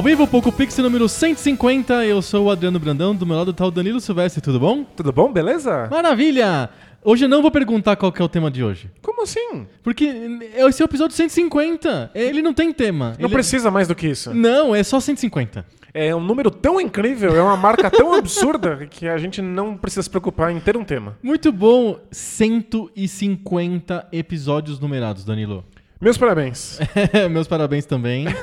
Ao vivo, Poco Pixel número 150, eu sou o Adriano Brandão, do meu lado tá o Danilo Silvestre, tudo bom? Tudo bom, beleza? Maravilha! Hoje eu não vou perguntar qual que é o tema de hoje. Como assim? Porque esse é o episódio 150, ele não tem tema. Não Ele- precisa mais do que isso. Não, é só 150. É um número tão incrível, é uma marca tão absurda que a gente não precisa se preocupar em ter um tema. Muito bom, 150 episódios numerados, Danilo. Meus parabéns. Meus parabéns também.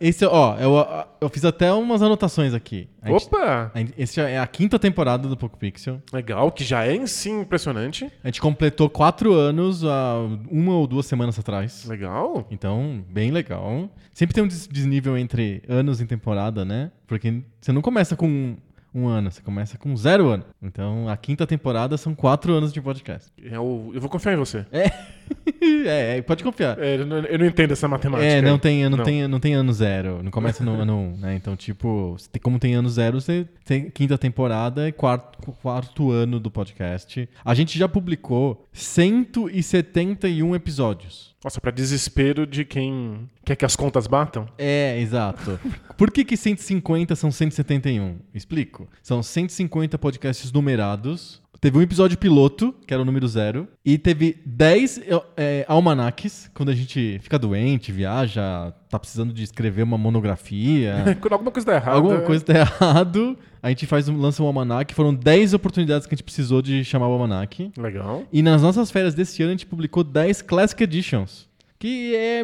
Esse, ó, eu, eu fiz até umas anotações aqui. A gente- Opa! a gente- Esse é a quinta temporada do Poco Pixel. Legal, que já é em si impressionante. A gente completou quatro anos há uma ou duas semanas atrás. Legal. Então, bem legal. Sempre tem um des- desnível entre anos em temporada, né? Porque você não começa com um, ano, você começa com zero ano. Então, a quinta temporada são quatro anos de podcast. Eu, eu vou confiar em você. é, é, pode confiar. É, eu, não, eu não entendo essa matemática. É, não tem, não, Não. Tem, não tem ano zero. Não começa no ano um, né? Então, tipo, como tem ano zero, você tem quinta temporada e quarto, quarto ano do podcast. A gente já publicou 171 episódios. Nossa, pra desespero de quem quer que as contas batam. É, exato. Por que, que 150 são 171? Explico. São 150 podcasts numerados. Teve um episódio piloto, que era o número zero, e teve 10 é, almanaques, quando a gente fica doente, viaja, tá precisando de escrever uma monografia, Quando alguma coisa tá errada. alguma coisa tá errado, a gente faz um, lança um almanaque. Foram 10 oportunidades que a gente precisou de chamar o almanaque. Legal. E nas nossas férias desse ano a gente publicou 10 Classic Editions. Que é,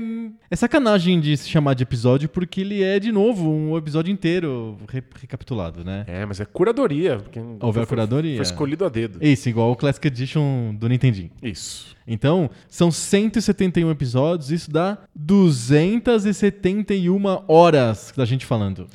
é sacanagem de se chamar de episódio, porque ele é, de novo, um episódio inteiro re- recapitulado, né? É, mas é curadoria. porque Houve a foi- curadoria. Foi escolhido a dedo. Isso, igual o Classic Edition do Nintendinho. Isso. Então, são 171 episódios, isso dá 271 horas da gente falando.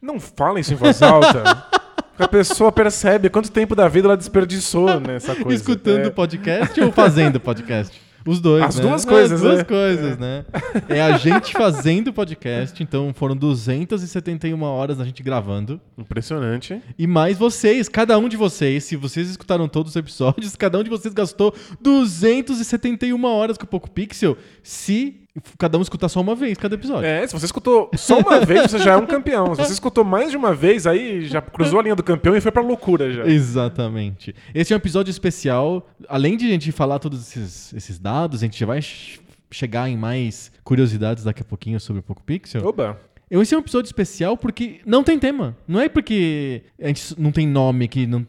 Não fala isso em voz alta. a pessoa percebe quanto tempo da vida ela desperdiçou nessa coisa. Escutando É. o podcast ou fazendo podcast? Os dois, As né? duas coisas, As duas né? coisas, né? É a gente fazendo o podcast, então foram 271 horas a gente gravando. Impressionante. E mais vocês, cada um de vocês, se vocês escutaram todos os episódios, cada um de vocês gastou 271 horas com o Poco Pixel, se cada um escutar só uma vez cada episódio. É, se você escutou só uma vez, você já é um campeão. Se você escutou mais de uma vez, aí já cruzou a linha do campeão e foi pra loucura já. Exatamente. Esse é um episódio especial. Além de a gente falar todos esses, esses dados, a gente já vai ch- chegar em mais curiosidades daqui a pouquinho sobre o Poco Pixel. Oba. Esse é um episódio especial porque não tem tema. Não é porque a gente não tem nome, que não,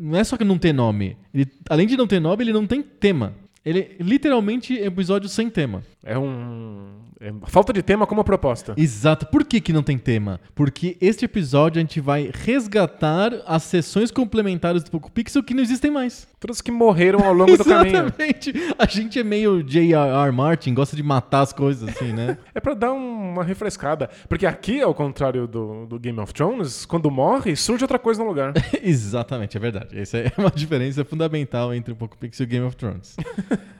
não é só que não tem nome. Ele, além de não ter nome, ele não tem tema. Ele literalmente é um episódio sem tema. É um. é falta de tema como proposta. Exato. Por que, que não tem tema? Porque este episódio a gente vai resgatar as sessões complementares do Poco Pixel que não existem mais. Todos que morreram ao longo do caminho. Exatamente. A gente é meio J.R.R. Martin, gosta de matar as coisas assim, né? É pra dar um- uma refrescada. Porque aqui, ao contrário do, do Game of Thrones, quando morre, surge outra coisa no lugar. Exatamente, é verdade. Essa é uma diferença fundamental entre o Poco Pixel e o Game of Thrones.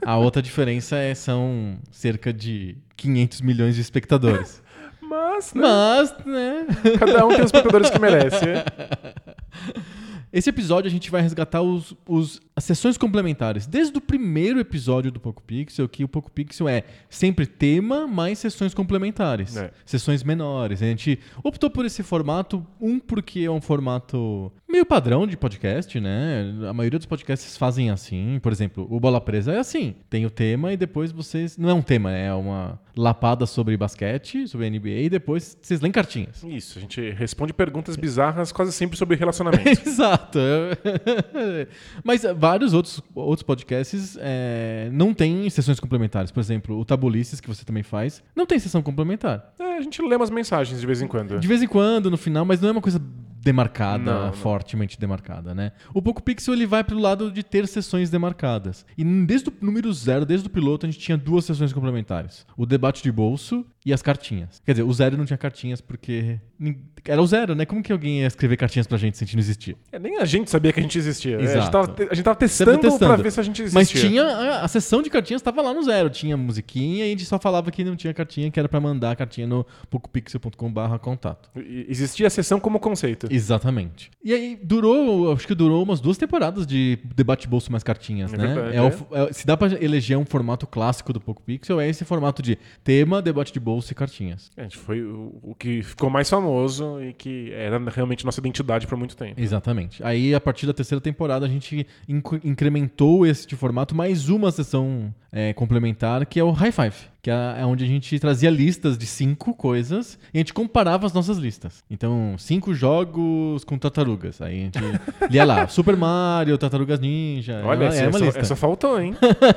A outra diferença é são cerca de 500 milhões de espectadores. Mas, né, Mas, né? cada um tem os espectadores que merece. Esse episódio a gente vai resgatar os, os- as sessões complementares. Desde o primeiro episódio do Poco Pixel, que o Poco Pixel é sempre tema mais sessões complementares. É. Sessões menores. A gente optou por esse formato, um porque é um formato meio padrão de podcast, né? A maioria dos podcasts fazem assim. Por exemplo, o Bola Presa é assim. Tem o tema e depois vocês... Não é um tema, é uma lapada sobre basquete, sobre NBA, e depois vocês lêem cartinhas. Isso, a gente responde perguntas bizarras quase sempre sobre relacionamento. Exato. Mas vários outros, outros podcasts eh, não têm sessões complementares. Por exemplo, o Tabulices, que você também faz, não tem sessão complementar. É, a gente lê umas mensagens de vez em quando. De vez em quando, no final, mas não é uma coisa demarcada, Não, não. fortemente demarcada, né? O Poco Pixel ele vai pro lado de ter sessões demarcadas. E desde o número zero, desde o piloto, a gente tinha duas sessões complementares: o debate de bolso e as cartinhas. Quer dizer, o zero não tinha cartinhas porque era o zero, né? Como que alguém ia escrever cartinhas pra gente se a gente não existia? É, nem a gente sabia que a gente existia. É, a, gente Exato. tava, a gente tava testando, tava pra ver se a gente existia. Mas tinha a, a sessão de cartinhas estava lá no zero, tinha musiquinha e a gente só falava que não tinha cartinha, que era pra mandar a cartinha no pocopixel.com/contato. E- Existia a sessão como conceito. Exatamente. E aí durou, acho que durou umas duas temporadas de debate bolso mais cartinhas, É né? verdade, É o é. é- se dá pra eleger um formato clássico do Poco Pixel, é esse formato de tema, debate de bolso e cartinhas. É, foi o, o que ficou mais famoso e que era realmente nossa identidade por muito tempo. Exatamente. Aí, a partir da terceira temporada, a gente inc- incrementou esse formato mais uma sessão é, complementar, que é o High Five, que é, é onde a gente trazia listas de cinco coisas e a gente comparava as nossas listas. Então, cinco jogos com tartarugas. Aí a gente lia lá, Super Mario, Tartarugas Ninja. Olha, é, essa, é uma lista. essa faltou, hein?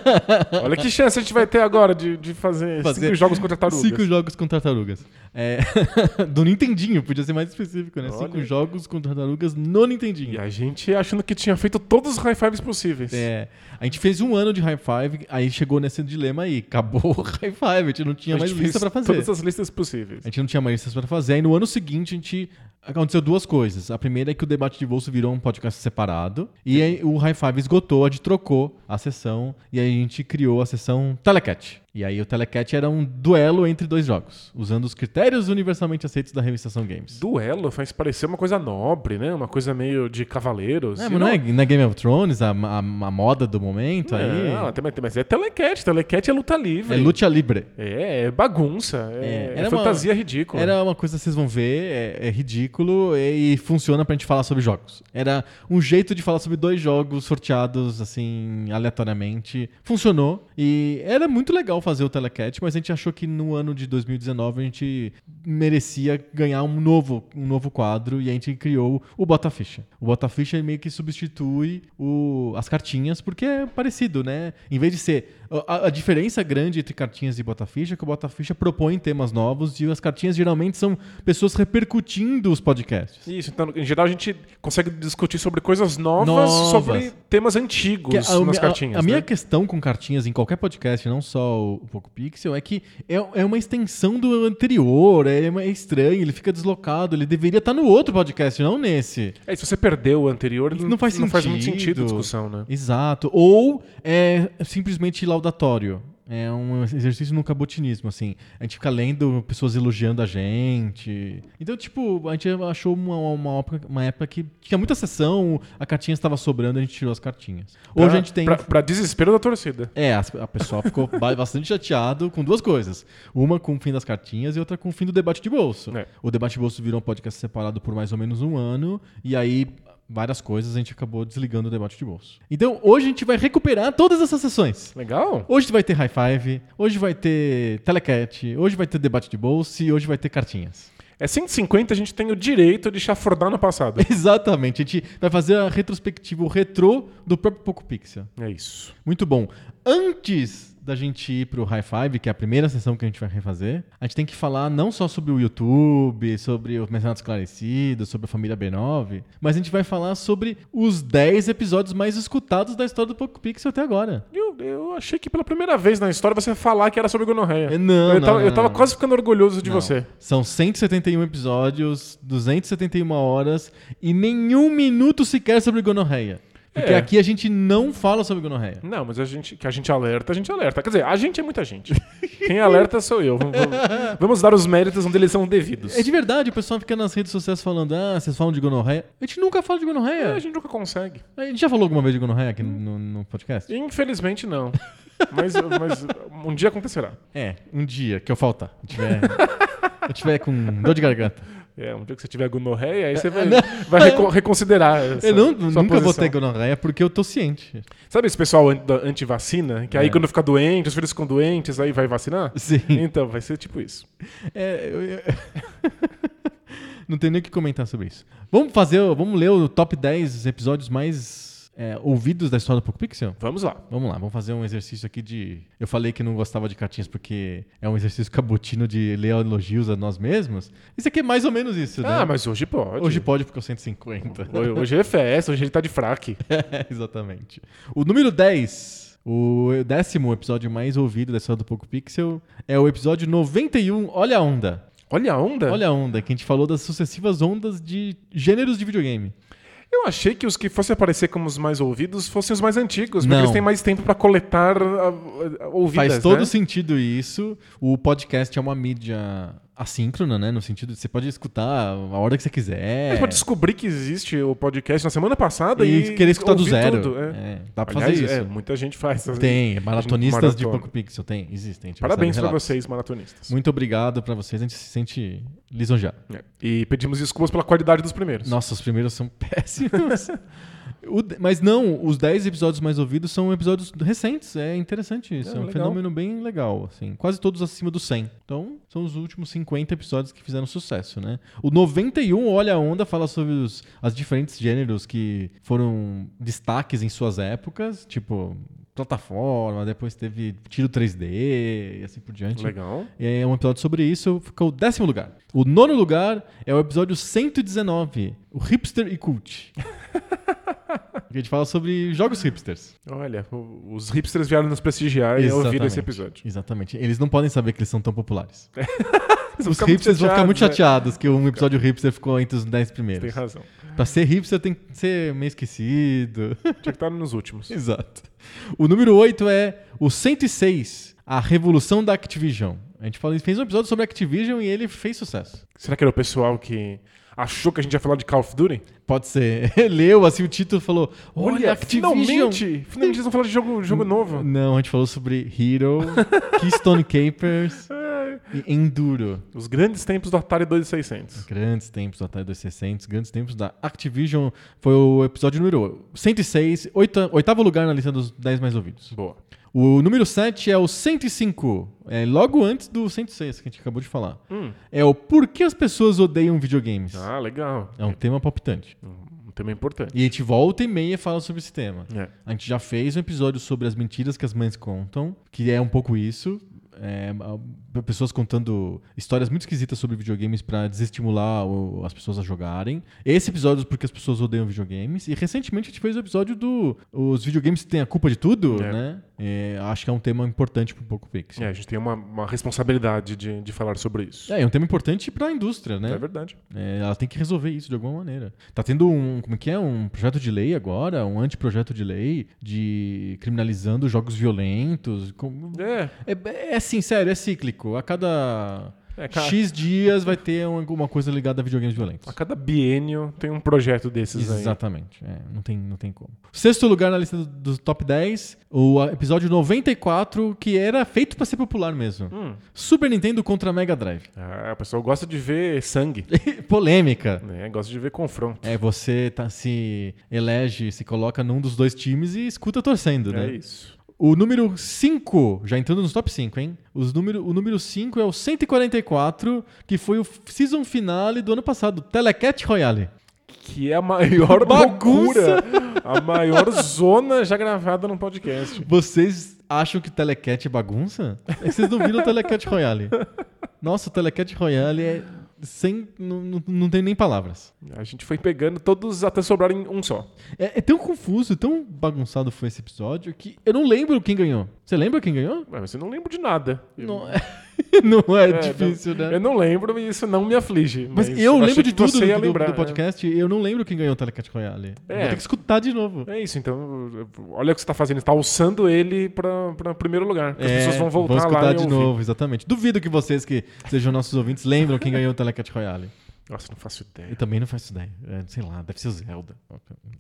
Olha que chance a gente vai ter agora de, de fazer, Fazer cinco jogos contra tartarugas. Cinco jogos com tartarugas. É, do Nintendinho, podia ser mais específico, né? Cinco Olha. jogos com tartarugas no Nintendinho. E a gente achando que tinha feito todos os high fives possíveis. É, a gente fez um ano de High Five, aí chegou nesse dilema aí, acabou o High Five, a gente não tinha a mais gente lista pra fazer. Todas as listas possíveis. A gente não tinha mais listas pra fazer. Aí no ano seguinte a gente aconteceu duas coisas. A primeira é que o debate de bolso virou um podcast separado e aí o High Five esgotou, a gente trocou a sessão e aí a gente criou a sessão Telecat. E aí o Telecat era um duelo entre dois jogos, usando os critérios universalmente aceitos da revistação Games. Duelo faz parecer uma coisa nobre, né? Uma coisa meio de cavaleiros. É, mas não é, não é Game of Thrones, a, a- a moda do momento aí? Não, tem- mas é telecat. Telecat é luta livre. É luta libre. É, é bagunça. É, É, é era uma- fantasia ridícula. Era uma coisa que vocês vão ver, é, é ridículo e, e funciona pra gente falar sobre jogos. Era um jeito de falar sobre dois jogos sorteados, assim, aleatoriamente. Funcionou e era muito legal fazer o Telecat, mas a gente achou que no ano de 2019 a gente merecia ganhar um novo, um novo quadro e a gente criou o Bota Ficha. O Bota Ficha meio que substitui o- as cartinhas, porque é parecido, né? Em vez de ser. A, a diferença grande entre cartinhas e Bota Ficha é que o Bota Ficha propõe temas novos e as cartinhas geralmente são pessoas repercutindo os podcasts. Isso, então, em geral, a gente consegue discutir sobre coisas novas, Novas. sobre temas antigos a, nas a- cartinhas. a minha né? questão com cartinhas em qualquer podcast, não só o, o Poco Pixel, é que é, é uma extensão do anterior, é, é estranho, ele fica deslocado, ele deveria estar no outro podcast, não nesse. É, se você perdeu o anterior, Não faz não faz muito sentido. sentido a discussão, né? Exato. Ou é simplesmente laudatório. É um exercício no cabotinismo, assim. A gente fica lendo pessoas elogiando a gente. Então, tipo, a gente achou uma, uma, época, uma época que tinha muita sessão, a cartinha estava sobrando, a gente tirou as cartinhas. Hoje Pra- a gente tem. Pra, pra desespero da torcida. É, as- a pessoa ficou ba- bastante chateado com duas coisas. Uma com o fim das cartinhas e outra com o fim do debate de bolso. É. O debate de bolso virou um podcast separado por mais ou menos um ano, e aí várias coisas a gente acabou desligando o debate de bolso. Então hoje a gente vai recuperar todas essas sessões. Legal? Hoje vai ter high five, hoje vai ter telecat, hoje vai ter debate de bolso e hoje vai ter cartinhas. É 150, a gente tem o direito de chafurdar no passado. Exatamente, a gente vai fazer a retrospectiva, o retrô do próprio Poco Pixel. É isso. Muito bom. Antes da gente ir pro High Five, que é a primeira sessão que a gente vai refazer, a gente tem que falar não só sobre o YouTube, sobre os Mercenários Esclarecidos, sobre a família B9, mas a gente vai falar sobre os 10 episódios mais escutados da história do Poco Pixel até agora. Eu, eu achei que pela primeira vez na história você ia falar que era sobre gonorreia. É, não, eu não, tava, não, eu tava não. quase ficando orgulhoso de Não. você. São 171 episódios, 271 horas e nenhum minuto sequer sobre gonorreia. Porque É. aqui a gente não fala sobre gonorreia. Não, mas a gente, que a gente alerta, a gente alerta. Quer dizer, a gente é muita gente. Quem alerta sou eu. Vamos, vamos- dar os méritos onde eles são devidos. É de verdade, o pessoal fica nas redes sociais falando, ah, vocês falam de gonorreia. A gente nunca fala de É, gonorreia. a gente nunca consegue. A gente já falou alguma vez de gonorreia aqui no, no podcast? Infelizmente, não. Mas, mas um dia acontecerá. É, um dia que eu faltar. Eu tiver, eu tiver com dor de garganta. É, um dia que você tiver gonorreia, aí você vai, vai reco- reconsiderar. Essa, eu não, nunca vou posição. ter gonorreia porque eu tô ciente. Sabe esse pessoal anti-vacina? Que aí É. quando fica doente, os filhos ficam doentes, aí vai vacinar? Sim. Então, vai ser tipo isso. É, eu- eu- não tenho nem o que comentar sobre isso. Vamos fazer, vamos ler o top 10 episódios mais é, ouvidos da história do Poco Pixel? Vamos lá. Vamos lá, vamos fazer um exercício aqui de. Eu falei que não gostava de cartinhas porque é um exercício cabotino de ler elogios a nós mesmos. Isso aqui é mais ou menos isso, né? Ah, mas hoje pode. Hoje pode porque é o 150. Hoje- Hoje é festa, hoje ele tá de fraque. É, exatamente. O número 10, o décimo episódio mais ouvido da história do Poco Pixel, é o episódio 91, Olha a Onda. Olha a onda. Olha a onda, que a gente falou das sucessivas ondas de gêneros de videogame. Eu achei que os que fossem aparecer como os mais ouvidos fossem os mais antigos, porque Não. eles têm mais tempo pra coletar ah, ah, ouvidas, Faz todo né? sentido isso. O podcast é uma mídia assíncrona, né? No sentido de você pode escutar a hora que você quiser. Mas pra descobrir que existe o podcast na semana passada e, e, querer escutar do zero. tudo, é. É, dá pra Aliás, fazer isso. é, muita gente faz. Tem, maratonistas de. Poco Pixel, tem, existem. Parabéns relatos. vocês, maratonistas. Muito obrigado pra vocês, a gente se sente lisonjeado. É. E pedimos desculpas pela qualidade dos primeiros. Nossa, os primeiros são péssimos. O mas não, os 10 episódios mais ouvidos são episódios recentes. É interessante isso. É, É, um legal. fenômeno bem legal. Assim. Quase todos acima do 100. Então, são os últimos 50 episódios que fizeram sucesso, né? O 91, Olha a Onda, fala sobre os as diferentes gêneros que foram destaques em suas épocas. Tipo, plataforma, depois teve tiro 3D e assim por diante. Legal. É um episódio sobre isso, ficou o décimo lugar. O nono lugar é o episódio 119, o Hipster e Cult. a gente fala sobre jogos hipsters. Olha, os hipsters vieram nos prestigiar e ouviram esse episódio. Exatamente. Eles não podem saber que eles são tão populares. Os hipsters vão ficar muito chateados, né? que um episódio hipster ficou entre os 10 Tem primeiros. razão. Pra ser hipster tem que ser meio esquecido. Tinha que estar nos últimos. Exato. O número 8 é o 106, a revolução da Activision. A gente fez um episódio sobre Activision e ele fez sucesso. Será que era o pessoal que achou que a gente ia falar de Call of Duty? Pode ser. Leu assim o título e falou: Olha, Activision. finalmente! Finalmente eles vão falar de jogo, jogo novo. Não, a gente falou sobre Hero, Keystone Capers e Enduro. Os grandes tempos do Atari 2600. Grandes tempos do Atari 2600, grandes tempos da Activision. Foi o episódio número 106, oita- oitavo lugar na lista dos 10 mais ouvidos. Boa. O número 7 é o 105, é logo antes do 106 que a gente acabou de falar. Hum. É o Por que as pessoas odeiam videogames. Ah, legal. É um tema palpitante. Um tema importante. E a gente volta e meia fala sobre esse tema. É. A gente já fez um episódio sobre as mentiras que as mães contam, que é um pouco isso. É, pessoas contando histórias muito esquisitas sobre videogames pra desestimular o- as pessoas a jogarem. Esse episódio é porque as pessoas odeiam videogames. E recentemente a gente fez o episódio do Os videogames têm a culpa de tudo, É. né? É, acho que é um tema importante pro Poco Pixel. É, a gente tem uma, uma responsabilidade de, de falar sobre isso. É, é um tema importante pra indústria, né? É verdade. É, ela tem que resolver isso de alguma maneira. Tá tendo um, como é que é? Um projeto de lei agora, um anteprojeto de lei de criminalizando jogos violentos. Com- É, É, é assim, sério, é cíclico. A cada É, X dias vai ter um- alguma coisa ligada a videogames violentos. a cada biênio tem um projeto desses aí. Exatamente. É, não, tem, não tem como. Sexto lugar na lista do- dos top 10, o episódio 94, que era feito pra ser popular mesmo. Hum. Super Nintendo contra Mega Drive. Ah, o pessoal gosta de ver sangue, Polêmica. né? Gosta de ver confronto. É, você tá, se elege, se coloca num dos dois times e escuta torcendo, né? É isso. O número 5, já entrando nos top 5, hein? Os número, o número 5 é o 144, que foi o season finale do ano passado, Telecat Royale. Que é a maior Bagunça. a maior zona já gravada num podcast. Vocês acham que Telecat é bagunça? É que vocês não viram o Telecat Royale. Nossa, o Telecat Royale é sem. Não, não, não tem nem palavras. A gente foi pegando todos até sobrarem um só. É, é tão confuso, tão bagunçado foi esse episódio que eu não lembro quem ganhou. Você lembra quem ganhou? Ué, Mas eu não lembro de nada. Eu- Não é, não é, É, difícil, não- né? Eu não lembro e isso não me aflige. Mas, eu achei lembro de tudo do, lembrar, do podcast e eu não lembro quem ganhou o Telecat Royale. Eu É. Vou ter que escutar de novo. É. É isso, então olha o que você tá fazendo. Você tá alçando ele pra, pra primeiro lugar. As É, pessoas vão voltar escutar lá e de ouvir. novo, exatamente. Duvido que vocês que sejam nossos ouvintes lembram quem ganhou o Telecat Royale. Nossa, não faço ideia. Eu também não faço ideia. É, sei lá, deve ser o Zelda.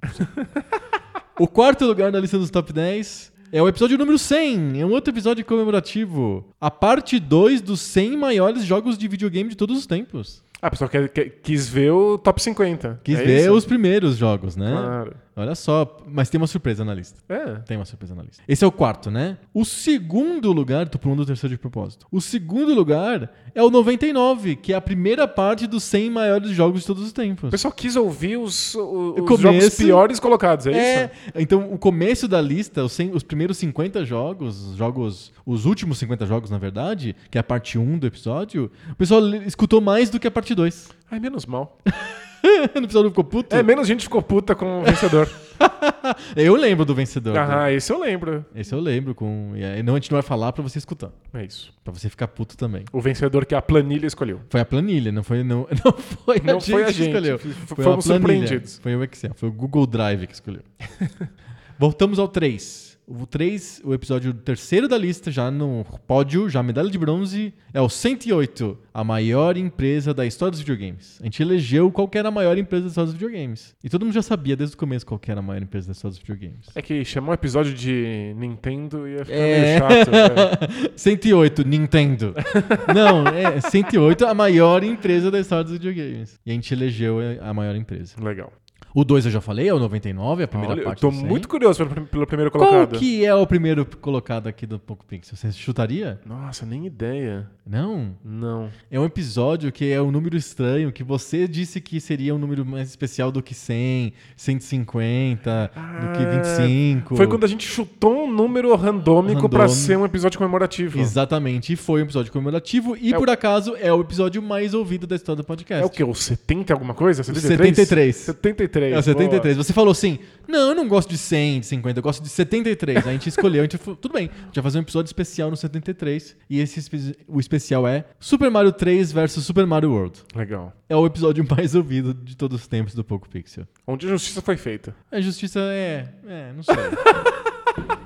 o quarto lugar na lista dos top 10 é o episódio número 100. É um outro episódio comemorativo. A parte 2 dos 100 maiores jogos de videogame de todos os tempos. Ah, o pessoal quer, quer- quis ver o top 50. Quis é ver isso? os primeiros jogos, né? Claro. Olha só, mas tem uma surpresa na lista. É. Tem uma surpresa na lista. Esse é o quarto, né? O segundo lugar, tô pulando o terceiro de propósito. O segundo lugar é o 99, que é a primeira parte dos 100 maiores jogos de todos os O tempos. pessoal quis ouvir os, os, os começo- jogos piores colocados, é, É, isso? então o começo da lista, os, 100 os primeiros 50 jogos, os jogos, os últimos 50 jogos, na verdade, que é a parte 1 do episódio, o pessoal escutou mais do que a parte 2. Ai, menos mal. o pessoal não ficou puto? É, menos gente ficou puta com o vencedor. Eu lembro do vencedor. ah, esse eu lembro. Esse eu lembro com. E não, a gente não vai falar pra você escutar. É isso. Pra você ficar puto também. O vencedor que a planilha escolheu. Foi a planilha, não foi, não, não foi a Não gente foi a que gente. escolheu. F- Foi fomos a surpreendidos. Foi o Excel, foi o Google Drive que escolheu. Voltamos ao 3. O 3, o episódio terceiro da lista, já no pódio, já medalha de bronze, é o 108, a maior empresa da história dos videogames. A gente elegeu qual que era a maior empresa da história dos videogames. E todo mundo já sabia desde o começo qual era a maior empresa da história dos videogames. É que chamou um episódio de Nintendo e ia ficar É. meio chato. né? 108, Nintendo. Não, é 108, a maior empresa da história dos videogames. E a gente elegeu a maior empresa. Legal. O 2 eu já falei, é o 99, a primeira Olha, eu parte tô do 100. muito curioso pelo, pelo primeiro Qual colocado. que é o primeiro colocado aqui do Poco Pixel? Você chutaria? Nossa, nem ideia. Não. Não. É um episódio que é um número estranho, que você disse que seria um número mais especial do que 100, 150, do que Ah, 25. Foi quando a gente chutou um número randômico pra Randômico. ser um episódio comemorativo. Exatamente, e foi um episódio comemorativo, e É o- por acaso é o episódio mais ouvido da história do podcast. É o quê? O 70 alguma coisa? 73? 73. 73. É o 73. boa. Você falou assim: não, eu não gosto de 100, de 50, eu gosto de 73. Aí a gente escolheu, a gente falou, tudo bem, a gente vai fazer um episódio especial no 73. E esse o especial é Super Mario 3 versus Super Mario World. Legal. É o episódio mais ouvido de todos os tempos do Poco Pixel. Onde a justiça foi feita. A justiça é. É, não sei.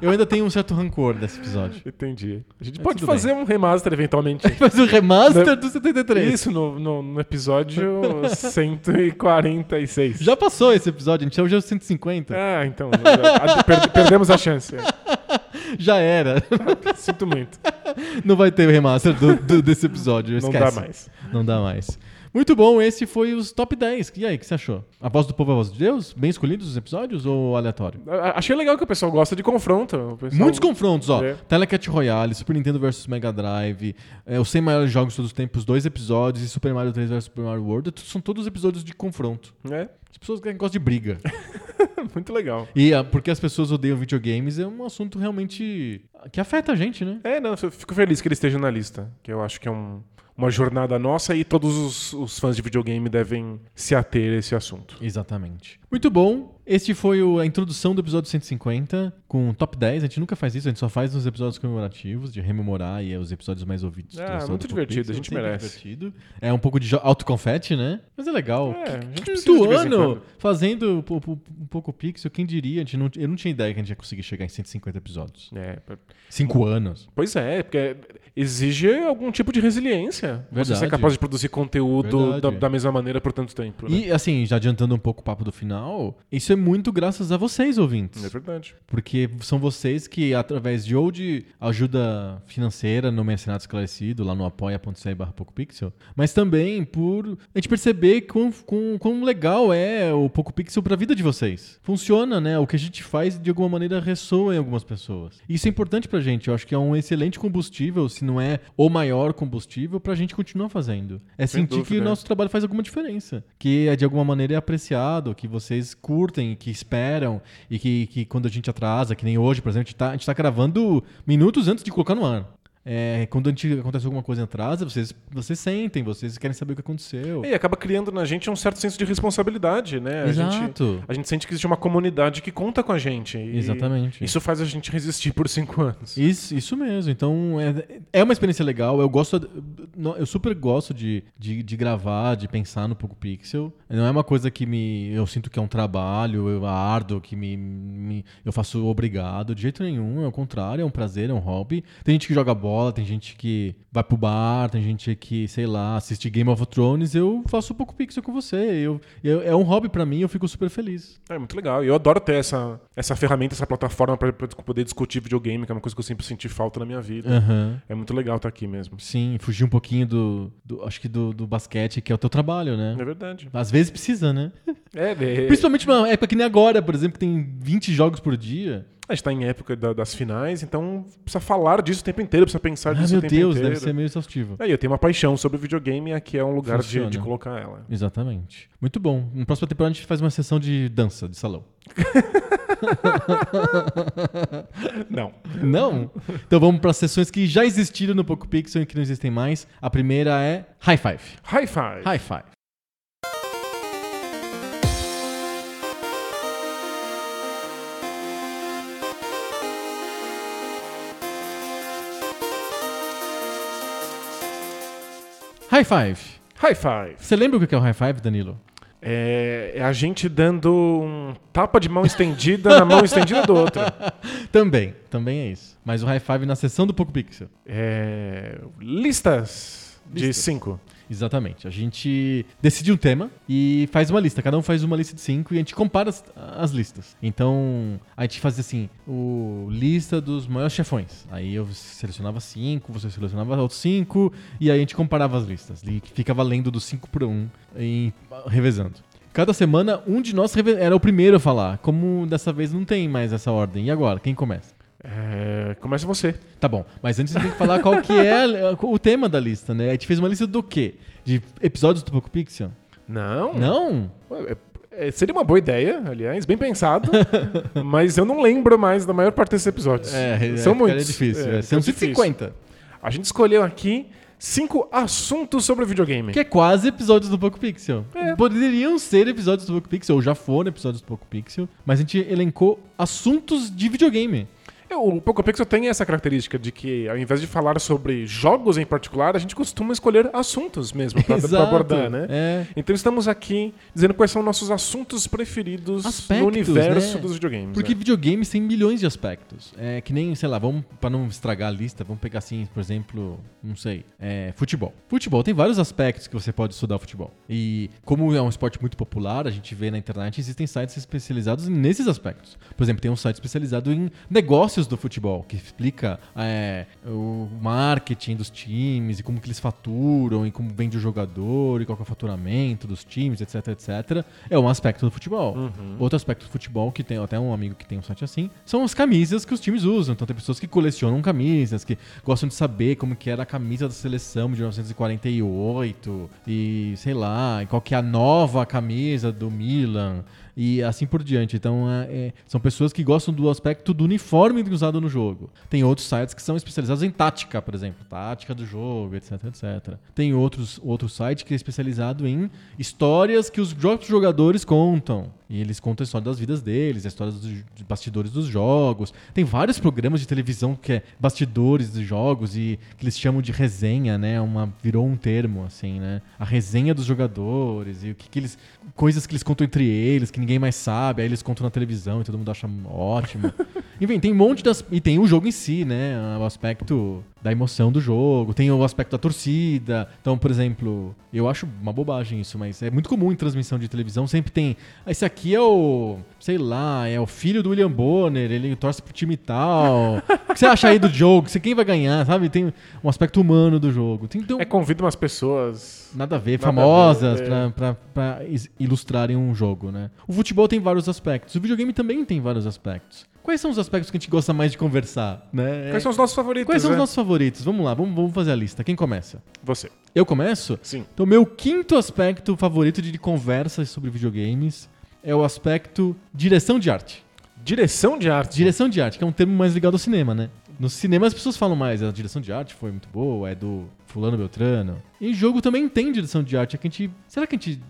eu ainda tenho um certo rancor desse episódio. Entendi. A gente Mas pode fazer um remaster eventualmente. Faz o remaster Não. do 73. Isso no, no, no episódio 146. Já passou esse episódio, a gente hoje é o 150. Ah, então. a- per- perdemos a chance. Já era. Sinto muito. Não vai ter o remaster do- do- desse episódio. Não esquece. dá mais. Não dá mais. Muito bom, esse foi os top 10. E aí, o que você achou? A voz do povo é a voz de Deus? Bem escolhidos os episódios ou aleatório? A- Achei legal que o pessoal gosta de confronto. O pessoal- Muitos confrontos, ó. É. Telecat Royale, Super Nintendo vs Mega Drive, é, os 100 maiores jogos de todos os tempos, dois episódios, e Super Mario 3 vs Super Mario World. São todos episódios de confronto. É, As pessoas que gostam de briga. muito legal. E ah, porque as pessoas odeiam videogames é um assunto realmente que afeta a gente, né? É, não, eu fico feliz que ele esteja na lista. Que eu acho que é um- uma jornada nossa e todos os, os fãs de videogame devem se ater a esse assunto. Exatamente. Muito bom. Este foi o- a introdução do episódio 150 com o top 10. A gente nunca faz isso, a gente só faz nos episódios comemorativos, de rememorar e é os episódios mais ouvidos. História muito do divertido, a gente Sempre merece. divertido. É um pouco de autoconfete, né? Mas é legal. É, a gente precisa em ano fazendo um um pouco pixel, quem diria? A gente não, eu não tinha ideia que a gente ia conseguir chegar em 150 episódios. É, Cinco anos. pois é, porque exige algum tipo de resiliência. Você ser Verdade. capaz de produzir conteúdo da, Verdade. da mesma maneira por tanto tempo. Né? E assim, já adiantando um pouco o papo do final, isso é muito graças a vocês, ouvintes. É verdade. Porque são vocês que, através de ou de ajuda financeira no Mercenário Esclarecido, lá no apoia.se barra PocoPixel, mas também por a gente perceber quão, quão, quão legal é o PocoPixel pra vida de vocês. Funciona, né? O que a gente faz, de alguma maneira, ressoa em algumas pessoas. Isso é importante pra gente. Eu acho que é um excelente combustível, se não é o maior combustível, pra gente continuar fazendo. É Sem sentir que dúvida, o é. nosso trabalho faz alguma diferença. Que é, de alguma maneira é apreciado, que vocês curtem, que esperam, e que, que quando a gente atrasa, que nem hoje, por exemplo, a gente tá, a gente tá gravando minutos antes de colocar no ar. É, quando a gente acontece alguma coisa em atrasa, vocês, vocês sentem, vocês querem saber o que aconteceu. E acaba criando na gente um certo senso de responsabilidade, né? A gente, Exato. a gente sente que existe uma comunidade que conta com a gente. Exatamente. Isso faz a gente resistir por cinco anos. Isso, isso mesmo. Então, é, é uma experiência legal. Eu gosto. Eu super gosto de, de, de gravar, de pensar no Poco Pixel. Não é uma coisa que me. Eu sinto que é um trabalho, eu árduo, que me, me- eu faço obrigado. De jeito nenhum. É o contrário, é um prazer, é um hobby. Tem gente que joga bola, tem gente que vai pro bar, tem gente que, sei lá, assiste Game of Thrones. Eu faço o Poco Pixel com você. Eu, eu- é um hobby pra mim, eu fico super feliz. É muito legal. Eu adoro ter essa, essa ferramenta, essa plataforma pra poder discutir videogame, que é uma coisa que eu sempre senti falta na minha vida. Aham. É muito legal estar aqui mesmo. Sim, fugir um pouquinho do, do- acho que do, do basquete, que é o teu trabalho, né? É verdade. Às vezes precisa, né? É, de... Principalmente numa época que nem agora, por exemplo, que tem 20 jogos por dia. a gente tá em época da- das finais, então precisa falar disso o tempo inteiro, precisa pensar Ah, disso meu o tempo Deus, inteiro. deve ser meio exaustivo. Aí eu tenho uma paixão sobre videogame e aqui é um lugar de, de colocar ela. Exatamente. Muito bom. Na próxima temporada a gente faz uma sessão de dança, de salão. Não. Não? Então vamos para as sessões que já existiram no Poco Pixel e que não existem mais. A primeira é High Five. High five. High Five. High Five. High five. Você lembra o que é o High Five, Danilo? É, é a gente dando um tapa de mão estendida na mão estendida do outro. Também, também é isso. Mas o High Five na sessão do Poco Pixel. É, listas de Listas. cinco. Exatamente. A gente decide um tema e faz uma lista. Cada um faz uma lista de cinco e a gente compara as, as listas. Então, a gente fazia assim, o lista dos maiores chefões. Aí eu selecionava cinco, você selecionava outros cinco, e aí a gente comparava as listas. E ficava lendo dos cinco por um, e revezando. Cada semana, um de nós era o primeiro a falar. Como dessa vez não tem mais essa ordem. E agora? Quem começa? É, começa você. Tá bom, mas antes você tem que falar qual que é a- o tema da lista, né? A gente fez uma lista do quê? De episódios do Poco Pixel? Não. Não? É, é, seria uma boa ideia, aliás, bem pensado. mas eu não lembro mais da maior parte desses episódios. É, São é, muitos. É difícil. É, é, são difícil. 150. A gente escolheu aqui cinco assuntos sobre videogame. Que é quase episódios do Poco Pixel. É. Poderiam ser episódios do Poco Pixel, ou já foram episódios do Poco Pixel, mas a gente elencou assuntos de videogame. É, O Poco Pixel tem essa característica de que, ao invés de falar sobre jogos em particular, a gente costuma escolher assuntos mesmo Exato. abordar, né? É. Então estamos aqui dizendo quais são nossos assuntos preferidos Aspectos, no universo né? dos videogames. Porque né? videogames tem milhões de aspectos. É que nem, sei lá, vamos para não estragar a lista, vamos pegar assim, por exemplo, não sei, é, futebol. Futebol tem vários aspectos que você pode estudar o futebol. E como é um esporte muito popular, a gente vê na internet existem sites especializados nesses aspectos. Por exemplo, tem um site especializado em negócios do futebol que explica é, o marketing dos times e como que eles faturam e como vende o jogador e qual é o faturamento dos times, etc, etc. É um aspecto do futebol. Outro aspecto do futebol, que tem até um amigo que tem um site assim, são as camisas que os times usam. Então tem pessoas que colecionam camisas, que gostam de saber como que era a camisa da seleção de 1948 e sei lá, e qual que é a nova camisa do Milan e assim por diante. Então é- é- são pessoas que gostam do aspecto do uniforme usado no jogo. Tem outros sites que são especializados em tática, por exemplo, tática do jogo, etc, etc. Tem outros outro site que é especializado em histórias que os próprios jogadores contam. E eles contam a história das vidas deles, a história dos de bastidores dos jogos. Tem vários programas de televisão que é bastidores dos jogos e que eles chamam de resenha, né? Uma, virou um termo, assim, né? A resenha dos jogadores e o que, que eles. coisas que eles contam entre eles, que ninguém mais sabe, aí eles contam na televisão e todo mundo acha ótimo. Enfim, tem um monte das. E tem o jogo em si, né? O aspecto da emoção do jogo, tem o aspecto da torcida. Então, por exemplo, eu acho uma bobagem isso, mas é muito comum em transmissão de televisão, sempre tem. "Ah, Esse aqui é o. sei lá, é o filho do William Bonner, ele torce pro time tal. O que você acha aí do jogo? Você quem vai ganhar, sabe? Tem um aspecto humano do jogo. Tem, então, É, convida umas pessoas. Nada a ver, Nada a famosas ver, é. pra, pra, pra ilustrarem um jogo, né? O futebol tem vários aspectos, o videogame também tem vários aspectos. Quais são os aspectos que a gente gosta mais de conversar, né? Quais são os nossos favoritos? Quais são os né? nossos favoritos? Vamos lá, vamos, vamos fazer a lista. Quem começa? Você. Eu começo? Sim. Então, meu quinto aspecto favorito de conversas sobre videogames é o aspecto direção de arte. Direção de arte. Direção de arte, que é um termo mais ligado ao cinema, né? No cinema as pessoas falam mais, a direção de arte foi muito boa, é do fulano Beltrano. E jogo também tem direção de arte, é que a gente... Será que a gente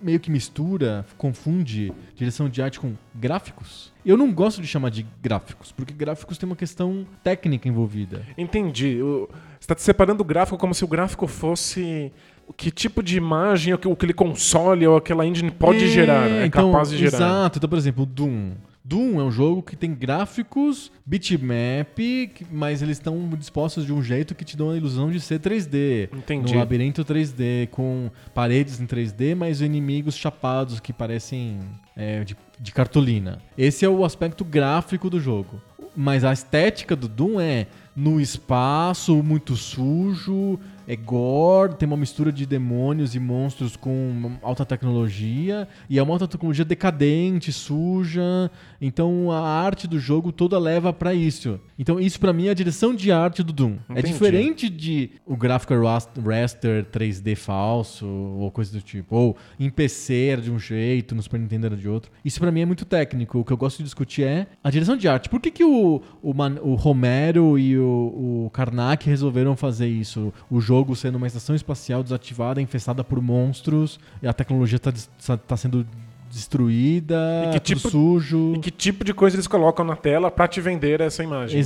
meio que mistura, confunde direção de arte com gráficos? Eu não gosto de chamar de gráficos, porque gráficos tem uma questão técnica envolvida. Entendi. Você está separando o gráfico como se o gráfico fosse que tipo de imagem, o que, o que ele console ou aquela engine pode É, gerar, é então, capaz de gerar. Exato. Então, por exemplo, o Doom. Doom é um jogo que tem gráficos, bitmap, mas eles estão dispostos de um jeito que te dão a ilusão de ser 3D. Entendi. No labirinto 3D, com paredes em 3D, mas inimigos chapados que parecem é, de, de cartolina. Esse é o aspecto gráfico do jogo. Mas a estética do Doom é no espaço, muito sujo, é gore, tem uma mistura de demônios e monstros com alta tecnologia, e é uma alta tecnologia decadente, suja. Então a arte do jogo toda leva pra isso. Então isso pra mim é a direção de arte do Doom. É Entendi. diferente de o gráfico ras- raster 3D falso ou coisa do tipo, ou em PC era de um jeito, no Super Nintendo era de outro. Isso pra mim é muito técnico. O que eu gosto de discutir é a direção de arte. Por que, que o, o, Man- o Romero e o, o Karnak resolveram fazer isso? O jogo sendo uma estação espacial desativada, infestada por monstros, e a tecnologia tá, des- tá sendo destruída, E que tipo- sujo. E que tipo de coisa eles colocam na tela pra te vender essa imagem? né?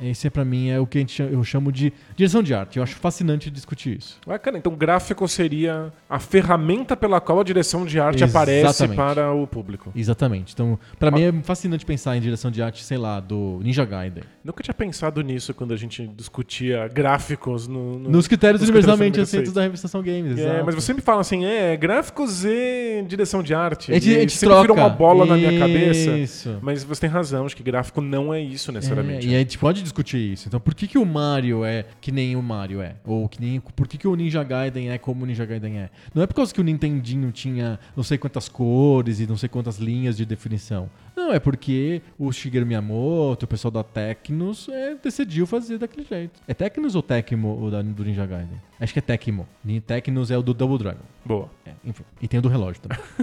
Esse pra mim é o que a gente chama- eu chamo de direção de arte. Eu acho fascinante discutir isso. Bacana. Então, gráfico seria a ferramenta pela qual a direção de arte aparece Exatamente. para o público. Exatamente. Então, pra mim é fascinante pensar em direção de arte, sei lá, do Ninja Gaiden. Nunca tinha pensado nisso quando a gente discutia gráficos no, no- Nos critérios nos universalmente aceitos da revistação Games. É, exato. mas você me fala assim, é, gráficos e direção de arte. A gente, E a gente sempre troca. virou uma bola na minha cabeça. Isso. Mas você tem razão, acho que gráfico não é isso É, necessariamente. e a gente pode discutir isso. Então, por que, que o Mario é que nem o Mario é? Ou que nem, por que, que o Ninja Gaiden é como o Ninja Gaiden é? Não é por causa que o Nintendinho tinha não sei quantas cores e não sei quantas linhas de definição. Não, é porque o Shigeru Miyamoto, o pessoal da Tecnos, é, decidiu fazer daquele jeito. É Tecnos ou Tecmo o da, do Ninja Gaiden? Acho que é Tecmo. Tecnos é o do Double Dragon. Boa. É, enfim. E tem o do relógio também.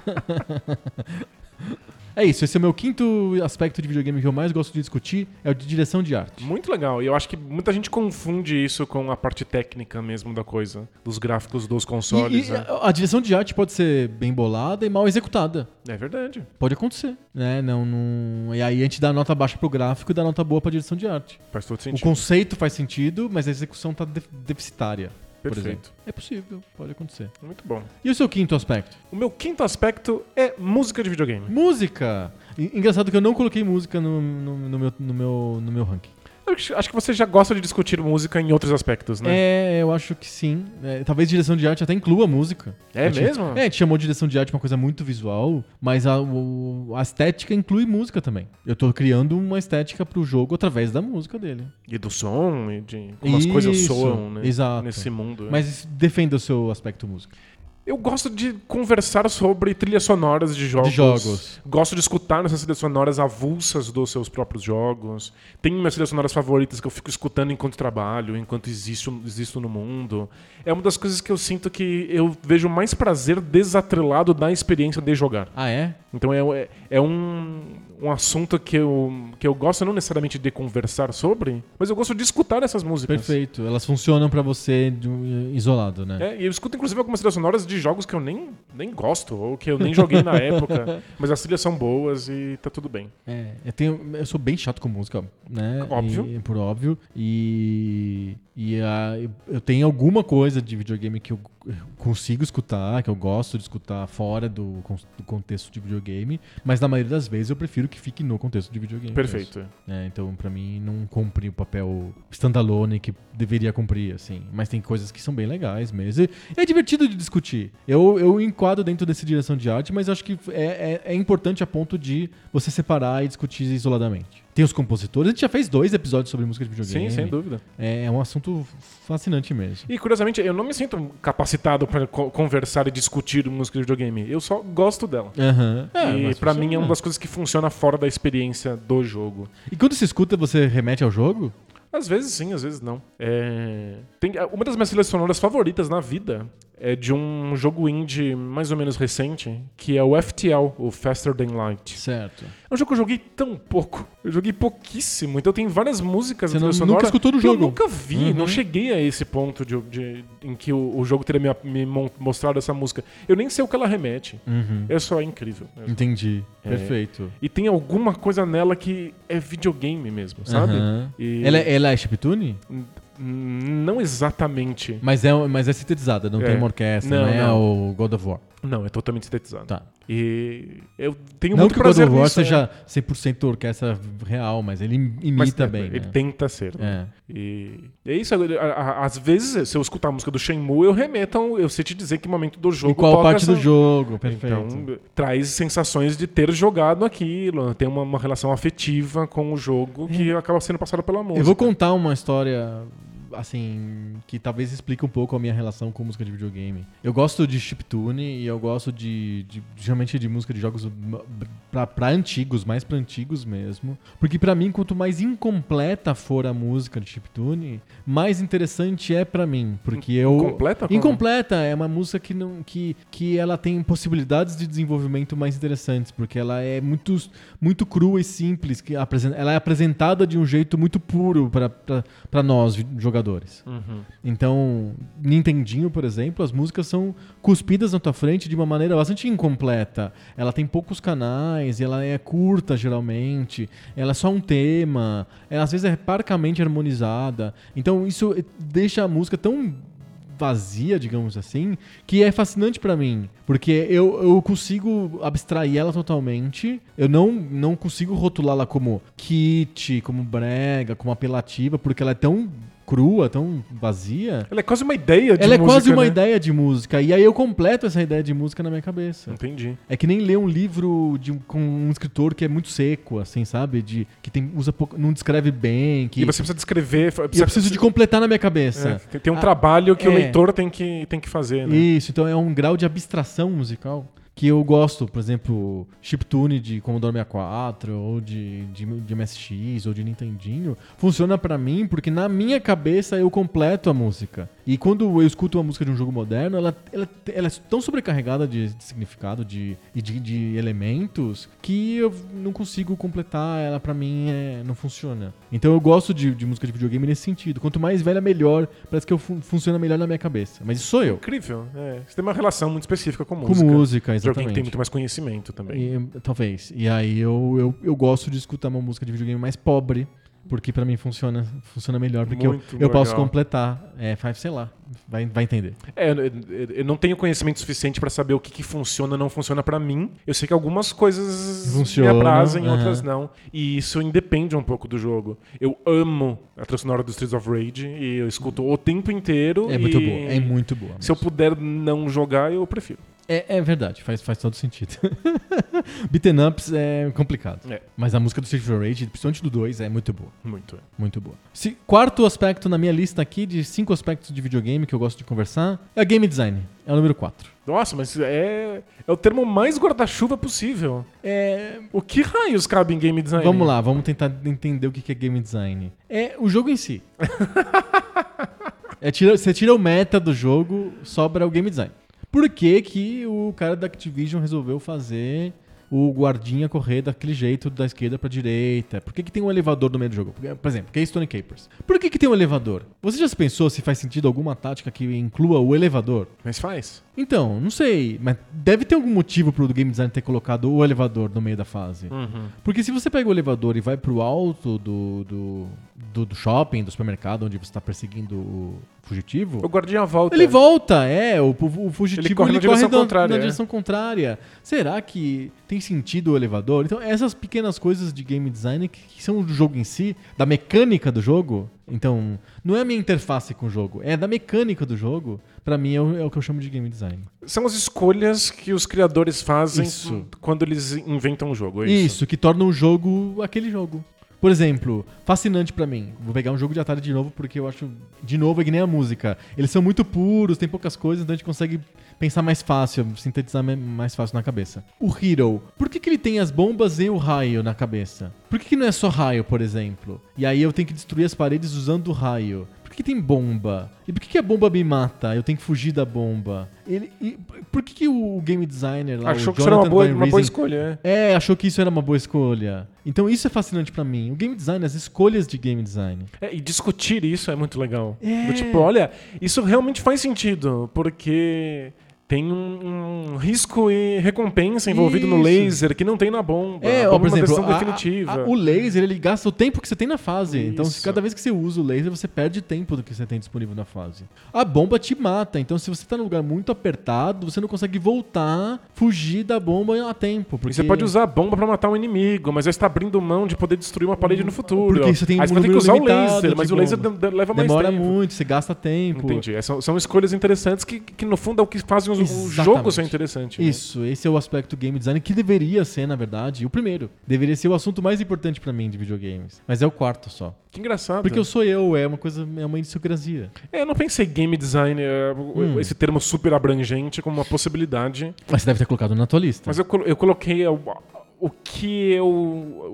é isso, esse é o meu quinto aspecto de videogame que eu mais gosto de discutir, é o de direção de arte. Muito legal. E eu acho que muita gente confunde isso com a parte técnica mesmo da coisa. Dos gráficos dos consoles. E- e né? a- direção de arte pode ser bem bolada e mal executada. É verdade. Pode acontecer, né? Não, não... E aí a gente dá nota baixa pro gráfico e dá nota boa pra direção de arte. Faz todo O sentido. conceito faz sentido, mas a execução tá def- deficitária, Perfeito. É possível, pode acontecer. Muito bom. E o seu quinto aspecto? O meu quinto aspecto é música de videogame. Música! Engraçado que eu não coloquei música no, no- no meu, no, meu, no meu ranking. Acho que você já gosta de discutir música em outros aspectos, né? É, eu acho que sim. É, talvez direção de arte até inclua música. É A gente- mesmo? É, a gente chamou de direção de arte uma coisa muito visual, mas a, o- a estética inclui música também. Eu tô criando uma estética pro jogo através da música dele. E do som, e de como as coisas soam, né? exato. Nesse mundo. né? Mas defenda o seu aspecto música. Eu gosto de conversar sobre trilhas sonoras de jogos. De jogos. Gosto de escutar essas trilhas sonoras avulsas dos seus próprios jogos. Tem minhas trilhas sonoras favoritas que eu fico escutando enquanto trabalho, enquanto existo, existo no mundo. É uma das coisas que eu sinto que eu vejo mais prazer desatrelado da experiência de jogar. Ah, é? Então é, é, é um, um assunto que eu, que eu gosto não necessariamente de conversar sobre, mas eu gosto de escutar essas músicas. Perfeito. Elas funcionam pra você isolado, né? É, e eu escuto inclusive algumas trilhas sonoras de jogos que eu nem, nem gosto, ou que eu nem joguei na época, mas as trilhas são boas e tá tudo bem. É, eu, tenho, eu sou bem chato com música, né? Óbvio. E- por óbvio. E, e ah, eu- tenho alguma coisa de videogame que eu consigo escutar, que eu gosto de escutar fora do, do contexto de videogame, mas na maioria das vezes eu prefiro que fique no contexto de videogame. Perfeito. É, então, pra mim, não cumpre o papel standalone que deveria cumprir, assim. Mas tem coisas que são bem legais mesmo. E é divertido de discutir. Eu, eu enquadro dentro dessa direção de arte, mas acho que é, é, é importante a ponto de você separar e discutir isoladamente. Tem os compositores. A gente já fez dois episódios sobre música de videogame. Sim, sem dúvida. É, é um assunto fascinante mesmo. E curiosamente, eu não me sinto capacitado para conversar e discutir música de videogame. Eu só gosto dela. Aham. É, e mas pra mim é uma das coisas que funciona fora da experiência do jogo. E quando você escuta, você remete ao jogo? Às vezes sim, às vezes não. É, Tem... Uma das minhas trilhas sonoras favoritas na vida é de um jogo indie mais ou menos recente, que é o FTL, o Faster Than Light. Certo. É um jogo que eu joguei tão pouco. Eu joguei pouquíssimo. Então tem várias músicas Você não- nunca escutou do que eu jogo. nunca vi. Uhum. Não cheguei a esse ponto de, de- em que o, o jogo teria me, me mostrado essa música. Eu nem sei o que ela remete. Uhum. É só incrível. mesmo. Entendi. É. Perfeito. E tem alguma coisa nela que é videogame mesmo, sabe? Aham. E- Ela, é- ela é chiptune? Não exatamente. Mas é, mas é sintetizada, não É. tem uma orquestra, Não, não, é não. o God of War. Não, é totalmente sintetizado. Tá. E eu tenho não muito que o God prazer of War é. seja 100% orquestra real, mas ele im- imita Mas, é, bem. Ele né? tenta ser. né? É. E é isso. Às vezes, se eu escutar a música do Shenmue, eu remeto, eu sei te dizer que momento do jogo Em qual parte essa- do jogo? Perfeito. Então, traz sensações de ter jogado aquilo, tem uma, uma relação afetiva com o jogo que acaba sendo passada pela música. Eu vou contar uma história assim, que talvez explique um pouco a minha relação com música de videogame. Eu gosto de chiptune e eu gosto de, de geralmente de música de jogos pra, pra antigos, mais pra antigos mesmo. Porque pra mim, quanto mais incompleta for a música de chiptune, mais interessante é pra mim. Porque eu. Incompleta? Como? Incompleta é uma música que, não, que, que ela tem possibilidades de desenvolvimento mais interessantes, porque ela é muito, muito crua e simples. Que apresen- ela é apresentada de um jeito muito puro para nós, vi- jogadores. Uhum. Então, Nintendinho, por exemplo, as músicas são cuspidas na tua frente de uma maneira bastante incompleta. Ela tem poucos canais, ela é curta geralmente, ela é só um tema, ela às vezes é parcamente harmonizada. Então, isso deixa a música tão vazia, digamos assim, que é fascinante pra mim, porque eu, eu consigo abstrair ela totalmente, eu não, não consigo rotulá-la como kit, como brega, como apelativa, porque ela é tão crua, tão vazia. Ela é quase uma ideia de ela é música, quase uma né? ideia de música, e aí eu completo essa ideia de música na minha cabeça. Entendi. É que nem ler um livro de com um escritor que é muito seco, assim, sabe? De, que tem, usa pouco, não descreve bem, que E você precisa descrever. e eu preciso de completar na minha cabeça. É, tem- um Ah, trabalho que o é. leitor tem que, tem que fazer, né? Isso, então é um grau de abstração musical que eu gosto, por exemplo, chiptune de Commodore 64 ou de, de, de MSX ou de Nintendinho, funciona pra mim porque na minha cabeça eu completo a música. E quando eu escuto uma música de um jogo moderno, ela, ela, ela é tão sobrecarregada de, de significado de, e de, de elementos que eu não consigo completar, ela pra mim é, não funciona. Então eu gosto de, de música de videogame nesse sentido. Quanto mais velha, melhor. Parece que eu fun- funciona melhor na minha cabeça. Mas isso sou eu. Incrível. É. Você tem uma relação muito específica com Com música. música, De alguém que tem exatamente. muito mais conhecimento também. E, talvez. E aí eu, eu, eu gosto de escutar uma música de videogame mais pobre, porque pra mim funciona, funciona melhor, porque eu, Muito eu posso legal. completar. É, sei lá, vai, vai entender. É, eu, eu- não tenho conhecimento suficiente pra saber o que, que funciona não funciona pra mim. Eu sei que algumas coisas Funcionam, me aprazem, outras não. E isso independe um pouco do jogo. Eu amo a trilha sonora do Streets of Rage e eu escuto o tempo inteiro. É muito boa, é muito boa. Se eu mesmo. puder não jogar, eu prefiro. É, é verdade, faz, faz todo sentido. Beaten Ups é complicado. É. Mas a música do Street of Rage, principalmente do 2, é muito boa. Muito. Muito boa. Se- quarto aspecto na minha lista aqui, de cinco aspectos de videogame que eu gosto de conversar, é game design. É o número 4. Nossa, mas é, é o termo mais guarda-chuva possível. É, O que raios cabe em game design? Vamos lá, vamos tentar entender o que que é game design. É o jogo em si. É, tira- você tira o meta do jogo, sobra o game design. Por que, que o cara da Activision resolveu fazer o guardinha correr daquele jeito da esquerda pra direita? Por que, que tem um elevador no meio do jogo? Por exemplo, Keystone Capers. Por que, que tem um elevador? Você já se pensou se faz sentido alguma tática que inclua o elevador? Mas faz. Então, não sei, mas deve ter algum motivo pro game design ter colocado o elevador no meio da fase. Uhum. Porque se você pega o elevador e vai pro alto do, do, do, do shopping, do supermercado, onde você tá perseguindo o fugitivo, O guardinha volta. ele volta, é. O, o fugitivo Ele corre na ele direção da- contrária, na é. direção contrária. Será que tem sentido o elevador? Então, essas pequenas coisas de game design que, são do jogo em si, da mecânica do jogo. Então, não é a minha interface com o jogo, é da mecânica do jogo. Pra mim, é o, é o que eu chamo de game design. São as escolhas que os criadores fazem Isso. quando eles inventam um jogo. É Isso. isso. que torna o jogo aquele jogo. Por exemplo, fascinante pra mim. Vou pegar um jogo de Atari de novo porque eu acho, de novo, é que nem a música. Eles são muito puros, tem poucas coisas, então a gente consegue pensar mais fácil, sintetizar mais fácil na cabeça. O Hero, por que, que ele tem as bombas e o raio na cabeça? Por que, que não é só raio, por exemplo? E aí eu tenho que destruir as paredes usando o raio. Por que, que tem bomba? E por que, que a bomba me mata? Eu tenho que fugir da bomba. Ele, e por que, que o game designer lá, Achou que isso era uma boa, uma boa escolha. é. é, achou que isso era uma boa escolha. Então isso é fascinante pra mim. O game design, as escolhas de game design. É, e discutir isso é muito legal. É. Tipo, olha, isso realmente faz sentido, porque tem um, um risco e recompensa envolvido no Isso. laser que não tem na bomba. É, ó, bomba por é uma exemplo, decisão a- definitiva. a- o laser ele gasta o tempo que você tem na fase. Então, se Isso. cada vez que você usa o laser, você perde tempo do que você tem disponível na fase. A bomba te mata. Então, se você tá num lugar muito apertado, você não consegue voltar, fugir da bomba a tempo. E Porque... você pode usar a bomba pra matar um inimigo, mas você tá abrindo mão de poder destruir uma parede no futuro. Porque você tem aí um você vai ter que usar o laser, mas de o laser leva mais Demora tempo. muito, você gasta tempo. Entendi. É, São, são escolhas interessantes que, que, no fundo, é o que fazem os o Exatamente. jogo ser interessante. né? Isso, esse é o aspecto game design que deveria ser, na verdade, o primeiro. Deveria ser o assunto mais importante pra mim de videogames. Mas é o quarto só. Que engraçado. Porque eu sou eu, é uma coisa, é uma idiosincrasia. É, eu não pensei game design, é, o- Hum. esse termo super abrangente, como uma possibilidade. Mas você deve ter colocado na tua lista. Mas eu, eu coloquei o, o que eu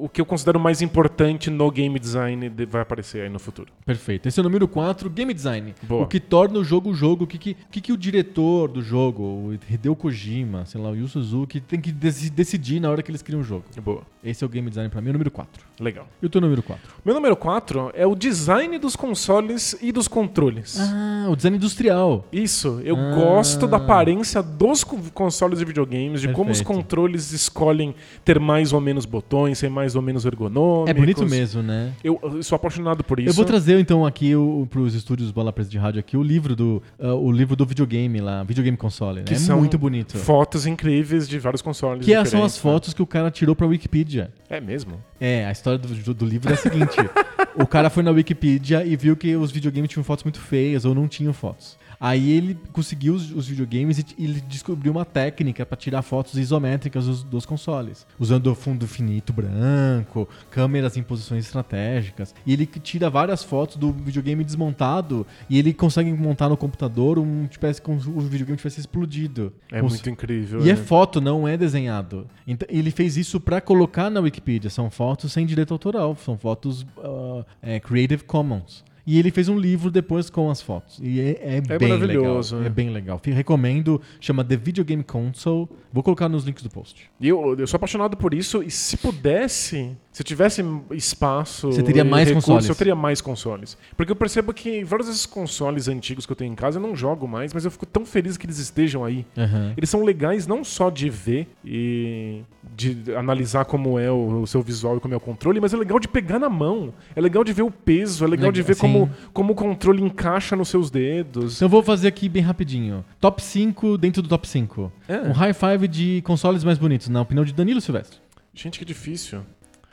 o que eu considero mais importante no game design de- vai aparecer aí no futuro. Perfeito. Esse é o número 4, game design. Boa. O que torna o jogo jogo, o que, que, o que, que o diretor do jogo, o Hideo Kojima, sei lá, o Yu Suzuki, tem que deci- decidir na hora que eles criam o jogo. Boa. Esse é o game design pra mim, o número 4. Legal. E o teu número 4? Meu número 4 é o design dos consoles e dos controles. Ah, o design industrial. Isso, eu Ah. gosto da aparência dos co- consoles de videogames, de como os Perfeito. controles escolhem ter mais ou menos botões, ser mais ou menos ergonômicos. É bonito mesmo, né? Eu, eu sou apaixonado por isso. Eu vou trazer então aqui o, pros estúdios Bola Presa de Rádio aqui o livro do ah, o livro do videogame lá, videogame console. Né? Que É são muito bonito. fotos incríveis de vários consoles. Que são diferentes, as fotos que o cara tirou pra Wikipedia. né? É mesmo? É, a história do, do- do livro é a seguinte: o cara foi na Wikipedia e viu que os videogames tinham fotos muito feias ou não tinham fotos. Aí ele conseguiu os, os videogames e, ele descobriu uma técnica pra tirar fotos isométricas dos, dos consoles, usando fundo finito branco, câmeras em posições estratégicas. E ele tira várias fotos do videogame desmontado e ele consegue montar no computador um tivesse como se o videogame tivesse explodido. É Como muito incrível. e é né? foto, não é desenhado. Então, ele fez isso pra colocar na Wikipedia. São fotos sem direito autoral, são fotos ah, é, Creative Commons. E ele fez um livro depois com as fotos. E é, é bem maravilhoso, legal. né? É bem legal. Recomendo, chama The Video Game Console. Vou colocar nos links do post. E eu, eu sou apaixonado por isso, e se pudesse, se tivesse espaço. Você teria mais recurso, consoles. Eu teria mais consoles. Porque eu percebo que vários desses consoles antigos que eu tenho em casa eu não jogo mais, mas eu fico tão feliz que eles estejam aí. Aham. Eles são legais não só de ver e de analisar como é o, o seu visual e como é o controle, mas é legal de pegar na mão. É legal de ver o peso, é legal de ver como, sim. como o controle encaixa nos seus dedos. Então eu vou fazer aqui bem rapidinho. Top 5 dentro do top 5. É. Um high five de consoles mais bonitos, na opinião de Danilo Silvestre. Gente, que difícil.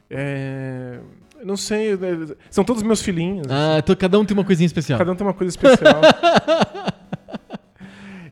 É. Não sei, é, são todos meus filhinhos. Ah, então cada um tem uma coisinha especial. Cada um tem uma coisa especial.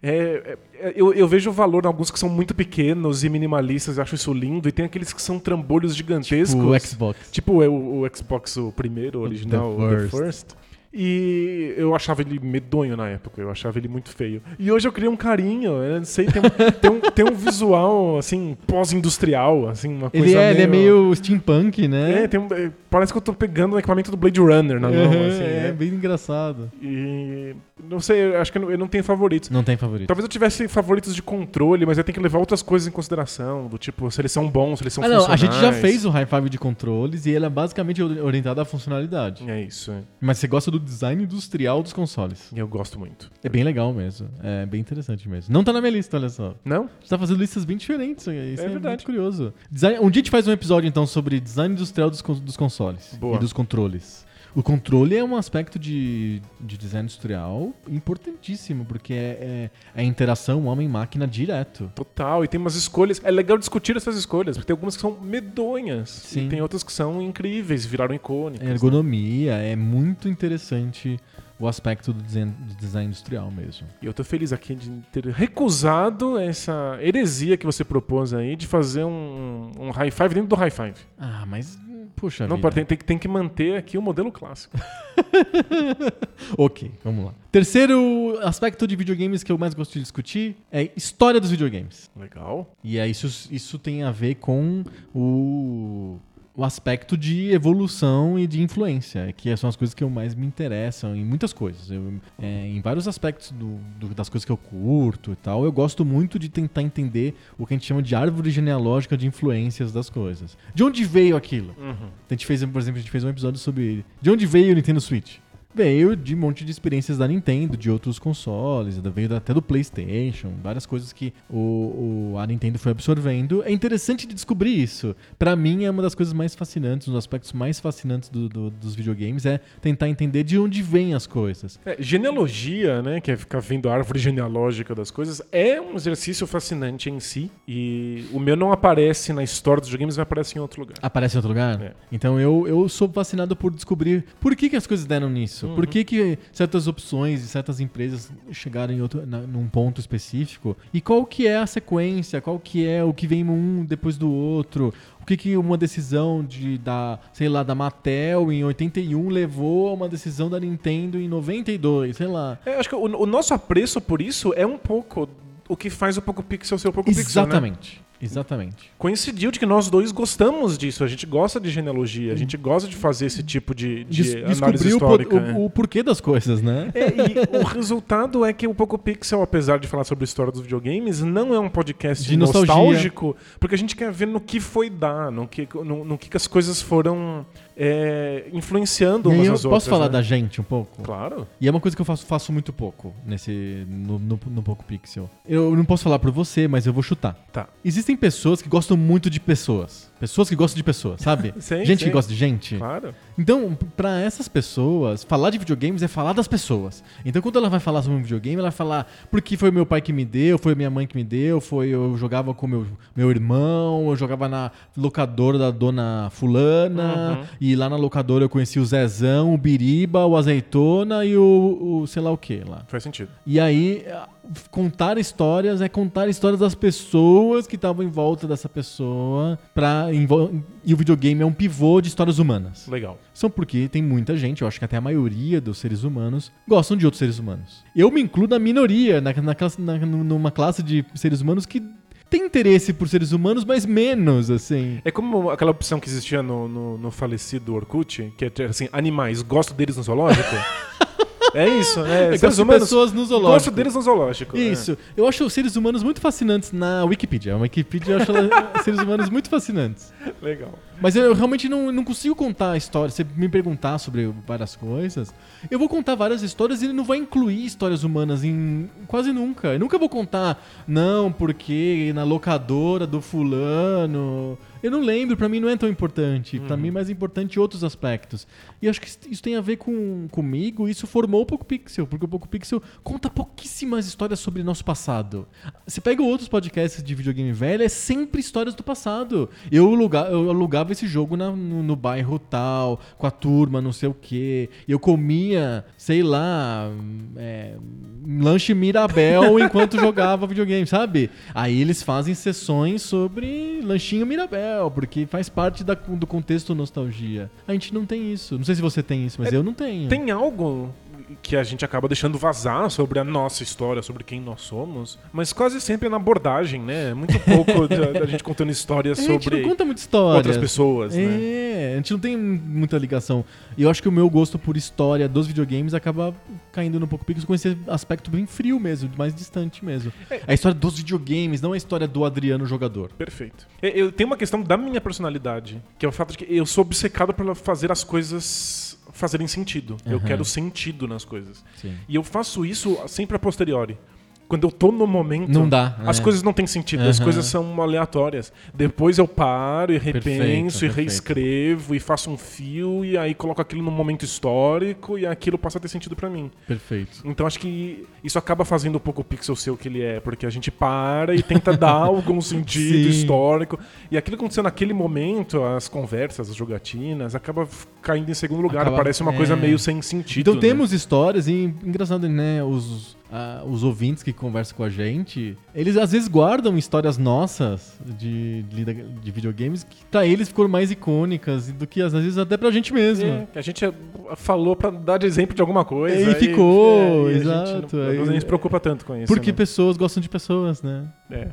É, é, eu, eu vejo o valor em alguns que são muito pequenos e minimalistas, eu acho isso lindo. E tem aqueles que são trambolhos gigantescos. O Xbox. Tipo o, o Xbox, o primeiro, o original, The o The First. E eu achava ele medonho na época, eu achava ele muito feio. E hoje eu criei um carinho, eu não sei, tem um, tem um, tem um visual, assim, pós-industrial, assim, uma coisa Ele é, ele é meio steampunk, né? É, tem um- é, parece que eu tô pegando o equipamento do Blade Runner na mão, Uhum, assim, é, né? bem engraçado. E não sei, eu acho que eu não, eu não tenho favoritos. Não tem favorito. Talvez eu tivesse favoritos de controle, mas eu tenho que levar outras coisas em consideração, do tipo, se eles são bons, se eles são Ah, não, a gente já fez o high five de controles e ele é basicamente ori- orientado à funcionalidade. É isso, é. Mas você gosta do design industrial dos consoles. Eu gosto muito. É bem legal mesmo. É bem interessante mesmo. Não tá na minha lista, olha só. Não? Você tá fazendo listas bem diferentes. Isso é, verdade. muito curioso. Design- um dia a gente faz um episódio, então, sobre design industrial dos, dos consoles Boa. e dos controles. O controle é um aspecto de, de design industrial importantíssimo, porque é, é, é a interação homem-máquina direto. Total, e tem umas escolhas. É legal discutir essas escolhas, porque tem algumas que são medonhas. Sim. E tem outras que são incríveis, viraram icônicas. É ergonomia, é muito interessante o aspecto do design, do design industrial mesmo. E eu tô feliz aqui de ter recusado essa heresia que você propôs aí de fazer um, um high five dentro do high five. Ah, mas, puxa Não vida. pode, tem, tem, que- tem que manter aqui o modelo clássico. Ok, vamos lá. Terceiro aspecto de videogames que eu mais gosto de discutir é história dos videogames. Legal. E aí isso, isso tem a ver com o, o aspecto de evolução e de influência, que são as coisas que eu mais me interessam em muitas coisas. Eu, é, em vários aspectos do- do- das coisas que eu curto e tal, eu gosto muito de tentar entender o que a gente chama de árvore genealógica de influências das coisas. De onde veio aquilo? Uhum. A gente fez, por exemplo, a gente fez um episódio sobre de onde veio o Nintendo Switch. Veio de um monte de experiências da Nintendo, de outros consoles, veio até do PlayStation, várias coisas que o, o- a Nintendo foi absorvendo. É interessante de descobrir isso. Pra mim, é uma das coisas mais fascinantes, um dos aspectos mais fascinantes do- do- dos videogames é tentar entender de onde vêm as coisas. É, genealogia, né, que é ficar vendo a árvore genealógica das coisas, é um exercício fascinante em si. E o meu não aparece na história dos videogames, mas aparece em outro lugar. Aparece em outro lugar? É. Então eu, eu sou fascinado por descobrir por que, que as coisas deram nisso. Isso? Por que, que certas opções e certas empresas chegaram em outro, na, num ponto específico? E qual que é a sequência? Qual que é o que vem um depois do outro? O que, que uma decisão de da, sei lá, da Mattel em 81 levou a uma decisão da Nintendo em 92, sei lá. É, acho que o, o nosso apreço por isso é um pouco o que faz o Poco Pixel ser o Poco Pixel, né? Exatamente. Coincidiu de que nós dois gostamos disso. A gente gosta de genealogia, a gente gosta de fazer esse tipo de, de Des- análise histórica. o- é. o porquê das coisas, né? É, e o resultado é que o Poco Pixel, apesar de falar sobre a história dos videogames, não é um podcast De nostalgia. nostálgico, porque a gente quer ver no que foi dar, no que, no, no que as coisas foram é, influenciando E umas eu posso outras. falar né? da gente um pouco? Claro. E é uma coisa que eu faço, faço muito pouco nesse no, no, no Poco Pixel. Eu não posso falar por você, mas eu vou chutar. Tá. Existem pessoas que gostam muito de pessoas. Pessoas que gostam de pessoas, sabe? Sei, gente sei. que gosta de gente. Claro. Então, pra essas pessoas, falar de videogames é falar das pessoas. Então, quando ela vai falar sobre um videogame, ela vai falar porque foi meu pai que me deu, foi minha mãe que me deu, foi eu jogava com meu, meu irmão, eu jogava na locadora da dona fulana, Uhum. e lá na locadora eu conheci o Zezão, o Biriba, o Azeitona e o, o sei lá o que lá. Faz sentido. E aí, contar histórias é contar histórias das pessoas que estavam em volta dessa pessoa. Pra, vo- e o videogame é um pivô de histórias humanas. Legal. São porque tem muita gente, eu acho que até a maioria dos seres humanos, gostam de outros seres humanos. Eu me incluo na minoria, na, na na- numa classe de seres humanos que tem interesse por seres humanos, mas menos, assim. É como aquela opção que existia no, no, no falecido Orkut, que é assim, animais, gosto deles no zoológico. é isso, é. Eu seres humanos, pessoas no zoológico. Gosto deles no zoológico. é. Isso. Eu acho os seres humanos muito fascinantes na Wikipedia. A Wikipedia eu acho seres humanos muito fascinantes. É, legal. Mas eu realmente não, não consigo contar a história. Se me perguntar sobre várias coisas, eu vou contar várias histórias e ele não vai incluir histórias humanas em quase nunca. Eu nunca vou contar, não, porque na locadora do fulano. Eu não lembro, pra mim não é tão importante. Pra mim é mais importante outros aspectos. E acho que isso tem a ver com comigo, e isso formou o Poco Pixel, porque o Poco Pixel conta pouquíssimas histórias sobre nosso passado. Você pega outros podcasts de videogame velho, é sempre histórias do passado. Eu, aluga- eu alugava esse jogo na- no, no bairro tal, com a turma, não sei o quê. Eu comia, sei lá, é, lanche Mirabel enquanto jogava videogame, sabe? Aí eles fazem sessões sobre lanchinho Mirabel, porque faz parte da- do contexto nostalgia. A gente não tem isso. Não sei se você tem isso, mas É, eu não tenho. Tem algo que a gente acaba deixando vazar sobre a nossa história, sobre quem nós somos, mas quase sempre é na abordagem, né? Muito pouco da, da gente contando histórias É, sobre conta muita história. outras pessoas, né? É, a gente não tem muita ligação. E eu acho que o meu gosto por história dos videogames acaba caindo no pouco pixel com esse aspecto bem frio mesmo, mais distante mesmo. É. A história dos videogames, não a história do Adriano jogador. Perfeito. Eu, eu tenho uma questão da minha personalidade, que é o fato de que eu sou obcecado por fazer as coisas fazerem sentido. Eu Aham. quero sentido nas coisas. Sim. E eu faço isso sempre a posteriori. Quando eu tô no momento. Não dá, As é. coisas não têm sentido, as Aham. coisas são aleatórias. Depois eu paro e repenso Perfeito, e perfeito. reescrevo e faço um fio e aí coloco aquilo num momento histórico e aquilo passa a ter sentido pra mim. Perfeito. Então acho que isso acaba fazendo um pouco o pixel ser o que ele é, porque a gente para e tenta dar algum sentido Sim. histórico. E aquilo que aconteceu naquele momento, as conversas, as jogatinas, acaba caindo em segundo lugar. Acaba- Parece uma é. coisa meio sem sentido. Então né? temos histórias e engraçado, né? Os, ah, os ouvintes que conversam com a gente, eles às vezes guardam histórias nossas de, de, de videogames que pra eles foram mais icônicas do que às vezes até pra gente mesmo. É, que a gente falou pra dar de exemplo de alguma coisa. E aí- ficou, é, e a exato, gente não, não se preocupa tanto com isso. Porque né? pessoas gostam de pessoas, né? É.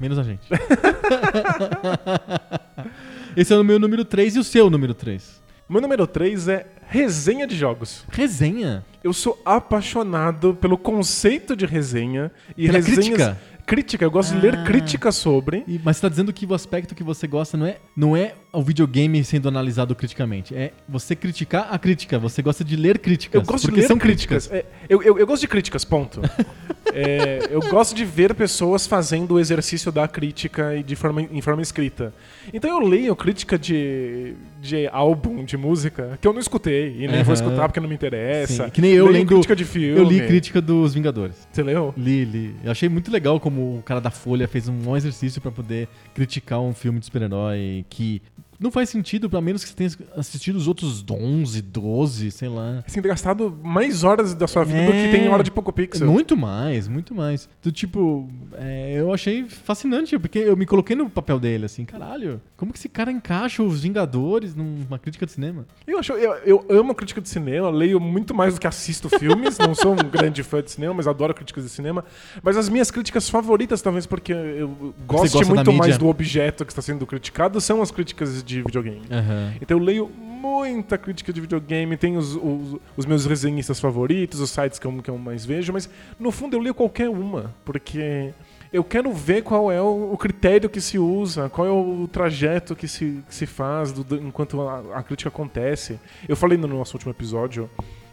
Menos a gente. Esse é o meu número 3 e o seu número 3. Meu número 3 é resenha de jogos. Resenha. Eu sou apaixonado pelo conceito de resenha e Pela resenhas. crítica? Crítica, eu gosto de Ah. ler críticas sobre. E- mas você tá dizendo que o aspecto que você gosta não é, não é o videogame sendo analisado criticamente. É você criticar a crítica. Você gosta de ler críticas. Eu gosto porque de ler são críticas. críticas. É, eu, eu, eu gosto de críticas, ponto. É, eu gosto de ver pessoas fazendo o exercício da crítica e de forma, em forma escrita. Então eu leio crítica de, de álbum, de música, que eu não escutei e nem vou Aham. escutar porque não me interessa. Sim, que nem eu Leio lendo- crítica de filme. Eu li crítica dos Vingadores. Você leu? Li, li. Eu achei muito legal como o cara da Folha fez um bom exercício pra poder criticar um filme de super-herói que não faz sentido, a menos que você tenha assistido os outros 11, 12, sei lá. Assim, gastado mais horas da sua vida É. do que tem hora de Poco Pixel. Muito mais, muito mais. Do tipo, é, eu achei fascinante, porque eu me coloquei no papel dele, assim, caralho, como que esse cara encaixa os Vingadores numa crítica de cinema? Eu, acho, eu, eu amo crítica de cinema, leio muito mais do que assisto filmes. não sou um grande fã de cinema, mas adoro críticas de cinema. Mas as minhas críticas favoritas, talvez porque eu da muito mais do objeto que está sendo criticado, são as críticas de videogame. Aham. Então eu leio muita crítica de videogame, tenho os, os, os meus resenhistas favoritos, os sites que eu, que eu mais vejo, mas no fundo eu leio qualquer uma, porque eu quero ver qual é o, o critério que se usa, qual é o trajeto que se, que se faz do- do- enquanto a, a crítica acontece. Eu falei no nosso último episódio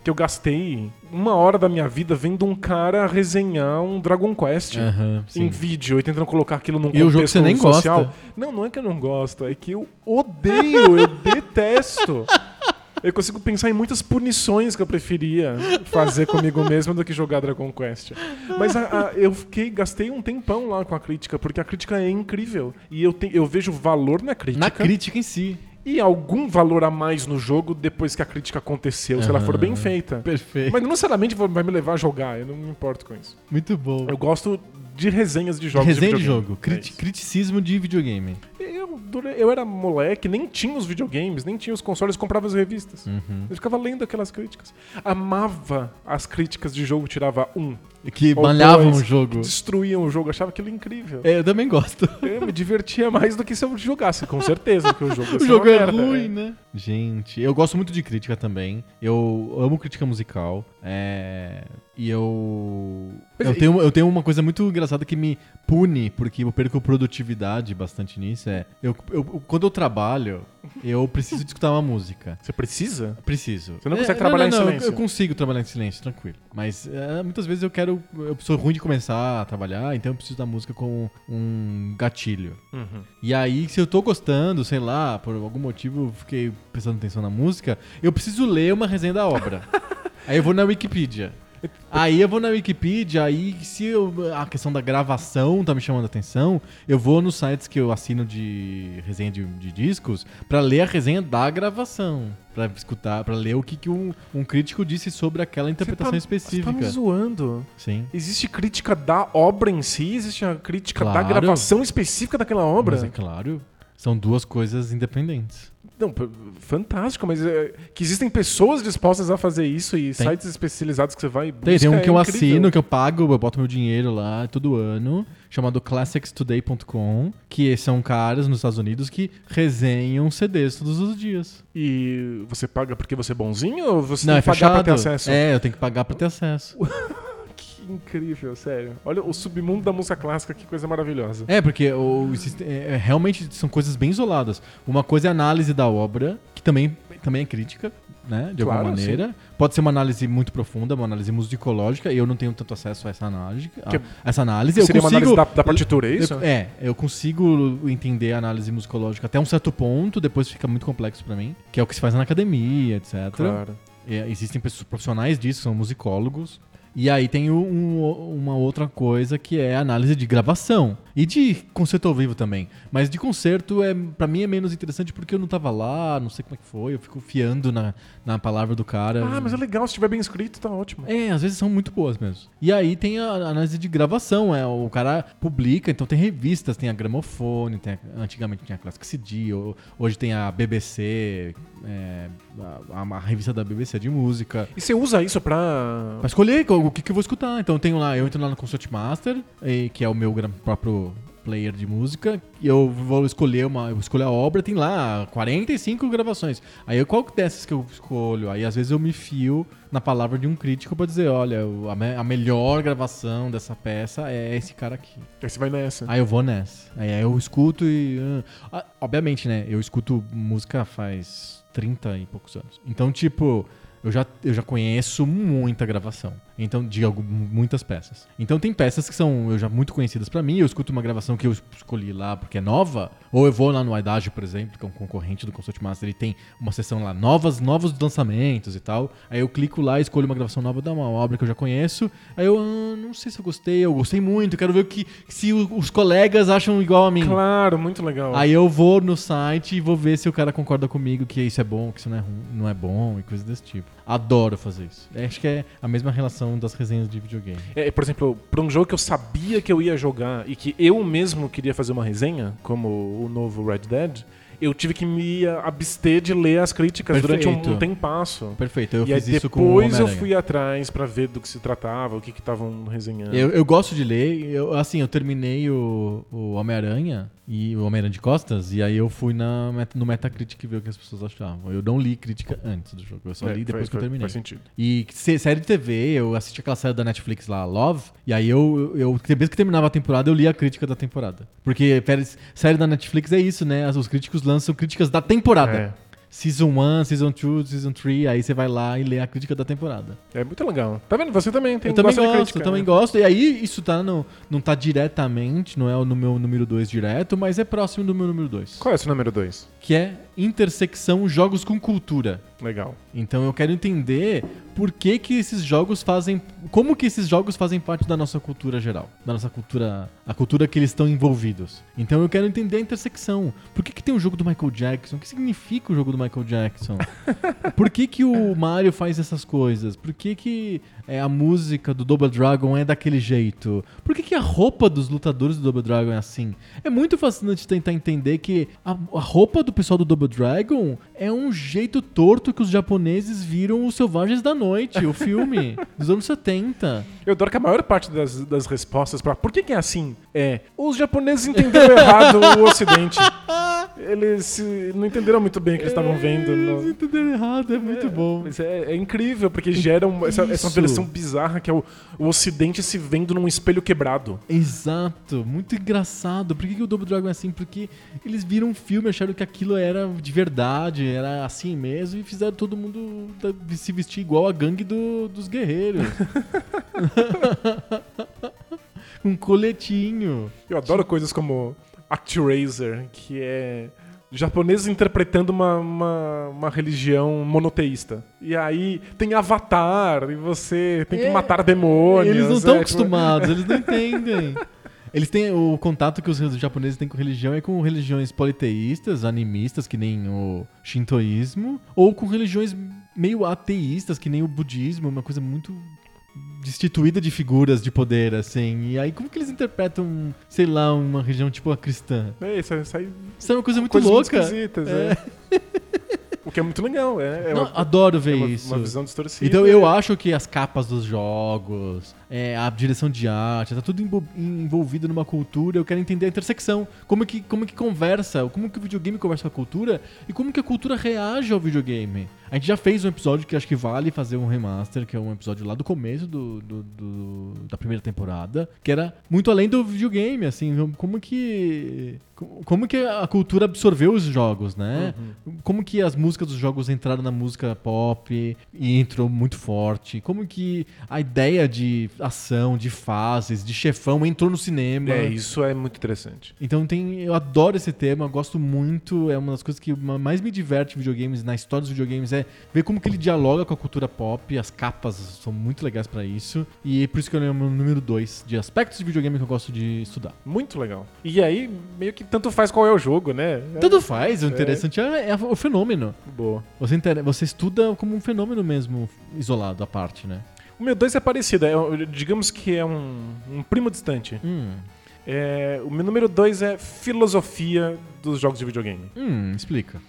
que eu gastei uma hora da minha vida vendo um cara resenhar um Dragon Quest Aham, em vídeo e tentando colocar aquilo num E o jogo que você nem social. gosta. Não, não é que eu não gosto, é que eu odeio, eu detesto. Eu consigo pensar em muitas punições que eu preferia fazer comigo mesmo do que jogar Dragon Quest. Mas a- a- eu fiquei, gastei um tempão lá com a crítica, porque a crítica é incrível. E eu, te- eu vejo valor na crítica. Na crítica em si. E algum valor a mais no jogo depois que a crítica aconteceu, se ela for bem feita. Perfeito. Mas não necessariamente vai me levar a jogar, eu não me importo com isso. Muito bom. Eu gosto de resenhas de jogos Resenha de, videogame. jogo. É Criti- isso. criticismo de videogame. Eu, eu era moleque, nem tinha os videogames, nem tinha os consoles, comprava as revistas. Uhum. Eu ficava lendo aquelas críticas. Amava as críticas de jogo, tirava um. Que Ou malhavam dois, o jogo. Destruíam o jogo, achava aquilo incrível. É, eu também gosto. Eu me divertia mais do que se eu jogasse, com certeza, que o jogo O jogo é merda, ruim, né? Gente, eu gosto muito de crítica também. Eu amo crítica musical. É... E eu. Eu e- tenho, eu tenho uma coisa muito engraçada que me pune, porque eu perco produtividade bastante nisso. É. Eu, eu- quando eu trabalho, eu preciso de escutar uma música. Você precisa? Preciso. Você não É, consegue trabalhar em não, eu- silêncio? Eu, consigo trabalhar em silêncio, tranquilo. Mas é, muitas vezes eu quero. Eu sou ruim de começar a trabalhar, então eu preciso da música com um gatilho. Uhum. E aí, se eu tô gostando, sei lá, por algum motivo fiquei prestando atenção na música, eu preciso ler uma resenha da obra. aí eu vou na Wikipedia. Aí eu vou na Wikipedia, aí se eu- a questão da gravação tá me chamando a atenção, eu vou nos sites que eu assino de resenha de, de discos pra ler a resenha da gravação. Pra escutar, pra ler o que, que um, um crítico disse sobre aquela interpretação Você específica. tá me zoando. Sim. Existe crítica da obra em si? Existe a crítica da Claro. gravação específica daquela obra? Mas é claro, são duas coisas independentes. Não, fantástico, mas é, que existem pessoas dispostas a fazer isso e Tem. sites especializados que você vai e busca. Tem, tem um que é eu incrível. assino, que eu pago, eu boto meu dinheiro lá todo ano, chamado classicstoday.com, que são caras nos Estados Unidos que resenham CDs todos os dias. E você paga porque você é bonzinho ou você Não, tem é que pagar fechado. pra ter acesso? É, eu tenho que pagar pra ter acesso. Que incrível, sério. Olha o submundo da música clássica, que coisa maravilhosa. É, porque o, é, é, realmente são coisas bem isoladas. Uma coisa é a análise da obra, que também, também é crítica, né? De Claro, alguma maneira. Pode ser uma análise muito profunda, uma análise musicológica, e eu não tenho tanto acesso a essa análise. a- essa análise eu Seria uma consigo, análise da, da partitura, é isso? Eu- é, eu consigo entender a análise musicológica até um certo ponto, depois fica muito complexo pra mim, que é o que se faz na academia, etc. Claro. É, existem pessoas profissionais disso, são musicólogos. E aí tem um- um- uma outra coisa que é análise de gravação. E de concerto ao vivo também. Mas de concerto, é, para mim, é menos interessante porque eu não tava lá, não sei como é que foi, eu fico fiando na, na palavra do cara. Ah, mas é legal, se estiver bem escrito, tá ótimo. É, às vezes são muito boas mesmo. E aí tem a análise de gravação, é, o cara publica, então tem revistas, tem a Gramofone, tem a- antigamente tinha a Classic CD, ho- hoje tem a BBC, é, a, a revista da BBC de música. E você usa isso pra. Pra escolher o que, que eu vou escutar. Então eu tenho lá, eu entro lá no Concertmaster, eh, que é o meu próprio player de música, e eu vou escolher uma, eu escolho a obra, tem lá 45 gravações. Aí qual dessas que eu escolho? Aí às vezes eu me fio na palavra de um crítico pra dizer, olha, a, me- a melhor gravação dessa peça é esse cara aqui. Aí você vai nessa. Aí eu vou nessa. Aí eu escuto e. ah, obviamente, né? Eu escuto música faz 30 e poucos anos. Então, tipo, eu já, eu já conheço muita gravação. Então, de algum- muitas peças. Então tem peças que são eu já muito conhecidas pra mim, eu escuto uma gravação que eu escolhi lá porque é nova, ou eu vou lá no Idage, por exemplo, que é um concorrente do Consult Master, ele tem uma seção lá, novas, novos lançamentos e tal. Aí eu clico lá, escolho uma gravação nova da uma obra que eu já conheço. Aí eu ah, não sei se eu gostei, eu gostei muito, quero ver o que se os colegas acham igual a mim. Claro, muito legal. Aí eu vou no site e vou ver se o cara concorda comigo que isso é bom, que isso não é, não é bom e coisas desse tipo. Adoro fazer isso. É, Acho que é a mesma relação das resenhas de videogame. É, por exemplo, pra um jogo que eu sabia que eu ia jogar e que eu mesmo queria fazer uma resenha, como o novo Red Dead, eu tive que me abster de ler as críticas durante um, Perfeito. um tempasso. Perfeito, eu e fiz isso com o depois eu fui atrás pra ver do que se tratava, o que que estavam resenhando. Eu, eu gosto de ler, eu, assim, eu terminei o, o Homem-Aranha e o Homem-Aranha de Costas, e aí eu fui na, no Metacritic ver o que as pessoas achavam. Eu não li crítica antes do jogo, eu só É, li depois faz- que eu terminei. Faz sentido. E se- série de TV, eu assisti aquela série da Netflix lá, Love, e aí eu, eu, eu depois que terminava a temporada, eu li a crítica da temporada. Porque série da Netflix é isso, né? Os críticos lançam críticas da temporada. É. Season 1, Season 2, Season 3, aí você vai lá e lê a crítica da temporada. É muito legal. Tá vendo? Você também tem eu também gosto, crítica, eu também né? gosto. E aí isso tá no, não tá diretamente, não é no meu número 2 direto, mas é próximo do meu número 2. Qual é o seu número 2? Que é intersecção jogos com cultura. Legal. Então eu quero entender por que que esses jogos fazem, como que esses jogos fazem parte da nossa cultura geral, da nossa cultura, a cultura que eles estão envolvidos. Então eu quero entender a intersecção. Por que que tem o jogo do Michael Jackson? O que significa o jogo do Michael Jackson? Por que que o Mario faz essas coisas? Por que que é, a música do Double Dragon é daquele jeito? Por que que a roupa dos lutadores do Double Dragon é assim? É muito fascinante tentar entender que a, a roupa do pessoal do Double Dragon é um jeito torto que os japoneses viram os Selvagens da Noite, o filme dos anos 70. Eu adoro que a maior parte das, das respostas pra por que, que é assim é os japoneses entenderam errado o ocidente. Eles não entenderam muito bem o que eles estavam vendo. Eles no- entenderam errado, é muito bom. Mas é, é incrível, porque gera um- essa, essa versão bizarra que é o, o ocidente se vendo num espelho quebrado. Exato, muito engraçado. Por que, que o Double Dragon é assim? Porque eles viram um filme, acharam que aquilo era de verdade, era assim mesmo, e fizeram todo mundo se vestir igual a gangue do- dos guerreiros. um coletinho. Eu adoro coisas como ActRaiser, que é japoneses interpretando uma, uma, uma religião monoteísta. E aí tem Avatar, e você tem que É, matar demônios. Eles não estão é, tipo- acostumados, eles não entendem. Eles têm o contato que os japoneses têm com religião é com religiões politeístas, animistas, que nem o shintoísmo, ou com religiões meio ateístas, que nem o budismo, uma coisa muito destituída de figuras de poder, assim. E aí, como que eles interpretam, sei lá, uma religião tipo a cristã? É isso, isso aí Isso é uma coisa muito coisas muito louca. esquisitas, é. O que é muito legal, é, é Não, uma, adoro ver é uma, isso. uma visão distorcida. Então eu acho que as capas dos jogos, é, a direção de arte, tá tudo envol- envolvido numa cultura. Eu quero entender a intersecção. Como que, como que conversa, como que o videogame conversa com a cultura e como que a cultura reage ao videogame. A gente já fez um episódio que acho que vale fazer um remaster, que é um episódio lá do começo do, do- do- da primeira temporada, que era muito além do videogame, assim, como que. Como que a cultura absorveu os jogos, né? Como que as músicas dos jogos entraram na música pop e entrou muito forte? Como que a ideia de ação, de fases, de chefão entrou no cinema? É, isso é muito interessante. Então tem, eu adoro esse tema, gosto muito, é uma das coisas que ma- mais me diverte em videogames, na história dos videogames, é ver como que ele dialoga com a cultura pop, as capas são muito legais pra isso, e é por isso que eu lembro o número 2 de aspectos de videogame que eu gosto de estudar. Muito legal. E aí, meio que tanto faz qual é o jogo, né? É Tanto faz, o interessante é, é o fenômeno. boa. Você, inter- você estuda como um fenômeno mesmo, isolado, à parte, né? O meu 2 é parecido, é, digamos que é um, um primo distante. Hum, É, o meu número 2 é filosofia dos jogos de videogame. hum, explica.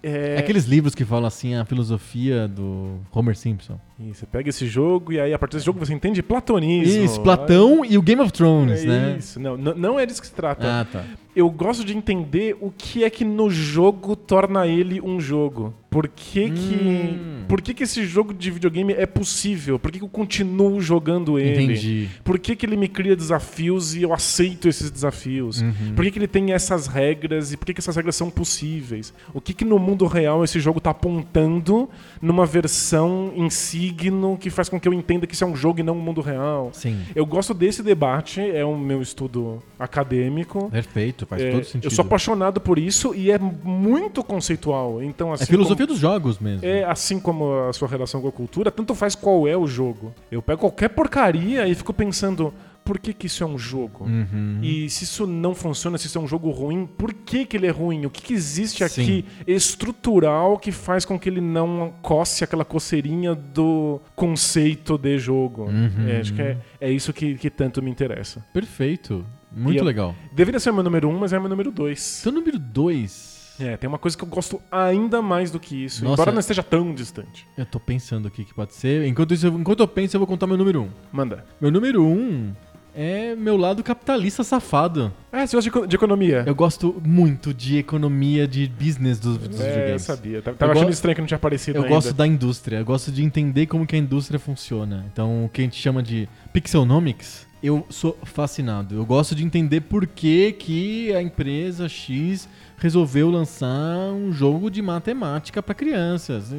É, aqueles livros que falam assim, a filosofia do Homer Simpson. e você pega esse jogo e aí a partir desse jogo você entende platonismo. Isso, Platão e o Game of Thrones, É né? Isso, não, não, não é disso que se trata. Ah, tá. Eu gosto de entender o que é que no jogo torna ele um jogo. Por que que, Hum. por que, que esse jogo de videogame é possível? Por que, que eu continuo jogando ele? Entendi. Por que, que ele me cria desafios e eu aceito esses desafios? Uhum. Por que, que ele tem essas regras e por que, que essas regras são possíveis? O que, que no mundo real esse jogo tá apontando numa versão em signo que faz com que eu entenda que isso é um jogo e não um mundo real. Sim. Eu gosto desse debate, é o meu estudo acadêmico. Perfeito, faz É, todo sentido. eu sou apaixonado por isso e é muito conceitual. Então, assim É filosofia como- dos jogos mesmo. é assim como a sua relação com a cultura, tanto faz qual é o jogo. Eu pego qualquer porcaria e fico pensando, por que, que isso é um jogo? Uhum. E se isso não funciona, se isso é um jogo ruim, por que, que ele é ruim? O que, que existe Sim. aqui estrutural que faz com que ele não coce aquela coceirinha do conceito de jogo? Uhum. É, acho que é, é isso que, que tanto me interessa. Perfeito. Muito E eu- legal. Deveria ser meu número um, mas é meu número dois. Seu número 2. É, tem uma coisa que eu gosto ainda mais do que isso, Nossa. embora não esteja tão distante. Eu tô pensando aqui que pode ser. Enquanto, isso, eu- enquanto eu penso, eu vou contar meu número 1. Um. Manda. Meu número 1 um é meu lado capitalista safado. Ah, você gosta de, eco- de economia? Eu gosto muito de economia de business dos, dos é, eu videogames. sabia. Tava tava Eu achando estranho que não tinha aparecido Eu ainda. gosto da indústria, eu gosto de entender como que a indústria funciona. Então, o que a gente chama de pixelnomics, eu sou fascinado. Eu gosto de entender por que, que a empresa X resolveu lançar um jogo de matemática pra crianças.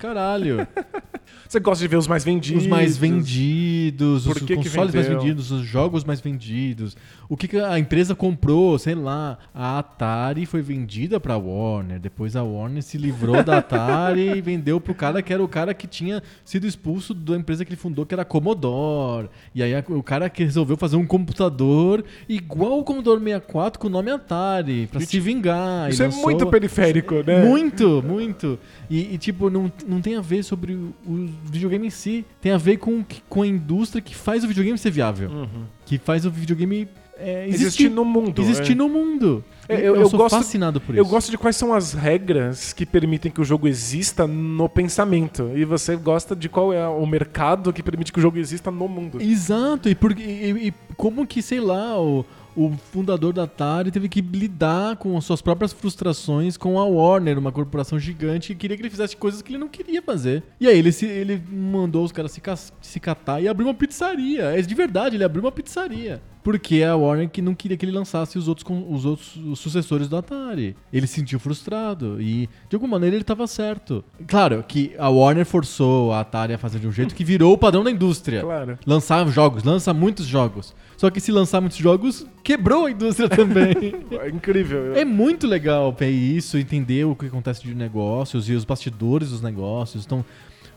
Caralho. Você gosta de ver os mais vendidos. os mais vendidos, Por os que que consoles mais vendidos, os jogos mais vendidos. O que, a empresa comprou, sei lá. A Atari foi vendida pra Warner, depois a Warner se livrou da Atari e vendeu pro cara que era o cara que tinha sido expulso da empresa que ele fundou, que era a Commodore. E aí o cara que resolveu fazer um computador igual o Commodore 64 com o nome Atari, pra se vingar. Isso é muito periférico, né? muito, muito. E, e, tipo, não, não tem a ver sobre o, o videogame em si. Tem a ver com, com a indústria que faz o videogame ser viável. Uhum. Que faz o videogame é, Existir existir, no mundo. existir é. no mundo. É, E eu- eu sou gosto- fascinado por Eu isso. gosto de quais são as regras que permitem que o jogo exista no pensamento. E você gosta de qual é o mercado que permite que o jogo exista no mundo. Exato, e, por, e, e como que, sei lá, o, o fundador da Atari teve que lidar com as suas próprias frustrações com a Warner, uma corporação gigante, que queria que ele fizesse coisas que ele não queria fazer. E aí ele, se, ele mandou os caras se, se catar e abriu uma pizzaria. É de verdade, ele abriu uma pizzaria. Porque a Warner que não queria que ele lançasse os outros, com- os outros os sucessores do Atari. Ele se sentiu frustrado e, de alguma maneira, ele estava certo. Claro que a Warner forçou a Atari a fazer de um jeito que virou o padrão da indústria. Claro. Lançar jogos, lança muitos jogos. Só que se lançar muitos jogos, quebrou a indústria também. É incrível. é muito legal ver isso, entender o que acontece de negócios e os bastidores dos negócios. Então,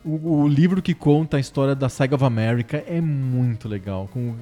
o, o livro que conta a história da Sega of America é muito legal. Com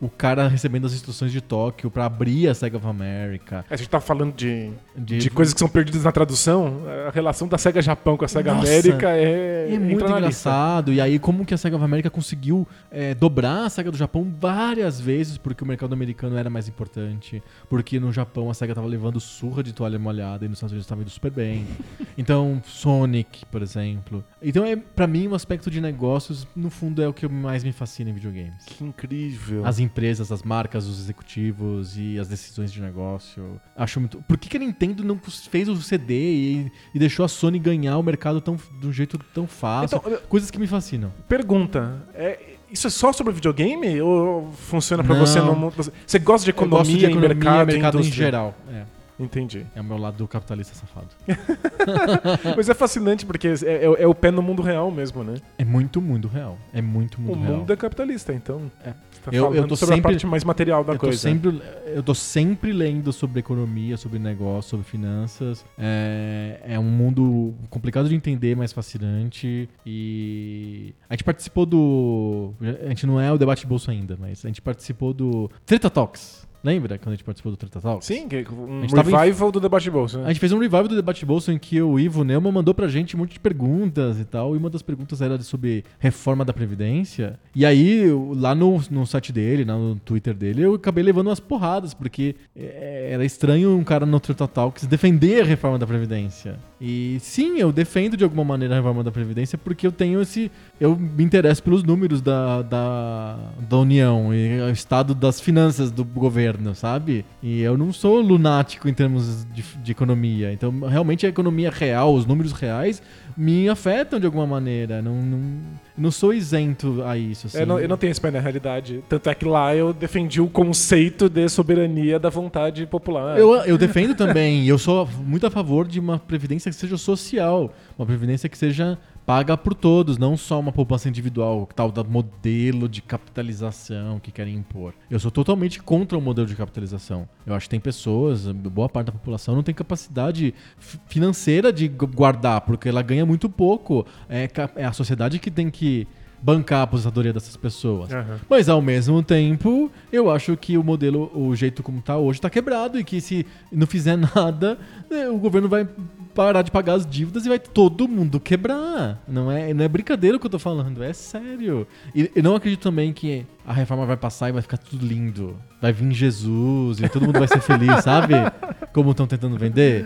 o, cara recebendo as instruções de Tóquio pra abrir a Sega of America. A gente tá falando de, De- de coisas que são perdidas na tradução. A relação da SEGA Japão com a SEGA Nossa, América é. É muito engraçado. E aí, como que a SEGA of America conseguiu é, dobrar a SEGA do Japão várias vezes, porque o mercado americano era mais importante. Porque no Japão a SEGA tava levando surra de toalha molhada e nos Estados Unidos tava indo super bem. Então, Sonic, por exemplo. Então, é para mim, um aspecto de negócios, no fundo, é o que mais me fascina em videogames. Que incrível. As empresas, as marcas, os executivos e as decisões de negócio. Acho muito. Por que, que a Nintendo não fez o CD e, e deixou a Sony ganhar o mercado tão, de um jeito tão fácil? Então, Coisas que me fascinam. Pergunta: é, isso é só sobre videogame ou funciona pra Não. você no mundo? Você- gosta de economia, de economia mercado, mercado em geral. É, Entendi. é o meu lado do capitalista safado. Mas é fascinante porque é, é- é o pé no mundo real mesmo, né? É muito mundo real. É muito mundo o real. mundo é capitalista, então. É. Tá Eu- eu tô sobre sempre- a parte mais material da eu tô, coisa. sempre, eu tô sempre lendo sobre economia, sobre negócio, sobre finanças. É, é um mundo complicado de entender, mas fascinante. E a gente participou do. A gente não é o debate bolso ainda, mas a gente participou do Treta Talks. Lembra quando a gente participou do Treta Talks? Sim, que- um A tava em- revival do debate bolsa, A né? gente fez um revival do Debate Bolso em que o Ivo Neumann mandou pra gente um monte de perguntas e tal. E uma das perguntas era sobre reforma da Previdência. E aí, lá no, no site dele, lá no Twitter dele, eu acabei levando umas porradas, porque é, era estranho um cara no Treta Talks defender a reforma da Previdência. E sim, eu defendo de alguma maneira a reforma da Previdência porque eu tenho esse. Eu me interesso pelos números da, da, da União e o estado das finanças do governo, sabe? E eu não sou lunático em termos de, de economia. Então, realmente, a economia real, os números reais, me afetam de alguma maneira. Não, não- não sou isento a isso. Assim. Eu, não, eu não tenho esse pé na realidade. Tanto é que lá eu defendi o conceito de soberania da vontade popular. Eu, eu defendo também, eu sou muito a favor de uma previdência que seja social, uma previdência que seja paga por todos, não só uma poupança individual, tal da modelo de capitalização que querem impor. Eu sou totalmente contra o modelo de capitalização. Eu acho que tem pessoas, boa parte da população não tem capacidade fi- financeira de gu- guardar, porque ela ganha muito pouco. É, é a sociedade que tem que bancar a aposentadoria dessas pessoas. Aham. Mas ao mesmo tempo, eu acho que o modelo, o jeito como tá hoje, tá quebrado e que se não fizer nada, né, o governo vai parar de pagar as dívidas e vai todo mundo quebrar. Não é, não é brincadeira o que eu tô falando, é sério. E eu não acredito também que a reforma vai passar e vai ficar tudo lindo. Vai vir Jesus e todo mundo vai ser feliz, sabe? Como estão tentando vender.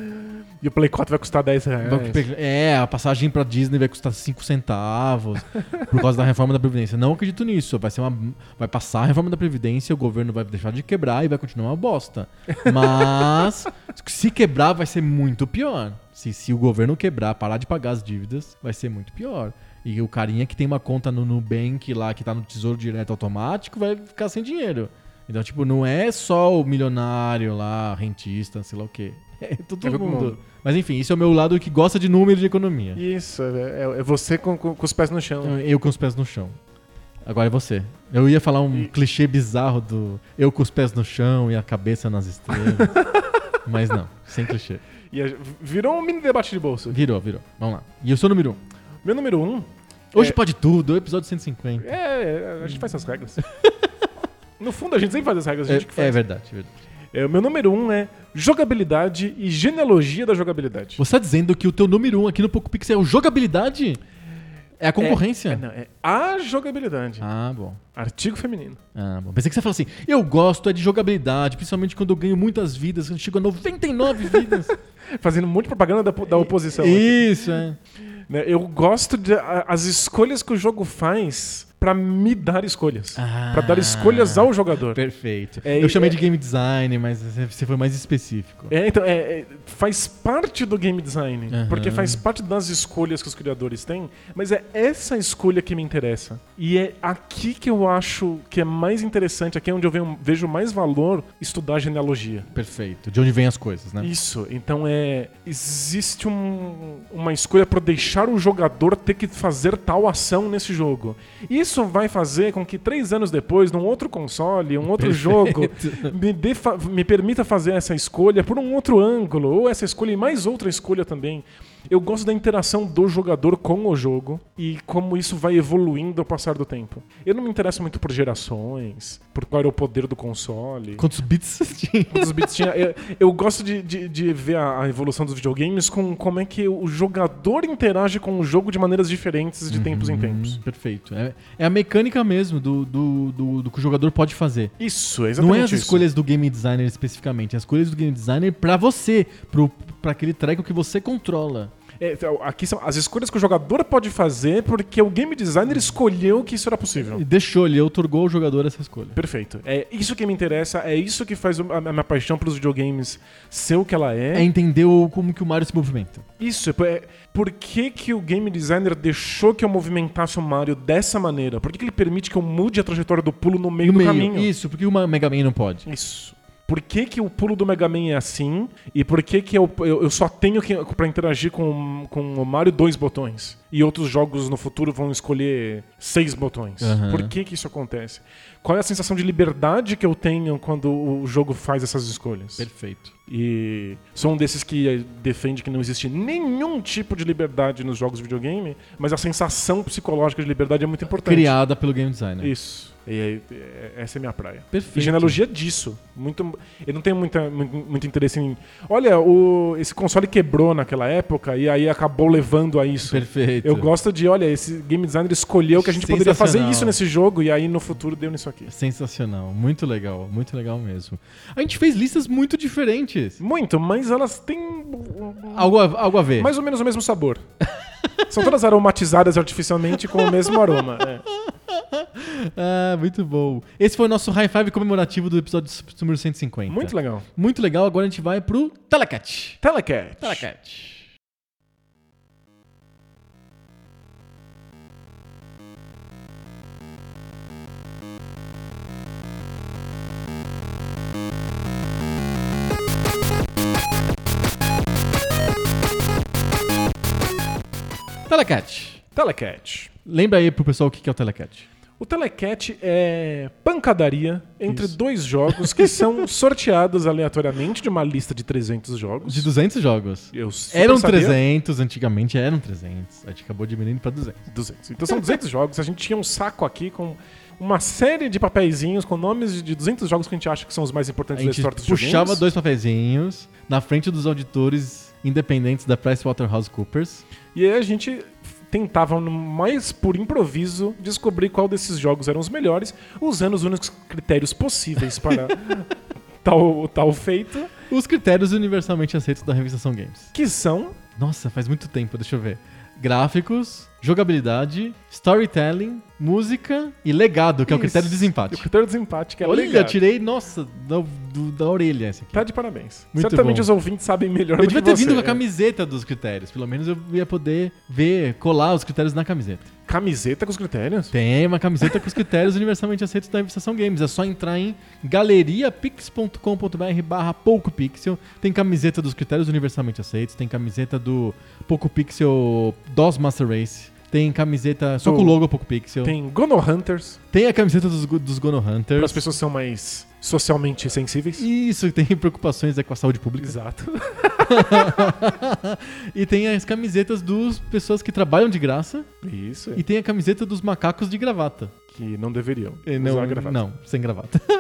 E o Play 4 vai custar 10 reais. É, a passagem pra Disney vai custar 5 centavos por causa da reforma da Previdência. Não acredito nisso. Vai ser uma. Vai passar a reforma da Previdência, o governo vai deixar de quebrar e vai continuar uma bosta. Mas se quebrar, vai ser muito pior. Se, se o governo quebrar, parar de pagar as dívidas, vai ser muito pior. E o carinha que tem uma conta no Nubank lá, que tá no Tesouro Direto Automático, vai ficar sem dinheiro. Então, tipo, não é só o milionário lá, rentista, sei lá o quê. É todo, É mundo. mundo. Mas enfim, isso é o meu lado que gosta de número de economia. Isso, é, é você com, com- com os pés no chão. Eu com os pés no chão. Agora é você. Eu ia falar um clichê bizarro do eu com os pés no chão e a cabeça nas estrelas. mas não, sem clichê. E a- virou um mini debate de bolso. Virou, virou. Vamos lá. E eu o número 1. Um. Meu número um Hoje É. pode tudo, episódio 150. é, é, a gente faz essas regras. no fundo, a gente sempre faz as regras, a É, gente que faz. é verdade, é verdade. É, o meu número um é jogabilidade e genealogia da jogabilidade. Você tá dizendo que o teu número 1 um aqui no Poco Pixel é o jogabilidade? É a concorrência? É, não, é a jogabilidade. Ah, bom. Artigo feminino. Ah, bom. Pensei que você falou assim, eu gosto é de jogabilidade, principalmente quando eu ganho muitas vidas, quando eu chego a 99 vidas. Fazendo um monte de propaganda da, da oposição. aqui. Isso, é. Né, Eu gosto de as escolhas que o jogo faz pra me dar escolhas. Ah. Pra dar escolhas ao jogador. Perfeito. É, eu chamei é- de game design, mas você foi mais específico. É, então, é, é, faz parte do game design, Aham. porque faz parte das escolhas que os criadores têm, mas é essa escolha que me interessa. E é aqui que eu acho que é mais interessante, aqui é onde eu vejo mais valor estudar genealogia. Perfeito. De onde vêm as coisas, né? Isso, então é. Existe um- uma escolha para deixar o jogador ter que fazer tal ação nesse jogo. Isso vai fazer com que três anos depois, num outro console, um outro jogo, me, dê me permita fazer essa escolha por um outro ângulo, ou essa escolha e mais outra escolha também. Eu gosto da interação do jogador com o jogo e como isso vai evoluindo ao passar do tempo. Eu não me interesso muito por gerações, por qual era o poder do console. Quantos bits tinha? Quantos bits tinha. Eu, eu gosto de, de, de ver a, a evolução dos videogames com como é que o jogador interage com o jogo de maneiras diferentes de tempos em tempos. Hum, perfeito. É, é a mecânica mesmo do, do, do, do que o jogador pode fazer. Isso, é exatamente Não é as isso. escolhas do game designer especificamente, é as escolhas do game designer pra você, pro, pra aquele treco que você controla. É, então, aqui são as escolhas que o jogador pode fazer porque o game designer escolheu que isso era possível. E deixou, ele otorgou ao jogador essa escolha. Perfeito. É isso que me interessa, é isso que faz a, minha paixão pelos videogames ser o que ela é. É entender como que o Mario se movimenta. Isso, é, é- por que, que o game designer deixou que eu movimentasse o Mario dessa maneira? Por que, que ele permite que eu mude a trajetória do pulo no meio No do meio. caminho? Isso, porque o Mega Man não pode. Isso. Por que, que o pulo do Mega Man é assim? E por que, que eu, eu, eu só tenho que, pra interagir com, com o Mario dois botões? E outros jogos no futuro vão escolher seis botões. Aham. Por que, que isso acontece? Qual é a sensação de liberdade que eu tenho quando o jogo faz essas escolhas? Perfeito. E sou um desses que eh, defende que não existe nenhum tipo de liberdade nos jogos de videogame, mas a sensação psicológica de liberdade é muito importante. Criada pelo game designer. Isso. E aí, é- essa é a minha praia. Perfeito. E genealogia disso. Muito, eu não tenho muita, muito, muito interesse em. Olha, o, esse console quebrou naquela época e aí acabou levando a isso. Perfeito. Eu gosto de, olha, esse game designer escolheu que a gente poderia fazer isso nesse jogo e aí no futuro deu nisso aqui. Sensacional, muito legal, muito legal mesmo. A gente fez listas muito diferentes. Muito, mas elas têm Algo a, algo a ver. mais ou menos o mesmo sabor. São todas aromatizadas artificialmente com o mesmo aroma. é ah, muito bom. Esse foi o nosso high five comemorativo do episódio número 150. Muito legal. Muito legal. Agora a gente vai pro Telecat. Telecat. Telecat. Telecat. Telecat. Lembra aí pro pessoal o que é o Telecat. O Telecat é pancadaria entre Isso. dois jogos que são sorteados aleatoriamente de uma lista de 300 jogos. De 200 jogos. Eu Eram sabia. 300, antigamente eram 300. A gente acabou diminuindo pra 200. 200. Então são 200 jogos. A gente tinha um saco aqui com uma série de papeizinhos com nomes de 200 jogos que a gente acha que são os mais importantes da história dos puxava dois papeizinhos na frente dos auditores independentes da PricewaterhouseCoopers. E aí a gente tentava, no mais por improviso, descobrir qual desses jogos eram os melhores, usando os únicos critérios possíveis para tal, tal feito, Os critérios universalmente aceitos da revista São Games. que são Nossa, faz muito tempo, deixa eu ver. Gráficos, jogabilidade, storytelling, música e legado, que é o Isso. critério de o desempate. critério de desempate, que é Olha, legal. tirei, nossa, da, do- da orelha esse aqui. Tá de parabéns. Muito Certamente bom. os ouvintes sabem melhor Eu do devia que ter você. vindo com a camiseta dos critérios. Pelo menos eu ia poder ver, colar os critérios na camiseta. Camiseta com os critérios? Tem uma camiseta com os critérios universalmente aceitos da revista São Games. É só entrar em galeriapix.com.br barra PocoPixel. Tem camiseta dos critérios universalmente aceitos. Tem camiseta do PocoPixel DOS Master Race. Tem camiseta só Do- com o logo PocoPixel. Tem, Tem Gono Hunters, a camiseta dos, dos Gono para as Hunters. pessoas que são mais socialmente sensíveis. Isso, tem preocupações é, com a saúde pública. Exato. e tem as camisetas dos pessoas que trabalham de graça. Isso. E tem a camiseta dos macacos de gravata. Que não deveriam Não, não, sem gravata.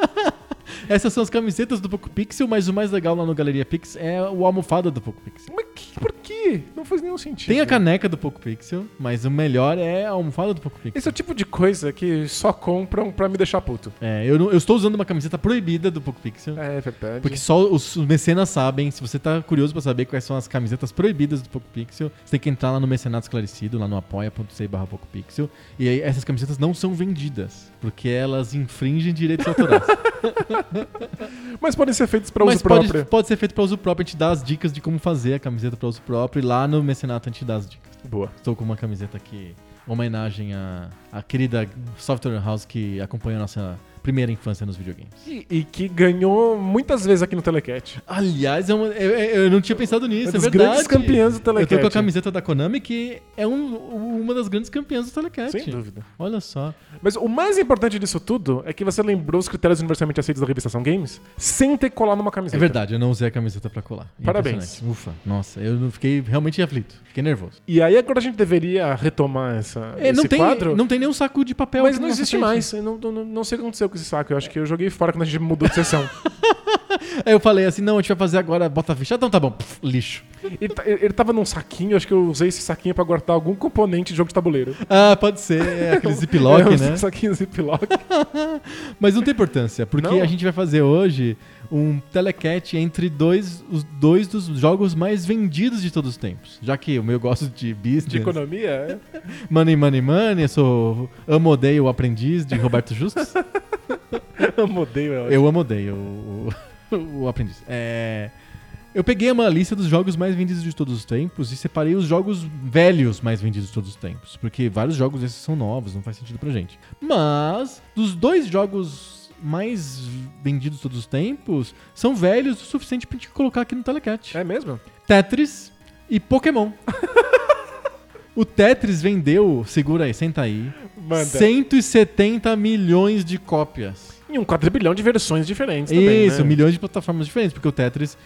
Essas são as camisetas do Poco Pixel, mas o mais legal lá no Galeria Pix é o almofada do Poco Pixel. Mas que, por quê? Não faz nenhum sentido. Tem a caneca do Poco Pixel, mas o melhor é a almofada do Poco Pixel. Esse é o tipo de coisa que só compram pra me deixar puto. É, eu, não- eu estou usando uma camiseta proibida do Poco Pixel. É verdade. Porque só os, os mecenas sabem. Se você tá curioso pra saber quais são as camisetas proibidas do Poco Pixel, você tem que entrar lá no Mecenato Esclarecido, lá no apoia.se barra Poco Pixel. E aí essas camisetas não são vendidas, porque elas infringem direitos autorais. Mas podem ser feitos pra Mas uso pode, próprio. pode ser feito pra uso próprio. A gente dá as dicas de como fazer a camiseta pra uso próprio. E lá no Mecenato a gente dá as dicas. Boa. Estou com uma camiseta aqui, homenagem à, à querida Software House que acompanhou a nossa primeira infância nos videogames. E, e que ganhou muitas vezes aqui no Telecat. Aliás, é uma- eu, eu- eu não tinha pensado nisso, É é, verdade. grandes campeãs do Eu tô Telecat. com a camiseta da Konami, que é um- uma das grandes campeãs do Telecat. Sem dúvida. Olha só. Mas o mais importante disso tudo é que você lembrou os critérios universalmente aceitos da revista São Games sem ter que colar numa camiseta. É verdade, eu não usei a camiseta pra colar. Parabéns. Impressionante. Ufa, nossa, eu fiquei realmente aflito. Fiquei nervoso. E aí agora a gente deveria retomar essa, É, esse não, tem, quadro. não tem nenhum saco de papel mas não existe mais. Eu não, não, não sei o que aconteceu com esse saco. Eu acho que eu joguei fora quando a gente mudou de sessão. Aí eu falei assim: não, a gente vai fazer agora bota ficha. Ah, Então tá bom, Pff, lixo. ele, ta- ele ele tava num saquinho, acho que eu usei esse saquinho pra guardar algum componente de jogo de tabuleiro. Ah, pode ser, é aquele ziplock, é, um né? saquinho ziplock. Mas não tem importância, porque Não? a gente vai fazer hoje um telecat entre dois, os dois dos jogos mais vendidos de todos os tempos. Já que o meu gosto de business, De economia, é. money, money, money, eu sou amo, odeio o aprendiz de Roberto Justus. Eu odeio, eu eu amo, odeio o, o, o aprendiz. É, eu peguei uma lista dos jogos mais vendidos de todos os tempos e separei os jogos velhos mais vendidos de todos os tempos. Porque vários jogos desses são novos, não faz sentido pra gente. Mas, dos dois jogos mais vendidos de todos os tempos, são velhos o suficiente pra gente colocar aqui no Telecat. É mesmo? Tetris e Pokémon. o Tetris vendeu, segura aí, senta aí, Manda. 170 milhões de cópias. E um quadrilhão de versões diferentes também, Isso, né? milhões de plataformas diferentes, porque o Tetris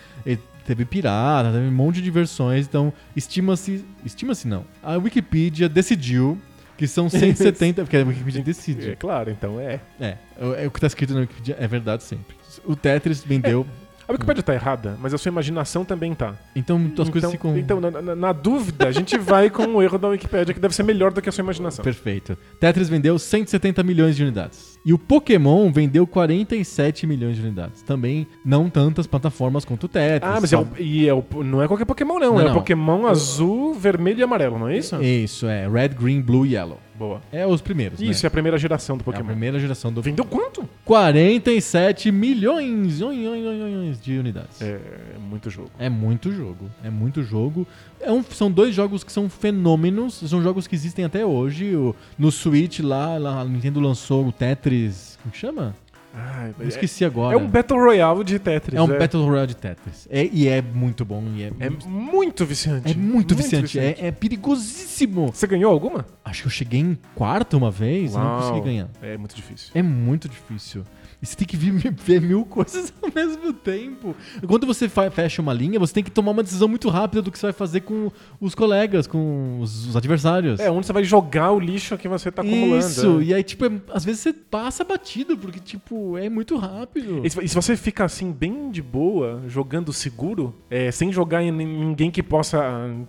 teve pirata, teve um monte de versões, então estima-se, estima-se não. A Wikipedia decidiu que são 170, porque a Wikipedia É decide. claro, então é. É, é, o que tá escrito na Wikipedia é verdade sempre. O Tetris vendeu, A Wikipedia tá errada, mas a sua imaginação também tá. então as então, coisas ficam então na, na- na dúvida, a gente vai com o erro da Wikipedia, que deve ser melhor do que a sua imaginação. Perfeito. Tetris vendeu 170 milhões de unidades. E o Pokémon vendeu 47 milhões de unidades. Também não tantas plataformas quanto o Tetris. Ah, mas é o, e é o, não é qualquer Pokémon, não. Não, é não. Pokémon azul, vermelho e amarelo, não é isso? Isso, é. Red, Green, Blue, Yellow. Boa. É os primeiros, né? Isso, é a primeira geração do É a Pokémon. primeira geração do Vendeu quanto? 47 milhões de unidades. É. É muito jogo. muito jogo. É muito jogo. É um- são dois jogos que são fenômenos. São jogos que existem até hoje. O- no Switch lá, lá, a Nintendo lançou o Tetris. Como que chama? Ai, Eu é, esqueci agora. é um Battle Royale de Tetris. É um Battle Royale de Tetris. É- e é muito bom. E é, É muito viciante. é muito viciante. É, é perigosíssimo. Você ganhou alguma? Acho que eu cheguei em quarto uma vez e não Uau. consegui ganhar. É muito difícil. É muito difícil. E você tem que ver mil coisas ao mesmo tempo. Quando você fecha uma linha, você tem que tomar uma decisão muito rápida do que você vai fazer com os colegas, com os, os adversários. É, onde você vai jogar o lixo que você tá acumulando. Isso, é. e aí, tipo, é- às vezes você passa batido, porque, tipo, é muito rápido. E se você fica assim, bem de boa, jogando seguro, é, sem jogar em ninguém que possa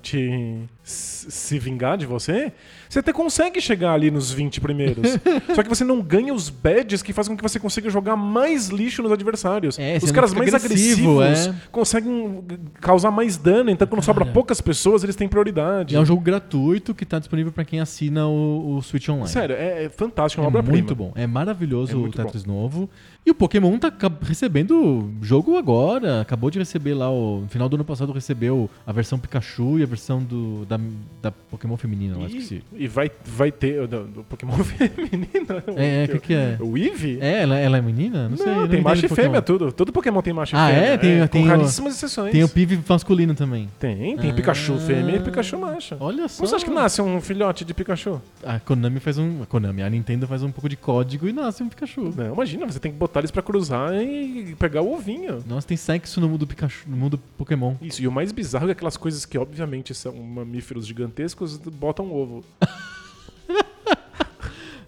te se vingar de você, você até consegue chegar ali nos 20 primeiros. Só que você não ganha os badges que fazem com que você consiga jogar mais lixo nos adversários. É, os caras mais agressivo, agressivos é. conseguem causar mais dano, então quando sobra Cara. poucas pessoas, eles têm prioridade. É um jogo gratuito que tá disponível pra quem assina o, o Switch Online. Sério, é, é fantástico, é É uma obra-prima. muito bom. É maravilhoso É o Tetris novo. E o Pokémon tá recebendo jogo agora. Acabou de receber lá, o, no final do ano passado recebeu a versão Pikachu e a versão do, da, da Pokémon feminina, lá, esqueci. E, e vai, vai ter o do, do Pokémon feminino. É, é, o que, que é? O Eevee? É, ela, ela é menina? Não, Não, sei. eu tem macho e fêmea, tudo. Todo Pokémon tem macho e Ah, fêmea. é? Tem- com tem o- raríssimas exceções. Tem o Pive masculino também. Tem, tem Ah. Pikachu fêmea e Pikachu macho. Olha só. Como você acha que nasce um filhote de Pikachu? A Konami faz um. A Konami, a Nintendo faz um pouco de código e nasce um Pikachu. Não, imagina, você tem que botar eles pra cruzar e pegar o ovinho. Nossa, tem sexo no mundo Pikachu, no mundo Pokémon. Isso, e o mais bizarro é que aquelas coisas que obviamente são mamíferos gigantescos botam ovo.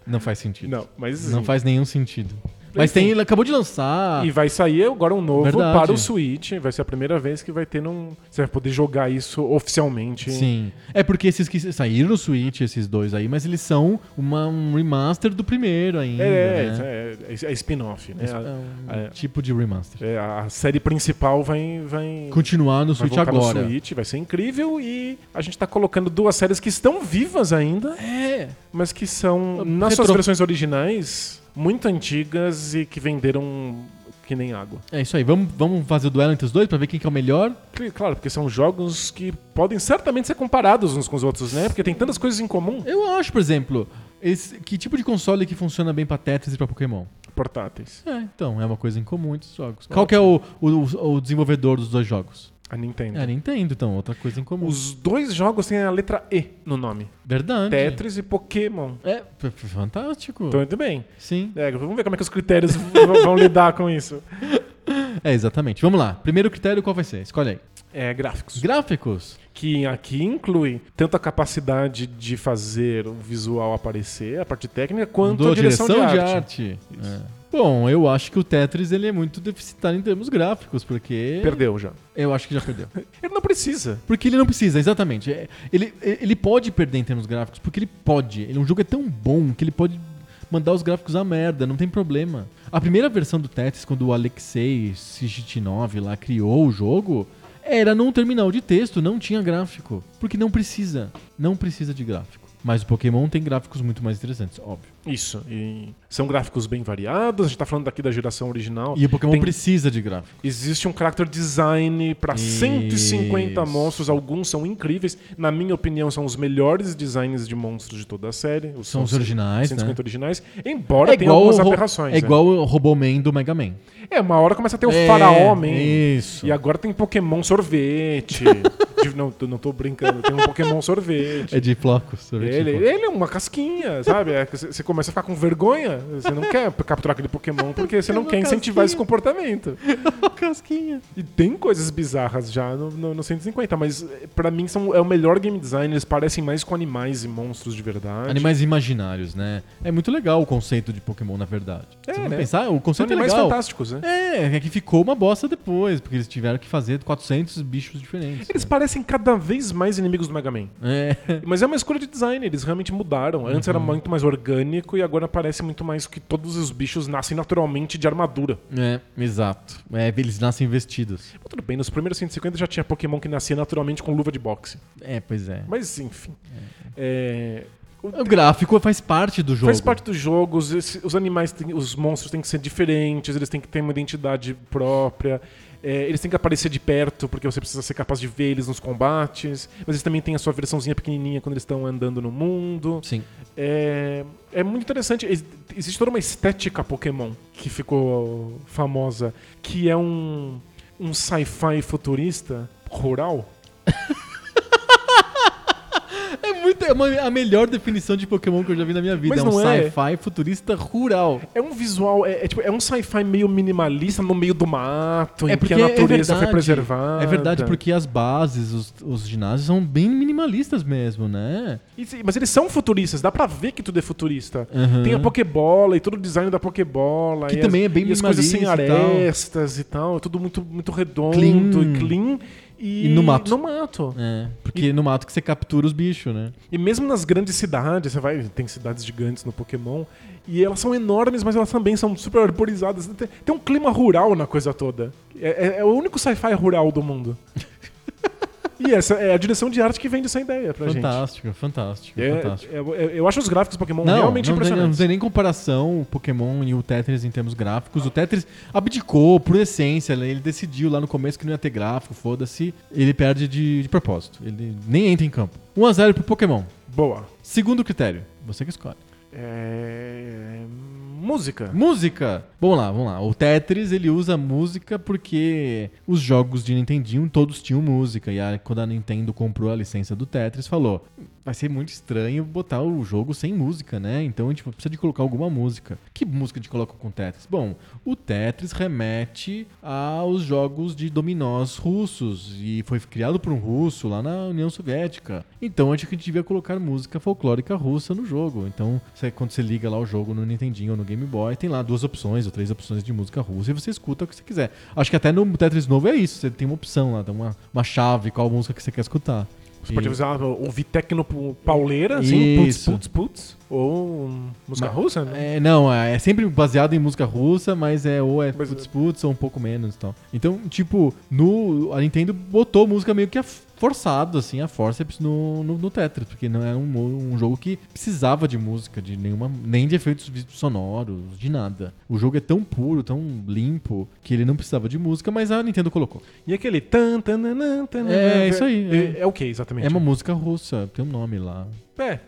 Não faz sentido. Não, mas Não faz nenhum sentido. Mas Enfim. tem, ele acabou de lançar. E vai sair agora um novo Verdade. para o Switch. Vai ser a primeira vez que vai ter num. Você vai poder jogar isso oficialmente. Sim. É porque esses que saíram no Switch, esses dois aí, mas eles são uma, um remaster do primeiro ainda. É, né? é, é, é spin-off, né? É um é. tipo de remaster. É, a série principal vai, vai, Continuar no vai Switch agora. no Switch, vai ser incrível e a gente tá colocando duas séries que estão vivas ainda, É. mas que são, Retro- nas suas versões originais, muito antigas e que venderam que nem água. É isso aí. Vamos, vamos fazer o duelo entre os dois pra ver quem que é o melhor? Cl- Claro, porque são jogos que podem certamente ser comparados uns com os outros, né? Porque tem tantas coisas em comum. Eu acho, por exemplo, esse- que tipo de console que funciona bem pra Tetris e pra Pokémon? Portáteis. É, então, é uma coisa em comum entre os jogos. Qual que é o, o, o desenvolvedor dos dois jogos? A Nintendo. É a Nintendo, então, outra coisa em comum. Os dois jogos têm a letra E no nome. Verdade. Tetris e Pokémon. É, fantástico. Então, muito bem. Sim. É, vamos ver como é que os critérios vão lidar com isso. É, exatamente. Vamos lá. Primeiro critério, qual vai ser? Escolhe aí. É, gráficos. Gráficos. Que aqui inclui tanto a capacidade de fazer o visual aparecer, a parte técnica, quanto Mudou a direção, de, arte. arte. Isso. É. Bom, eu acho que o Tetris ele é muito deficitário em termos gráficos, porque. Perdeu já. Eu acho que já perdeu. Ele não precisa. Porque ele não precisa, exatamente. É, Ele, ele pode perder em termos gráficos, porque ele pode. Ele, um jogo é tão bom que ele pode mandar os gráficos à merda, não tem problema. A primeira versão do Tetris, quando o Alexei Sigitnov lá criou o jogo, era num terminal de texto, não tinha gráfico. Porque não precisa. Não precisa de gráfico. Mas o Pokémon tem gráficos muito mais interessantes, óbvio. Isso. E são gráficos bem variados. A gente tá falando daqui da geração original. E o Pokémon Tem- precisa de gráfico. Existe um character design para Isso. 150 monstros, alguns são incríveis. Na minha opinião, são os melhores designs de monstros de toda a série. São os originais, 150 né? originais. Embora tenha o algumas aberrações. É né? igual o Roboman do Mega Man. É, uma hora começa a ter o É, Faraó Man. Isso. E agora tem Pokémon sorvete. De- não, não tô brincando. Tem um Pokémon sorvete. É de flocos. sorvete de Ele, flocos. ele é uma casquinha, sabe? É que Você você começa a ficar com vergonha. Você não quer capturar aquele Pokémon porque você É não quer incentivar esse casquinha. comportamento. Casquinha. E tem coisas bizarras já no, no, no 150, mas eh, pra mim são, é o melhor game design. Eles parecem mais com animais e monstros de verdade. Animais imaginários, né? É muito legal o conceito de Pokémon, na verdade. É, Você né? pensar, o São conceito é animais legal. fantásticos, né? É, é que ficou uma bosta depois, porque eles tiveram que fazer 400 bichos diferentes. Eles né? parecem cada vez mais inimigos do Mega Man. É. Mas é uma escolha de design, eles realmente mudaram. Antes Uhum. era muito mais orgânico e agora parece muito mais que todos os bichos nascem naturalmente de armadura. É, exato. É, eles nascem vestidos. Mas tudo bem, nos primeiros 150 já tinha Pokémon que nascia naturalmente com luva de boxe. É, pois é. Mas enfim. É, o, O gráfico faz parte do jogo. Faz parte dos jogos, esse- os animais, têm- os monstros têm que ser diferentes, eles têm que ter uma identidade própria. É, eles têm que aparecer de perto, porque você precisa ser capaz de ver eles nos combates. Mas eles também têm a sua versãozinha pequenininha quando eles estão andando no mundo. Sim. É, é muito interessante. Ex- Existe toda uma estética Pokémon que ficou famosa, que é um, um sci-fi futurista rural. É muito é uma- a melhor definição de Pokémon que eu já vi na minha vida. Mas é um é? sci-fi futurista rural. É um visual, é, é tipo, é um sci-fi meio minimalista no meio do mato, É em porque que a é natureza foi preservada. É verdade, porque as bases, os, os ginásios são bem minimalistas mesmo, né? E Mas eles são futuristas, dá pra ver que tudo é futurista. Uhum. Tem a Pokébola e todo o design da Pokébola. Que também as, é bem e as coisas sem minimalista e tal. arestas e tal. É tudo muito, muito redondo Clean. e clean. E, E no mato. No mato. É, porque no mato que você captura os bichos, né? E mesmo nas grandes cidades, você vai. Tem cidades gigantes no Pokémon. E elas são enormes, mas elas também são super arborizadas. Tem, tem um clima rural na coisa toda. É, é- é o único sci-fi rural do mundo. E essa é a direção de arte que vem dessa ideia pra gente. Fantástico, fantástico, É- fantástico. é- é- eu acho os gráficos do Pokémon Não, realmente não tem, não impressionantes. tem nem comparação o Pokémon e o Tetris em termos gráficos. O Tetris abdicou por essência, né? ele decidiu lá no começo que não ia ter gráfico, foda-se. Ele perde de, de propósito, ele nem entra em campo. 1x0 pro Pokémon. Boa. Segundo critério, você que escolhe. É... Música. Música! Vamos lá, vamos lá. O Tetris, ele usa música porque os jogos de Nintendinho todos tinham música. E aí, quando a Nintendo comprou a licença do Tetris, falou: vai ser muito estranho botar o jogo sem música, né? Então a gente precisa de colocar alguma música. Que música a gente coloca com o Tetris? Bom, o Tetris remete aos jogos de dominós russos e foi criado por um russo lá na União Soviética. Então acho que a gente devia colocar música folclórica russa no jogo. Então, quando você liga lá o jogo no Nintendinho ou no Game Boy, tem lá duas opções ou três opções de música russa e você escuta o que você quiser. Acho que até no Tetris novo é isso, você tem uma opção lá, tem uma, uma chave, qual música que você quer escutar. Você pode usar, ouvir tecno pauleira, assim, putz, putz, putz. Ou música Mas- russa, né? É, não, é é sempre baseado em música russa, mas é ou é Mas- putz putz ou um pouco menos e tal. Então, tipo, no, a Nintendo botou música meio que a- forçado, assim, a forceps no, no, no Tetris, porque não era um, um jogo que precisava de música, de nenhuma, nem de efeitos sonoros, de nada. O jogo é tão puro, tão limpo, que ele não precisava de música, mas a Nintendo colocou. E aquele tan, tan, tan, nan, É, nan, isso aí, É, é o que exatamente? É uma música russa, tem um nome lá. É,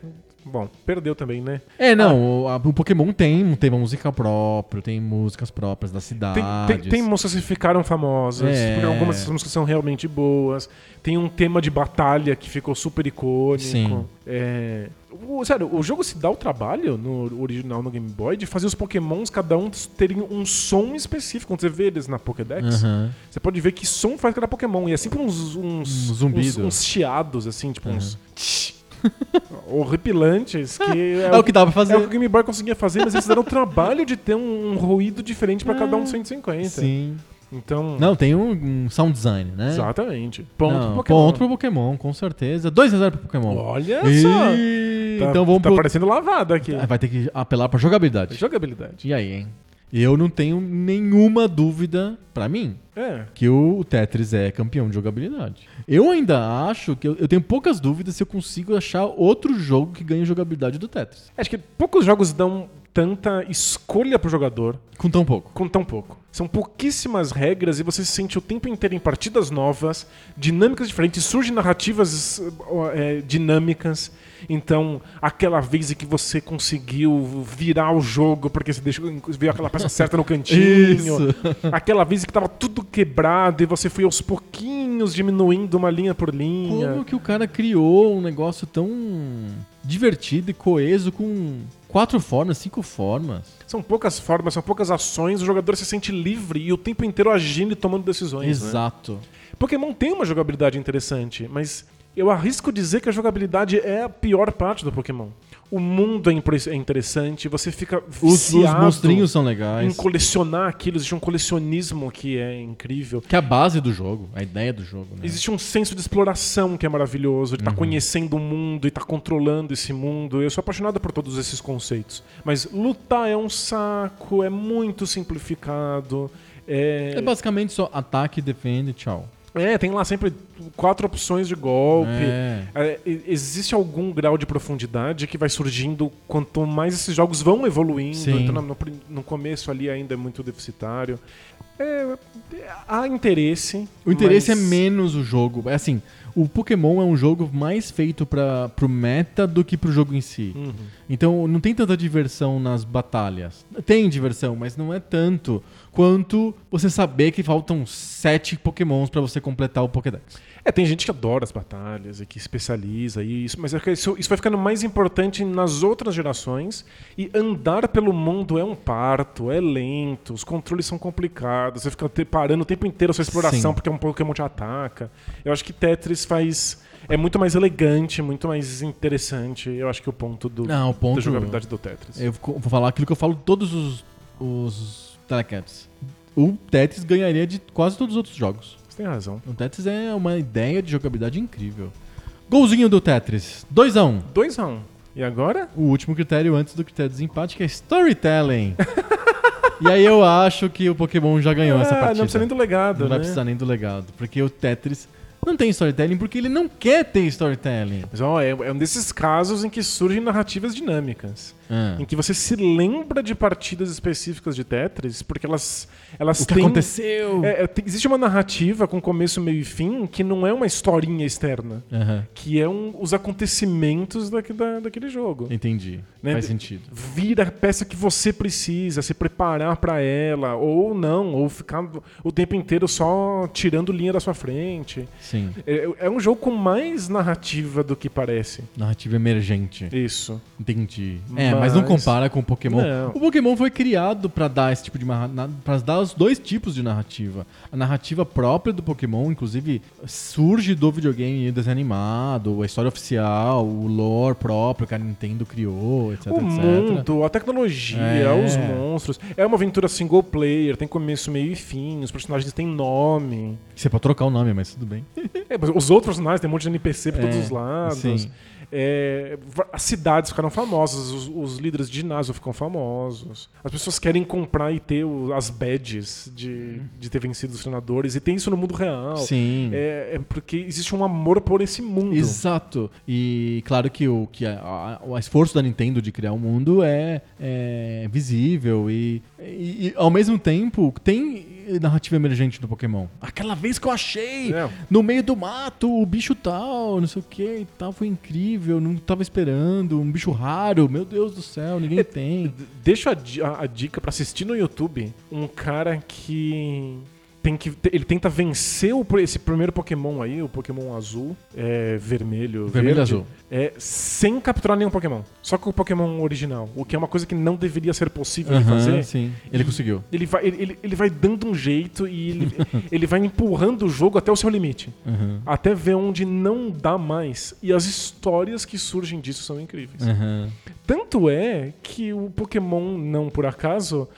bom, perdeu também, né? É, não, o, a- o Pokémon tem um tema musical próprio, tem músicas próprias das Tem, cidades. tem, tem músicas que ficaram famosas, É. porque algumas dessas músicas são realmente boas. Tem um tema de batalha que ficou super icônico. Sim. É, o- sério, o jogo se dá o trabalho no original no Game Boy de fazer os Pokémons cada um terem um som específico. Quando você vê eles na Pokédex, Aham. você pode ver que som faz cada Pokémon. E é sempre uns, uns, Um zumbido. uns, uns chiados, assim, tipo uns. horripilantes que é, É o que dá pra fazer. é o que o Game Boy conseguia fazer, mas eles deram o trabalho de ter um, um ruído diferente pra cada um 150. Sim. Então. Não, tem um, um sound design, né? Exatamente. Ponto Não, pro Pokémon. Ponto pro Pokémon, com certeza. 2x0 pro Pokémon. Olha Ih, só. Tá, então vamos tá pro... parecendo lavada aqui. Ah, Vai ter que apelar pra jogabilidade. Jogabilidade. E aí, hein? Eu não tenho nenhuma dúvida, pra mim, É. que o Tetris é campeão de jogabilidade. Eu ainda acho que eu, eu tenho poucas dúvidas se eu consigo achar outro jogo que ganhe jogabilidade do Tetris. Acho que poucos jogos dão tanta escolha pro jogador Com tão pouco. com tão pouco. São pouquíssimas regras e você se sente o tempo inteiro em partidas novas, dinâmicas diferentes, surgem narrativas eh, dinâmicas. Então, aquela vez em que você conseguiu virar o jogo porque você deixou, viu aquela peça certa no cantinho. Isso. Aquela vez em que tava tudo quebrado e você foi aos pouquinhos diminuindo uma linha por linha. Como que o cara criou um negócio tão divertido e coeso com quatro formas, cinco formas? São poucas formas, são poucas ações, o jogador se sente livre e o tempo inteiro agindo e tomando decisões. né? Exato. Pokémon tem uma jogabilidade interessante, mas eu arrisco dizer que a jogabilidade é a pior parte do Pokémon. O mundo é é interessante, você fica Os, os viciado monstrinhos são em legais. colecionar aquilo, existe um colecionismo que é incrível. Que é a base do jogo, a ideia do jogo, né? Existe um senso de exploração que é maravilhoso, de estar Uhum. conhecendo o mundo e estar controlando esse mundo. Eu sou apaixonado por todos esses conceitos. Mas lutar é um saco, é muito simplificado. É... É basicamente só ataque, defende, tchau. É, tem lá sempre quatro opções de golpe. É. É, existe algum grau de profundidade que vai surgindo quanto mais esses jogos vão evoluindo. Sim. Então, no, no começo ali ainda é muito deficitário. É, há interesse. O interesse mas- é menos o jogo. É assim, o Pokémon é um jogo mais feito para pro meta do que pro jogo em si. Uhum. Então não tem tanta diversão nas batalhas. Tem diversão, mas não é tanto quanto você saber que faltam sete Pokémons pra você completar o Pokédex. É, tem gente que adora as batalhas e que especializa isso, mas é isso, isso vai ficando mais importante nas outras gerações e andar pelo mundo é um parto, é lento, os controles são complicados, você fica parando o tempo inteiro a sua exploração Sim. porque um Pokémon te ataca. Eu acho que Tetris faz é muito mais elegante, muito mais interessante. Eu acho que o ponto do Não, o ponto. da jogabilidade do Tetris. Eu vou vou falar aquilo que eu falo todos os, os Telecats. O Tetris ganharia de quase todos os outros jogos. Você tem razão. O Tetris é uma ideia de jogabilidade incrível. Golzinho do Tetris. 2 a 1 um. 2 a 1. Um. E agora? O último critério antes do critério de desempate, que é storytelling. e aí eu acho que o Pokémon já ganhou essa Ah, partida. não precisa nem do legado, Não vai né? precisar nem do legado. Porque o Tetris não tem storytelling porque ele não quer ter storytelling. Mas ó, é, é um desses casos em que surgem narrativas dinâmicas. Ah. Em que você se lembra de partidas específicas de Tetris, porque elas, elas O que têm. aconteceu? É, é, tem- existe uma narrativa com começo, meio e fim que não é uma historinha externa. Aham, Que é um, os acontecimentos daque- da, daquele jogo. entendi. Né? Faz sentido. Vira a peça que você precisa, se preparar pra ela, ou não, ou ficar o tempo inteiro só tirando linha da sua frente. Sim. É, é um jogo com mais narrativa do que parece. Narrativa emergente. Isso. Entendi. É, mas não Mas- compara com o Pokémon. Não. O Pokémon foi criado pra dar esse tipo de para dar os dois tipos de narrativa. A narrativa própria do Pokémon, inclusive, surge do videogame desenho animado, a história oficial, o lore próprio que a Nintendo criou, etc, o etc. mundo, a tecnologia, É. os monstros. É uma aventura single player, tem começo, meio e fim, os personagens têm nome. Você pode trocar o nome, mas tudo bem. É, mas os outros personagens tem um monte de NPC por É, todos os lados. sim. É, as cidades ficaram famosas, os, os líderes de ginásio ficam famosos. As pessoas querem comprar e ter o- as badges de, de ter vencido os treinadores. E tem isso no mundo real. Sim. É, é porque existe um amor por esse mundo. Exato. E claro que o que a- a- o esforço da Nintendo de criar um mundo é, é visível e, e- e, ao mesmo tempo tem narrativa emergente do Pokémon. Aquela vez que eu achei É. no meio do mato o bicho tal, não sei o que e tal, foi incrível, não tava esperando, um bicho raro, meu Deus do céu, ninguém tem. D- Deixa a, a- a dica pra assistir no YouTube um cara que tem que ele tenta vencer o, esse primeiro Pokémon aí, o Pokémon azul, é, vermelho, Vermelho verde, azul. é, sem capturar nenhum Pokémon, só com o Pokémon original, o que é uma coisa que não deveria ser possível de fazer. sim, ele conseguiu. Ele vai, ele, ele- ele vai dando um jeito e ele, ele vai empurrando o jogo até o seu limite. Até ver onde não dá mais. E as histórias que surgem disso são incríveis. Tanto é que o Pokémon, não por acaso,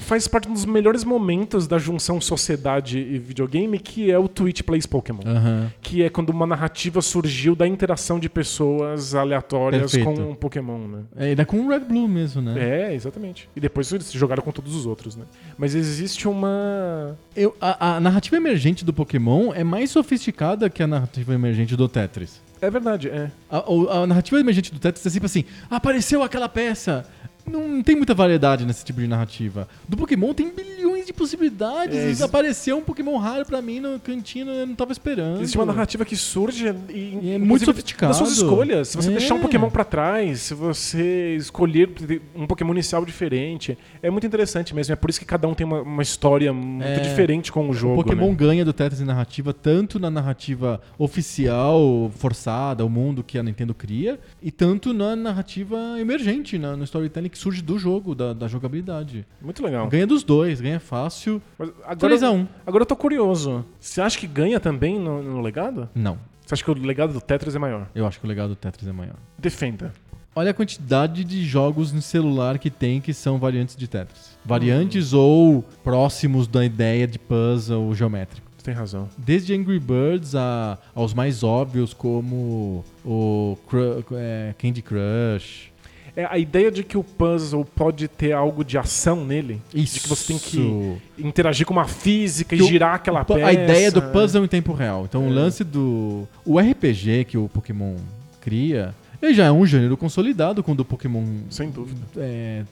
faz parte dos melhores momentos da junção sociedade e videogame, que é o Twitch Plays Pokémon. aham. Que é quando uma narrativa surgiu da interação de pessoas aleatórias Perfeito. com um Pokémon, né? É, é com o Red Blue mesmo, né? É, exatamente. E depois eles jogaram com todos os outros, né? Mas existe uma. Eu- a, a narrativa emergente do Pokémon é mais sofisticada que a narrativa emergente do Tetris. É verdade, é. A, a narrativa emergente do Tetris é sempre assim: apareceu aquela peça. Não tem muita variedade nesse tipo de narrativa. Do Pokémon tem bilhões de possibilidades. É, Apareceu um Pokémon raro pra mim no cantinho, eu não tava esperando. Existe uma narrativa que surge e, E é muito sofisticado. Das suas escolhas. Se você É. deixar um Pokémon pra trás, se você escolher um Pokémon inicial diferente, é muito interessante mesmo. É por isso que cada um tem uma, uma história muito É. diferente com o jogo. o Pokémon né? ganha do Tetris em narrativa tanto na narrativa oficial, forçada, o mundo que a Nintendo cria, e tanto na narrativa emergente, na, no storytelling que surge do jogo, da, da jogabilidade. Muito legal. Ganha dos dois, ganha fácil. Mas agora, 3x1. agora eu tô curioso. Você acha que ganha também no, no legado? Não. Você acha que o legado do Tetris é maior? Eu acho que o legado do Tetris é maior. Defenda. Olha a quantidade de jogos no celular que tem que são variantes de Tetris. Variantes ou próximos da ideia de puzzle geométrico. Você tem razão. Desde Angry Birds a- aos mais óbvios como o Cru- é, Candy Crush. É a ideia de que o puzzle pode ter algo de ação nele. Isso. De que você tem que interagir com uma física e o- girar aquela peça. A ideia do puzzle em tempo real. Então, o É. lance do. O RPG que o Pokémon cria. Ele já é um gênero consolidado quando o Pokémon Sem dúvida. é,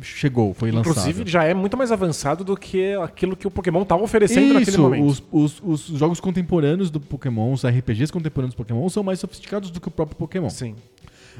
chegou, foi lançado. Inclusive, já é muito mais avançado do que aquilo que o Pokémon estava oferecendo naquele Isso, momento. os, os, os jogos contemporâneos do Pokémon, os RPGs contemporâneos do Pokémon, são mais sofisticados do que o próprio Pokémon. Sim.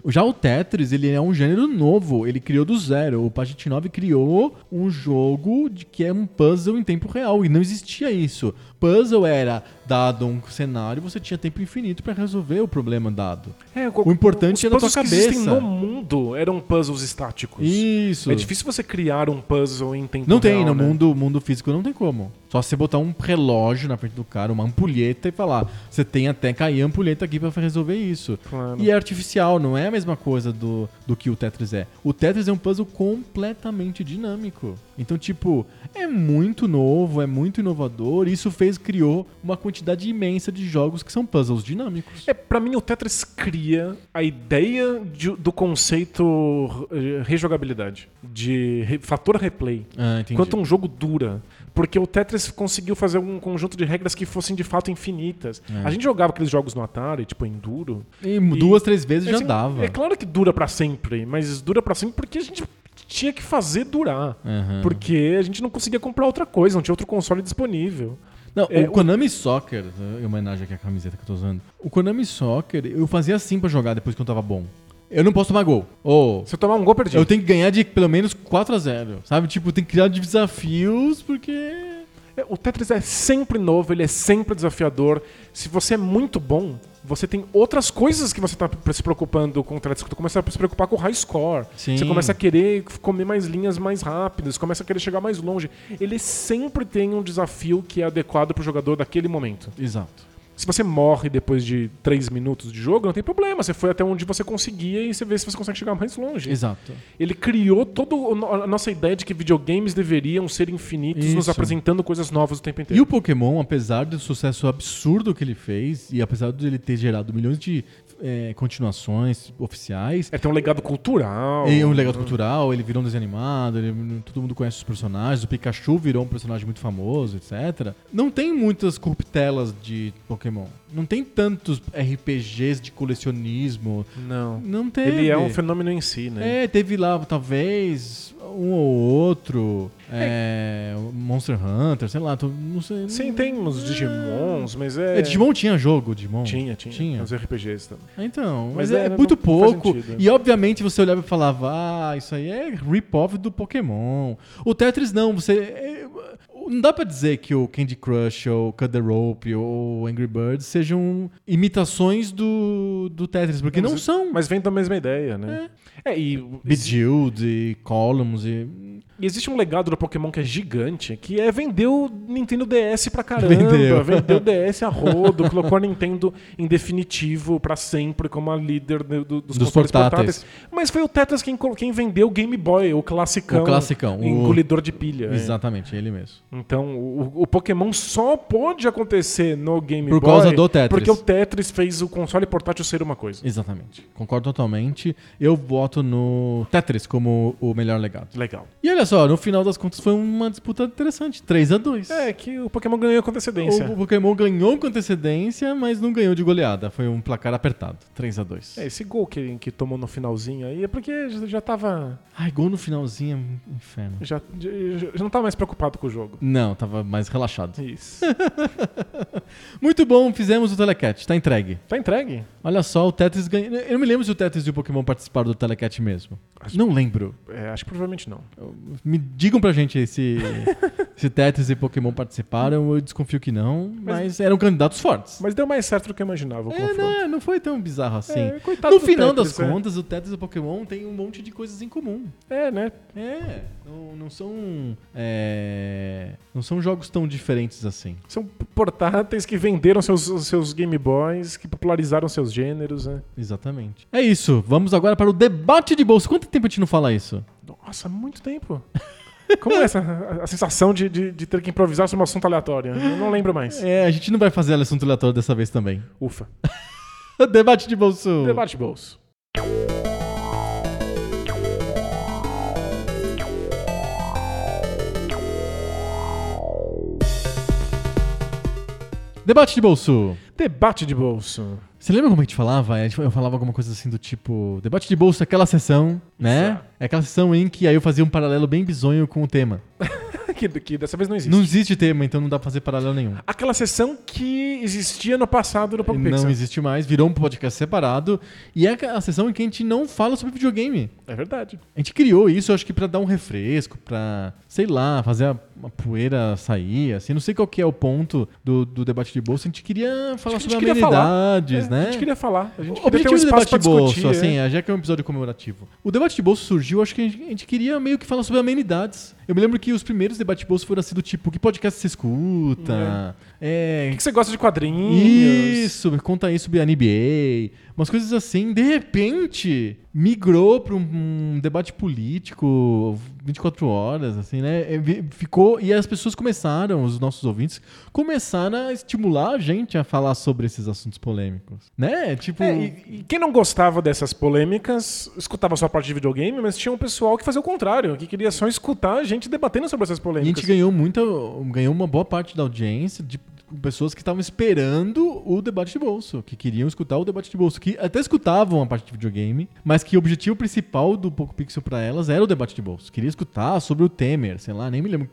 Já o Tetris, ele é um gênero novo, ele criou do zero. O Pagitinov criou um jogo de que é um puzzle em tempo real e não existia isso. Puzzle era dado um cenário, você tinha tempo infinito pra resolver o problema dado. É, O importante os é na tua puzzles que existem cabeça. no mundo eram puzzles estáticos. Isso. É difícil você criar um puzzle em tempo Não tem, real, no né? mundo, mundo físico não tem como. Só você botar um relógio na frente do cara, uma ampulheta e falar, você tem até cair a ampulheta aqui pra resolver isso. Claro. E é artificial, não é a mesma coisa do, do que o Tetris é. O Tetris é um puzzle completamente dinâmico. Então, tipo, é muito novo, é muito inovador. Isso fez, criou uma quantidade imensa de jogos que são puzzles dinâmicos. É, pra mim, o Tetris cria a ideia de- do conceito eh, rejogabilidade, de re- fator replay. Ah, entendi. Quanto um jogo dura. Porque o Tetris conseguiu fazer um conjunto de regras que fossem de fato infinitas. É. A gente jogava aqueles jogos no Atari, tipo Enduro. E duas, três vezes já assim, dava. É claro que dura pra sempre, mas dura pra sempre porque a gente tinha que fazer durar. Aham. Porque a gente não conseguia comprar outra coisa, não tinha outro console disponível. Não, É, o Konami Soccer, em homenagem aqui à camiseta que eu tô usando. O Konami Soccer, eu fazia assim pra jogar depois que eu tava bom. Eu não posso tomar gol. Ou Se eu tomar um gol, perdi. eu tenho que ganhar de pelo menos 4 a 0 Sabe? Tipo, tem que criar desafios porque. É, O Tetris é sempre novo, ele é sempre desafiador. Se você é muito bom, você tem outras coisas que você tá se preocupando com o Tetris. Tu começa a se preocupar com o high score. Sim. Você começa a querer comer mais linhas mais rápidas, começa a querer chegar mais longe. Ele sempre tem um desafio que é adequado pro jogador daquele momento. Exato. Se você morre depois de 3 minutos de jogo, não tem problema. Você foi até onde você conseguia e você vê se você consegue chegar mais longe. Exato. Ele criou toda a nossa ideia de que videogames deveriam ser infinitos, nos Isso. apresentando coisas novas o tempo E inteiro. o Pokémon, apesar do sucesso absurdo que ele fez, e apesar de ele ter gerado milhões de é, continuações oficiais, É, tem um legado cultural. É um legado cultural, ele virou um desenho animado, ele- todo mundo conhece os personagens, o Pikachu virou um personagem muito famoso, etc. Não tem muitas corruptelas de Pokémon. Não tem tantos RPGs de colecionismo. Não. Não teve. Ele é um fenômeno em si, né? É, teve lá, talvez, um ou outro. É, Monster Hunter, sei lá, tô- não sei. Sim, tem uns Digimons, mas é. É, Digimon tinha jogo, Digimon? Tinha, tinha. Tinha. Os RPGs também. Então, mas, Mas é, é, muito não- não faz pouco. E obviamente você olhava e falava, ah, isso aí é rip-off do Pokémon. O Tetris não, você. É, não dá pra dizer que o Candy Crush ou Cut the Rope ou Angry Birds sejam imitações do, do Tetris, porque não, mas, são. Mas vem da mesma ideia, né? É, e, exi- Bejeweled e Columns e. e existe um legado do Pokémon que é gigante, que é vender o Nintendo DS pra caramba. Vendeu. Vendeu o DS a rodo, colocou a Nintendo em definitivo pra sempre como a líder do- do- dos, Dos consoles portáteis. Mas foi o Tetris quem, quem vendeu o Game Boy, o classicão. O classicão, o- Engolidor de pilha. é. Exatamente, ele mesmo. Então, o, o Pokémon só pode acontecer no Game Por Boy causa do Tetris. porque o Tetris fez o console portátil ser uma coisa. Exatamente. Concordo totalmente. Eu voto no Tetris como o melhor legado. Legal. E olha só, no final das contas foi uma disputa interessante. 3 a 2 É que o Pokémon ganhou com antecedência. O Pokémon ganhou com antecedência, mas não ganhou de goleada. Foi um placar apertado. 3 a 2 É, esse gol que, que tomou no finalzinho aí é porque já, já tava. Ai, gol no finalzinho, é um inferno. Já, já, já não tava mais preocupado com o jogo. Não, tava mais relaxado. Isso. Muito bom, fizemos o Telecat, tá entregue. tá entregue? Olha só, o Tetris ganhou. Eu não me lembro se o Tetris e o Pokémon participaram do Telecat mesmo. Não lembro. É, acho que provavelmente não. Me digam pra gente se, se Tetris e Pokémon participaram. Eu desconfio que não, mas, eram candidatos fortes. Mas deu mais certo do que eu imaginava o É, confronto. não, não foi tão bizarro assim. É, no final Tetris, das é. contas, o Tetris e o Pokémon tem um monte de coisas em comum. É, né? É, não, não são. é, não são jogos tão diferentes assim. São portáteis que venderam seus, seus Game Boys, que popularizaram seus gêneros, né? Exatamente. É isso, vamos agora para o debate de bolso. Quanto tempo a gente não fala isso? Nossa, muito tempo. Como é essa a, a sensação de, de, de, ter que improvisar sobre um assunto aleatório? Eu não lembro mais. É, a gente não vai fazer assunto aleatório dessa vez também. Ufa. Debate de bolso. Debate de bolso. Debate de bolso. Debate de bolso. Você lembra como a gente falava? Eu falava alguma coisa assim do tipo: debate de bolso, é aquela sessão né? É aquela sessão em que aí eu fazia um paralelo bem bizonho com o tema. que, que dessa vez não existe. Não existe tema, então não dá pra fazer paralelo nenhum. Aquela sessão que existia no passado no Poco não Pixel. existe mais, virou um podcast separado. E é a sessão em que a gente não fala sobre videogame. É verdade. A gente criou isso, eu acho que pra dar um refresco, pra, sei lá, fazer a, a poeira sair, assim. Não sei qual que é o ponto do, do debate de bolsa. A gente queria falar gente sobre queria falar. amenidades, É, né? A gente queria falar. A gente O objetivo um do debate de bolso, discutir. assim, é. é, já que é um episódio comemorativo. O debate de bolso surgiu, acho que a gente, a gente queria meio que falar sobre amenidades. Eu me lembro que os primeiros debates de bolso foram assim do tipo, que podcast você escuta? É, O que você gosta de quadrinhos? isso, conta aí sobre a NBA. Umas coisas assim, de repente, migrou para um, um debate político 24 horas, assim, né? É, Ficou. E as pessoas começaram, os nossos ouvintes, começaram a estimular a gente a falar sobre esses assuntos polêmicos. Né? Tipo. É, e, e quem não gostava dessas polêmicas, escutava só a parte de videogame, mas tinha um pessoal que fazia o contrário, que queria só escutar a gente debatendo sobre essas E a polêmicas. gente ganhou muita, ganhou uma boa parte da audiência de pessoas que estavam esperando o debate de bolso, que queriam escutar o debate de bolso, que até escutavam a parte de videogame, mas que o objetivo principal do Poco Pixel pra elas era o debate de bolso. Queria escutar sobre o Temer, sei lá, nem me lembro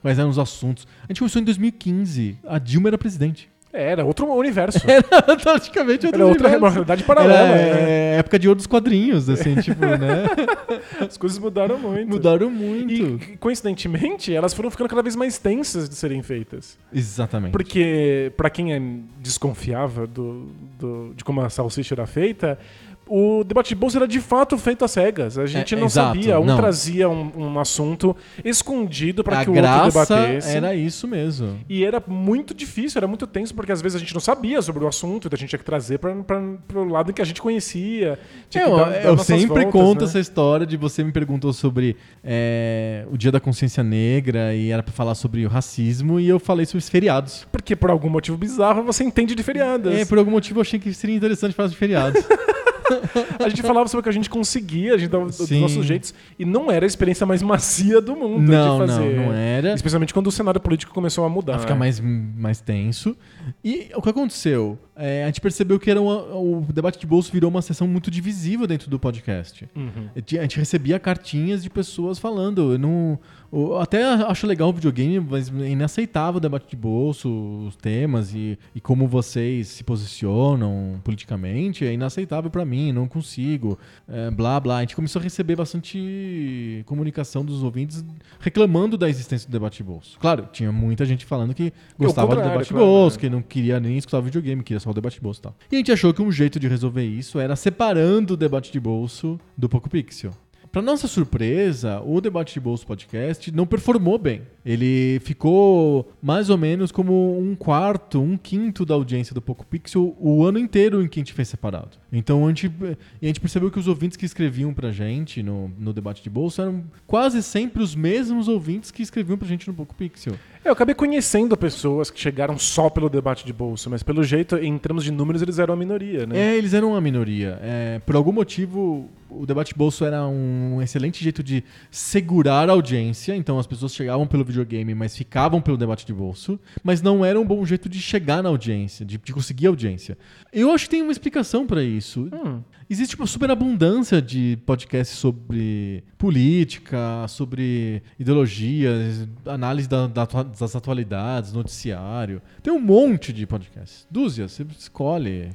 quais eram os assuntos. A gente começou em 2015, a Dilma era presidente. Era outro universo. Era praticamente outro Era outra universo. realidade paralela. Era, né? é, época de ouro dos quadrinhos, assim, tipo, né? As coisas mudaram muito. Mudaram muito. E, coincidentemente, elas foram ficando cada vez mais tensas de serem feitas. Exatamente. Porque, pra quem é- desconfiava do, do- de como a salsicha era feita, o debate de bolsa era de fato feito às cegas. A gente É, não exato, sabia. Um não. trazia um, um assunto escondido pra a que o outro debatesse. era isso mesmo. E era muito difícil, era muito tenso, porque às vezes a gente não sabia sobre o assunto, então a gente tinha que trazer para o lado que a gente conhecia. Eu dar- dar eu sempre voltas, conto né? essa história de você me perguntou sobre é, o Dia da Consciência Negra e era pra falar sobre o racismo e eu falei sobre os feriados. Porque por algum motivo bizarro você entende de feriadas. É, por algum motivo eu achei que seria interessante falar de feriados. A gente falava sobre o que a gente conseguia, a gente dava Sim. nossos jeitos, e não era a experiência mais macia do mundo não, de não, fazer. não era. Especialmente quando o cenário político começou a mudar. Vai ficar mais, mais tenso. E o que aconteceu? É, a gente percebeu que era uma- o debate de bolso virou uma sessão muito divisiva dentro do podcast. Uhum. A gente recebia cartinhas de pessoas falando. Eu não, eu até acho legal o videogame, mas é inaceitável o debate de bolso, os temas e, e como vocês se posicionam politicamente. É inaceitável pra mim, não consigo. é, blá, blá. A gente começou a receber bastante comunicação dos ouvintes reclamando da existência do debate de bolso. Claro, tinha muita gente falando que gostava do debate de bolso, né? que não queria nem escutar o videogame, queria só o debate de bolso e tal. E a gente achou que um jeito de resolver isso era separando o debate de bolso do Poco Pra nossa surpresa, o Debate de Bolso Podcast não performou bem. Ele ficou mais ou menos como um quarto, um quinto da audiência do Poco Pixel o ano inteiro em que a gente fez separado. Então a gente, a gente percebeu que os ouvintes que escreviam pra gente no, no Debate de Bolso eram quase sempre os mesmos ouvintes que escreviam pra gente no Poco Pixel. É, eu acabei conhecendo pessoas que chegaram só pelo debate de bolsa, mas pelo jeito, em termos de números, eles eram a minoria, né? É, eles eram uma minoria. É, por algum motivo, o debate bolso era um excelente jeito de segurar a audiência. Então as pessoas chegavam pelo videogame, mas ficavam pelo debate de bolso. Mas não era um bom jeito de chegar na audiência, de, de conseguir audiência. Eu acho que tem uma explicação pra isso. Hum. Existe uma superabundância de podcasts sobre política, sobre ideologias, análise da- da das atualidades, noticiário. Tem um monte de podcasts. Dúzias, você escolhe.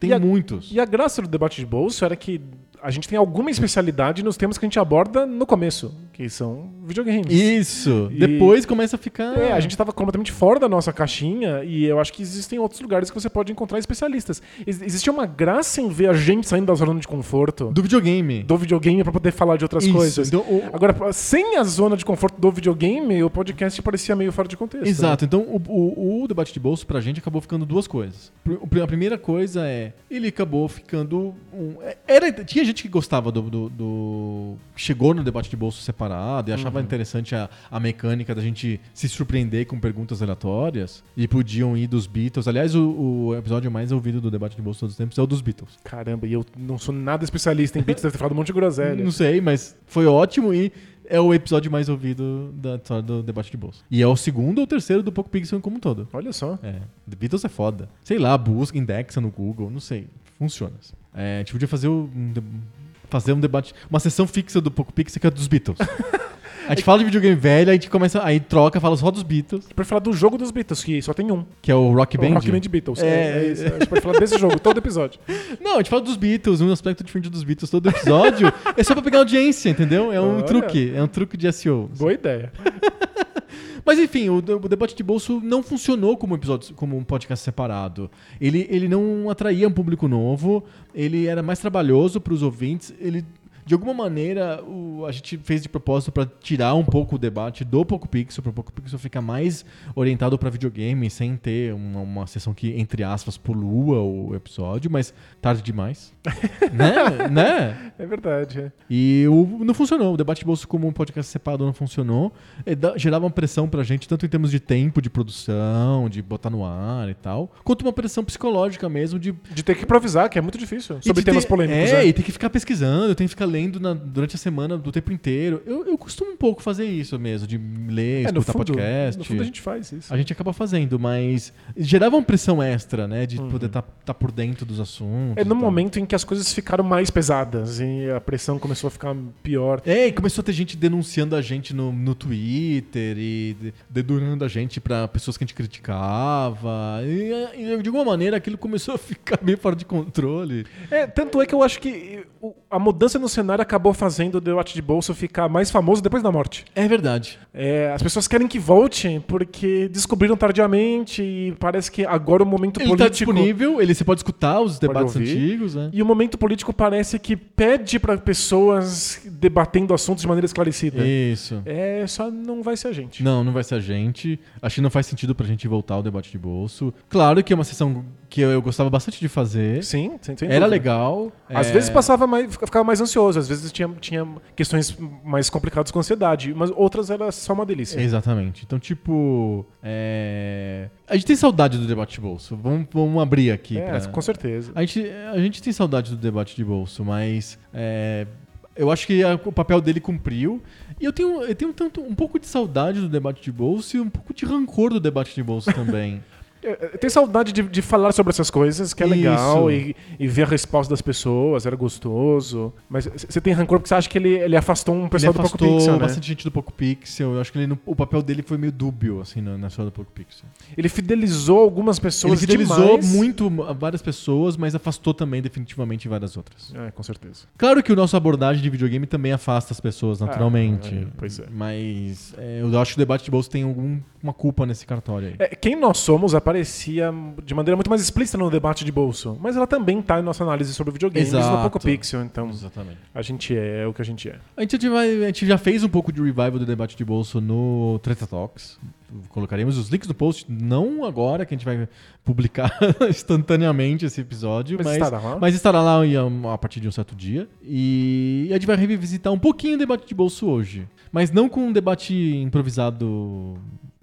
Tem e a- muitos. E a graça do debate de bolso era que a gente tem alguma especialidade nos temas que a gente aborda no começo, que são videogames. Isso. E- Depois começa a ficar. É, a gente estava completamente fora da nossa caixinha e eu acho que existem outros lugares que você pode encontrar especialistas. Ex existe uma graça em ver a gente saindo da zona de conforto Do videogame. do videogame para poder falar de outras Isso. coisas. Então, o- Agora, sem a zona de conforto do videogame, o podcast parecia meio fora de contexto. Exato, então o, o- o debate de bolso pra gente acabou ficando duas coisas. A primeira coisa é, ele acabou ficando. um- é- era, tinha gente que gostava do, do- do- Chegou no debate de bolso separado e achava interessante a, a mecânica da gente se surpreender com perguntas aleatórias e podiam ir dos Beatles. Aliás, o, o episódio mais ouvido do debate de bolso todos os tempos é o dos Beatles. Caramba, e eu não sou nada especialista em beats, deve ter falado um monte de groselha. Não sei, mas foi ótimo e é o episódio mais ouvido da história do debate de bolsa. E é o segundo ou terceiro do Poco Pixel como um todo. Olha só. É, The Beatles é foda. Sei lá, busca, indexa no Google, não sei. Funciona. É, a gente podia fazer um, fazer um debate, uma sessão fixa do Poco Pixel que é dos Beatles. A gente fala de videogame velho, aí a gente começa, aí troca, fala só dos Beatles, Pra falar do jogo dos Beatles, que só tem um. que é o Rock O Band. Rock Band Beatles. É, É, é isso. A gente pode falar desse jogo, todo episódio. Não, a gente fala dos Beatles, um aspecto diferente dos Beatles todo episódio. é só pra pegar audiência, entendeu? É um Olha. truque, é um truque de SEO. Boa ideia. Mas enfim, o, o debate de bolso não funcionou como episódio, como um podcast separado. Ele, ele não atraía um público novo, ele era mais trabalhoso para os ouvintes, ele de alguma maneira o- a gente fez de propósito para tirar um pouco o debate do Poco Pixel, para o Poco Pixel ficar mais orientado para videogame, sem ter uma, uma sessão que entre aspas polua o episódio, mas tarde demais, né? né? É verdade. é. E o, não funcionou. O debate de bolso como um podcast separado não funcionou. E da- gerava uma pressão pra gente, tanto em termos de tempo de produção, de botar no ar e tal, quanto uma pressão psicológica mesmo de. De ter que improvisar, que é muito difícil. Sobre temas ter- polêmicos. É, é. e tem que ficar pesquisando, tem que ficar lendo na- durante a semana do tempo inteiro. Eu, eu costumo um pouco fazer isso mesmo, de ler, É, no escutar fundo, podcast. no fundo a gente faz isso. A gente acaba fazendo, mas gerava uma pressão extra, né? De Uhum. poder estar por dentro dos assuntos. É no momento em que as coisas ficaram mais pesadas e a pressão começou a ficar pior. É, e começou a ter gente denunciando a gente no, no Twitter e de- dedurando a gente pra pessoas que a gente criticava. E, e, de alguma maneira aquilo começou a ficar meio fora de controle. É, tanto é que eu acho que a mudança no cenário acabou fazendo o debate de bolsa ficar mais famoso depois da morte. É verdade. É, as pessoas querem que volte porque descobriram tardiamente e parece que agora o momento Ele tá político. disponível, ele, você pode escutar os debates antigos, né? E o momento político parece que pede para pessoas debatendo assuntos de maneira esclarecida. Isso. É, só não vai ser a gente. Não, não vai ser a gente. Acho que não faz sentido pra gente voltar ao debate de bolso. Claro que é uma sessão que eu, eu gostava bastante de fazer. Sim, sem Era dúvida. legal. Às é, vezes passava mais, ficava mais ansioso, às vezes tinha, tinha questões mais complicadas com ansiedade, mas outras era só uma delícia. Exatamente. Então, tipo. é, A gente tem saudade do debate de bolso. Vamos, vamos abrir aqui. É, pra- com certeza. A gente, a gente tem saudade do debate de bolso, mas é, eu acho que a- o papel dele cumpriu. E eu tenho, eu tenho tanto, um pouco de saudade do debate de bolso e um pouco de rancor do debate de bolso também. É, tenho saudade de, de falar sobre essas coisas, que é legal, Isso. e, e ver a resposta das pessoas, era gostoso. Mas você tem rancor porque você acha que ele, ele afastou um Ele pessoal do Poco Pixel, né? bastante gente do Poco Pixel. Eu acho que ele, o papel dele foi meio dúbio, assim, na, na história do Poco Pixel. Ele fidelizou algumas pessoas Ele fidelizou demais. muito várias pessoas, mas afastou também definitivamente várias outras. É, com certeza. Claro que o nosso abordagem de videogame também afasta as pessoas, naturalmente. Ah, é, pois é. Mas é, eu acho que o debate de bolso tem alguma culpa nesse cartório aí. É, quem nós somos aparecia de maneira muito mais explícita no debate de bolso, mas ela também tá em nossa análise sobre videogames no Exato. Poco Pixel, então Exatamente. a gente é o que a gente é. A gente, vai- a gente já fez um pouco de revival do debate de bolso no Treta Talks. Colocaremos os links no post, não agora, que a gente vai publicar instantaneamente esse episódio, Mas mas, estará lá? mas estará lá a partir de um certo dia. E a gente vai revisitar um pouquinho o debate de bolso hoje. Mas não com um debate improvisado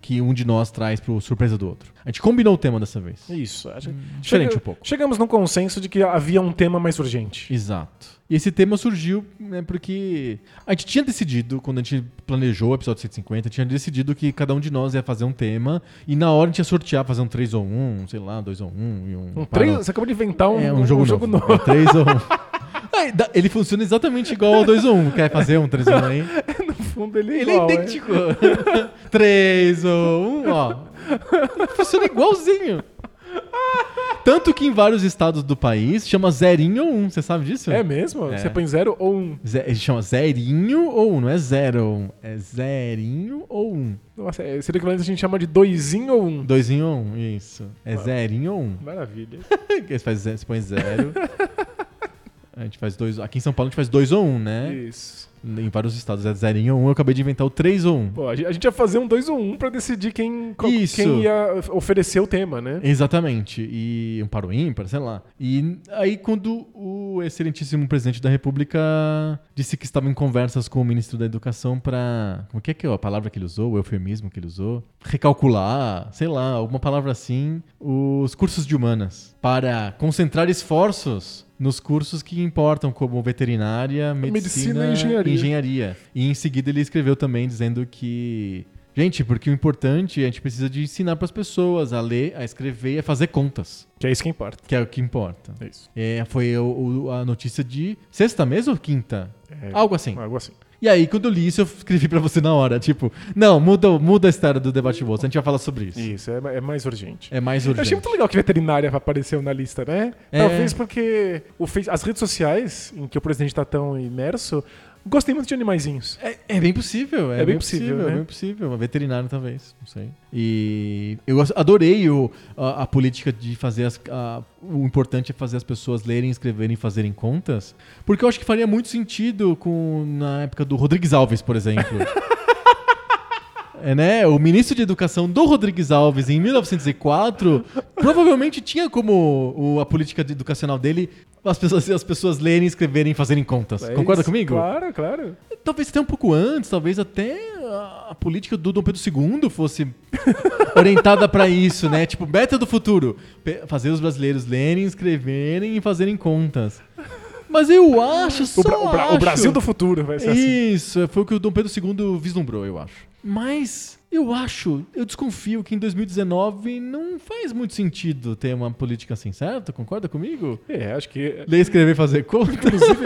que um de nós traz pro surpresa do outro. A gente combinou o tema dessa vez. Isso. a gente- Diferente chega- um pouco. Chegamos num consenso de que havia um tema mais urgente. Exato. E esse tema surgiu né, porque a gente tinha decidido, quando a gente planejou o episódio 150, tinha decidido que cada um de nós ia fazer um tema e na hora a gente ia sortear, fazer um 3 ou 1, sei lá, 2 ou 1 e um. Um para- três, você acabou de inventar um, É um jogo, novo. É 3 ou 1. Aí, dá- Ele funciona exatamente igual ao 2 ou 1. Quer fazer um 3 ou 1 aí? Fundo ele é Ele igual, é idêntico. 3 ou 1, ó. Funciona igualzinho. Tanto que em vários estados do país chama zerinho ou 1. Você sabe disso? É mesmo? É. Você põe zero ou um? Ze- Ele chama zerinho ou um, não é zero ou um. É zerinho ou um. Nossa, é- seria equivalente a gente chama de doisinho ou um. Doisinho ou um, isso. É zerinho ou um. Maravilha. Você, faz, você põe zero. A gente faz dois. Aqui em São Paulo a gente faz dois ou um, né? Isso. Em vários estados é zerinho ou um. Eu acabei de inventar o três ou um. Pô, a gente ia fazer um 2 ou 1 um pra decidir quem, qual- quem ia oferecer o tema, né? Exatamente. E um para o ímpar, sei lá. E aí, quando o excelentíssimo presidente da República disse que estava em conversas com o ministro da Educação para. Como que é que é a palavra que ele usou? O eufemismo que ele usou? Recalcular, sei lá, alguma palavra assim, os cursos de humanas. Para concentrar esforços nos cursos que importam, como veterinária, medicina, Medicina e engenharia. engenharia. E em seguida ele escreveu também dizendo que. Gente, porque o importante é a gente precisa de ensinar para as pessoas a ler, a escrever e a fazer contas, Que é isso que importa. que é o que importa. É isso. É, foi o- o- a notícia de sexta mesmo ou quinta? É, Algo assim. Algo assim. E aí, quando eu li isso, eu escrevi pra você na hora. Tipo, não, muda, muda a história do debate bolsa. A gente vai falar sobre isso. Isso, é, é mais urgente. É mais Eu urgente. achei muito legal que veterinária apareceu na lista, né? É. Talvez porque o as redes sociais, em que o presidente tá tão imerso, gostei muito de animaizinhos. É, é bem possível, é, É bem bem possível, possível, né? é bem possível. Uma veterinária, talvez, não sei. E eu adorei o, a, a política de fazer as. a- o importante é fazer as pessoas lerem, escreverem e fazerem contas, porque eu acho que faria muito sentido com na época do Rodrigues Alves, por exemplo. É, né? O ministro de Educação do Rodrigues Alves, em 1904, provavelmente tinha como o- a política educacional dele as pessoas, as pessoas lerem, escreverem e fazerem contas. É Concorda isso? comigo? Claro, claro. Talvez até um pouco antes, talvez até a, política do Dom Pedro II fosse orientada pra isso, né? Tipo, meta do futuro, fazer os brasileiros lerem, escreverem e fazerem contas. Mas eu acho, só O, Bra- o Bra- o acho- Brasil do futuro vai ser assim. Isso, foi o que o Dom Pedro II vislumbrou, eu acho. Mas eu acho, eu desconfio que em 2019 não faz muito sentido ter uma política assim, certo? Concorda comigo? É, acho que. Ler, escrever, fazer conta. Inclusive,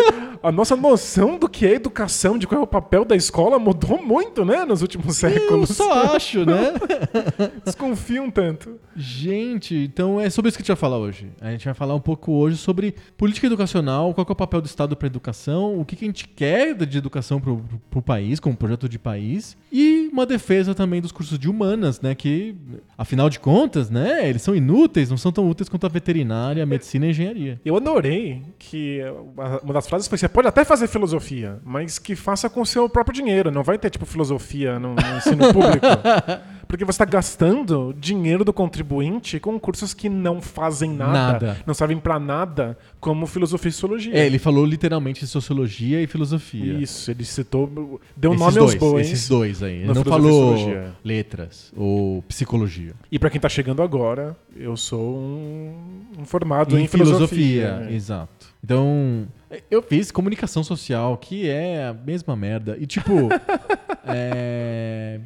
a nossa noção do que é educação, de qual é o papel da escola, mudou muito, né, nos últimos Eu séculos. só acho, né? Desconfio um tanto. Gente, então é sobre isso que a gente vai falar hoje. A gente vai falar um pouco hoje sobre política educacional, qual é o papel do Estado para educação, o que, que a gente quer de educação para o país, como projeto de país, e uma defesa também dos cursos de humanas, né? Que, afinal de contas, né? Eles são inúteis, não são tão úteis quanto a veterinária, a medicina e a engenharia. Eu adorei que uma uma das frases foi: você pode até fazer filosofia, mas que faça com o seu próprio dinheiro. Não vai ter, tipo, filosofia no, no ensino público. Porque você está gastando dinheiro do contribuinte com cursos que não fazem nada, Nada. não servem pra nada, como filosofia e sociologia. É, ele falou literalmente sociologia e filosofia. Isso, ele citou, deu esses nome dois, aos bois. Esses dois aí. Ele não filosofia falou letras ou psicologia. E pra quem tá chegando agora, eu sou um, um formado em, filosofia. né? Exato. Então, eu fiz comunicação social, que é a mesma merda. E, tipo, é...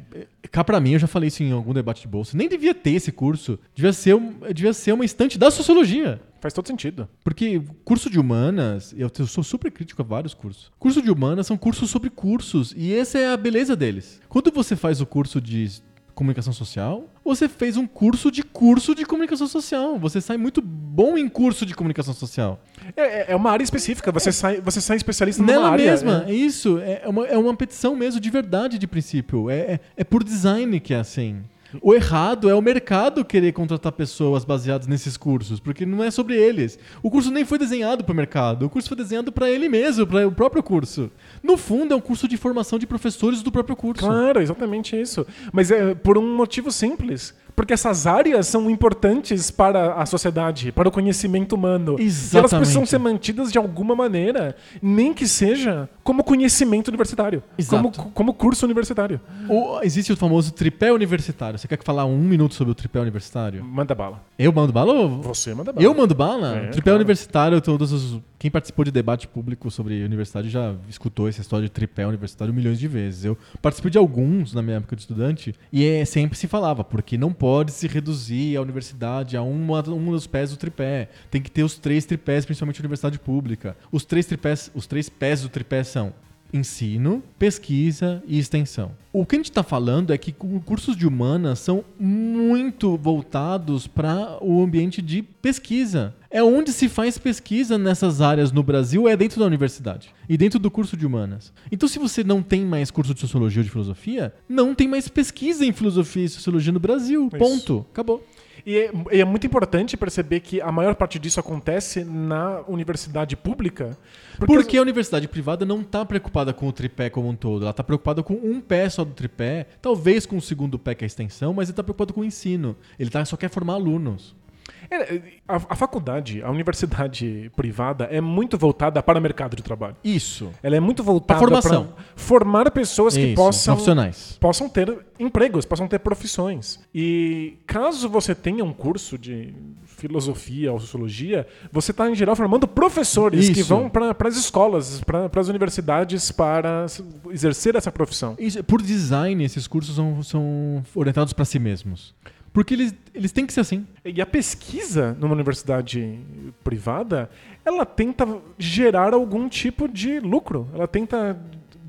cá pra mim, eu já falei isso em algum debate de bolsa, nem devia ter esse curso. Devia ser, um- devia ser uma estante da sociologia. Faz todo sentido. Porque curso de humanas, eu sou super crítico a vários cursos. Curso de humanas são cursos sobre cursos, e essa é a beleza deles. Quando você faz o curso de comunicação social, você fez um curso de curso de comunicação social. Você sai muito bom em curso de comunicação social. É, é uma área específica, você sai, você sai especialista numa Nela área. mesma, né? é isso. É uma, é uma petição mesmo de verdade, de princípio. É, é, é por design que é assim. O errado é o mercado querer contratar pessoas baseadas nesses cursos, porque não é sobre eles. O curso nem foi desenhado para o mercado, o curso foi desenhado para ele mesmo, para o próprio curso. No fundo, é um curso de formação de professores do próprio curso. Claro, exatamente isso. Mas é por um motivo simples. Porque essas áreas são importantes para a sociedade, para o conhecimento humano. E elas Exatamente. precisam ser mantidas de alguma maneira, nem que seja como conhecimento universitário, Exato. como, como curso universitário. Existe o famoso tripé universitário. Você quer falar um minuto sobre o tripé universitário? Manda bala. Eu mando bala ou Você manda bala. Eu mando bala? É, tripé claro. universitário, todos os. Quem participou de debate público sobre universidade já escutou essa história de tripé universitário milhões de vezes. Eu participei de alguns na minha época de estudante e é, sempre se falava, porque não pode se reduzir a universidade a uma, um dos pés do tripé. Tem que ter os três tripés, principalmente a universidade pública. Os três tripés, os três pés do tripé são ensino, pesquisa e extensão. O que a gente está falando é que cu- cursos de humanas são muito voltados para o ambiente de pesquisa. É onde se faz pesquisa nessas áreas no Brasil, é dentro da universidade e dentro do curso de humanas. Então, se você não tem mais curso de sociologia ou de filosofia, não tem mais pesquisa em filosofia e sociologia no Brasil. Isso. Ponto. Acabou. E é, e é muito importante perceber que a maior parte disso acontece na universidade pública. Porque, a universidade privada não está preocupada com o tripé como um todo. Ela está preocupada com um pé só do tripé, talvez com o segundo pé que é a extensão, mas ele está preocupado com o ensino. Ele tá, só quer formar alunos. É, a, a faculdade, a universidade privada é muito voltada para o mercado de trabalho. Isso. Ela é muito voltada Pra formação. para formar pessoas que Isso, possam profissionais. possam ter empregos, possam ter profissões. E caso você tenha um curso de filosofia ou sociologia, você está, em geral, formando professores que Isso. vão para as escolas, para as universidades, para exercer essa profissão. Isso, por design, esses cursos são, são orientados para si mesmos. Porque eles, eles têm que ser assim. E a pesquisa numa universidade privada, ela tenta gerar algum tipo de lucro. Ela tenta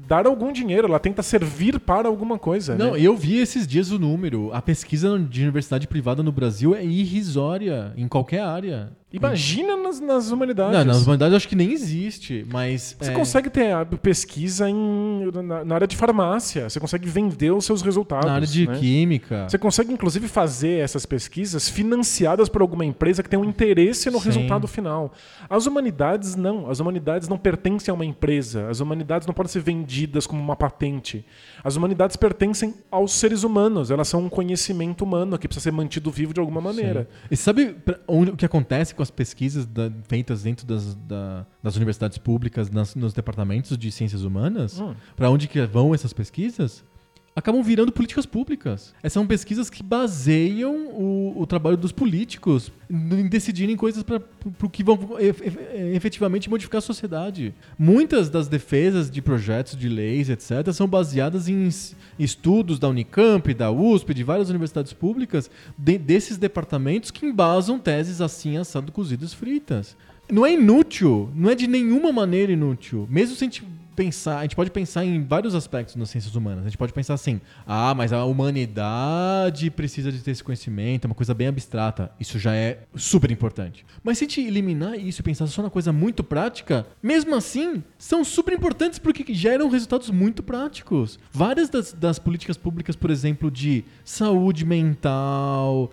dar algum dinheiro, ela tenta servir para alguma coisa. Não, né? eu vi esses dias o número. A pesquisa de universidade privada no Brasil é irrisória em qualquer área. Imagina nas, nas humanidades. Não, nas humanidades eu acho que nem existe, mas. Você é, consegue ter a pesquisa em, na, na área de farmácia, você consegue vender os seus resultados. Na área de né? química. Você consegue, inclusive, fazer essas pesquisas financiadas por alguma empresa que tem um interesse no Sim. resultado final. As humanidades não. As humanidades não pertencem a uma empresa. As humanidades não podem ser vendidas como uma patente. As humanidades pertencem aos seres humanos. Elas são um conhecimento humano que precisa ser mantido vivo de alguma maneira. E sabe pra- onde- o que acontece com as pesquisas da- feitas dentro das, da- das universidades públicas, nas- nos departamentos de ciências humanas? Hum. Pra onde que vão essas pesquisas? Acabam virando políticas públicas. Essas são pesquisas que baseiam o, o trabalho dos políticos em decidirem coisas para o que vão ef- ef- efetivamente modificar a sociedade. Muitas das defesas de projetos de leis, etc., são baseadas em estudos da Unicamp, da USP, de várias universidades públicas, de- desses departamentos que embasam teses assim, assado, cozidas, fritas. Não é inútil, não é de nenhuma maneira inútil. Mesmo se a gente pensar, a gente pode pensar em vários aspectos nas ciências humanas. A gente pode pensar assim: ah, mas a humanidade precisa de ter esse conhecimento, é uma coisa bem abstrata. Isso já é super importante. Mas se a gente eliminar isso e pensar só na coisa muito prática, mesmo assim, são super importantes porque geram resultados muito práticos. Várias das, das políticas públicas, por exemplo, de saúde mental,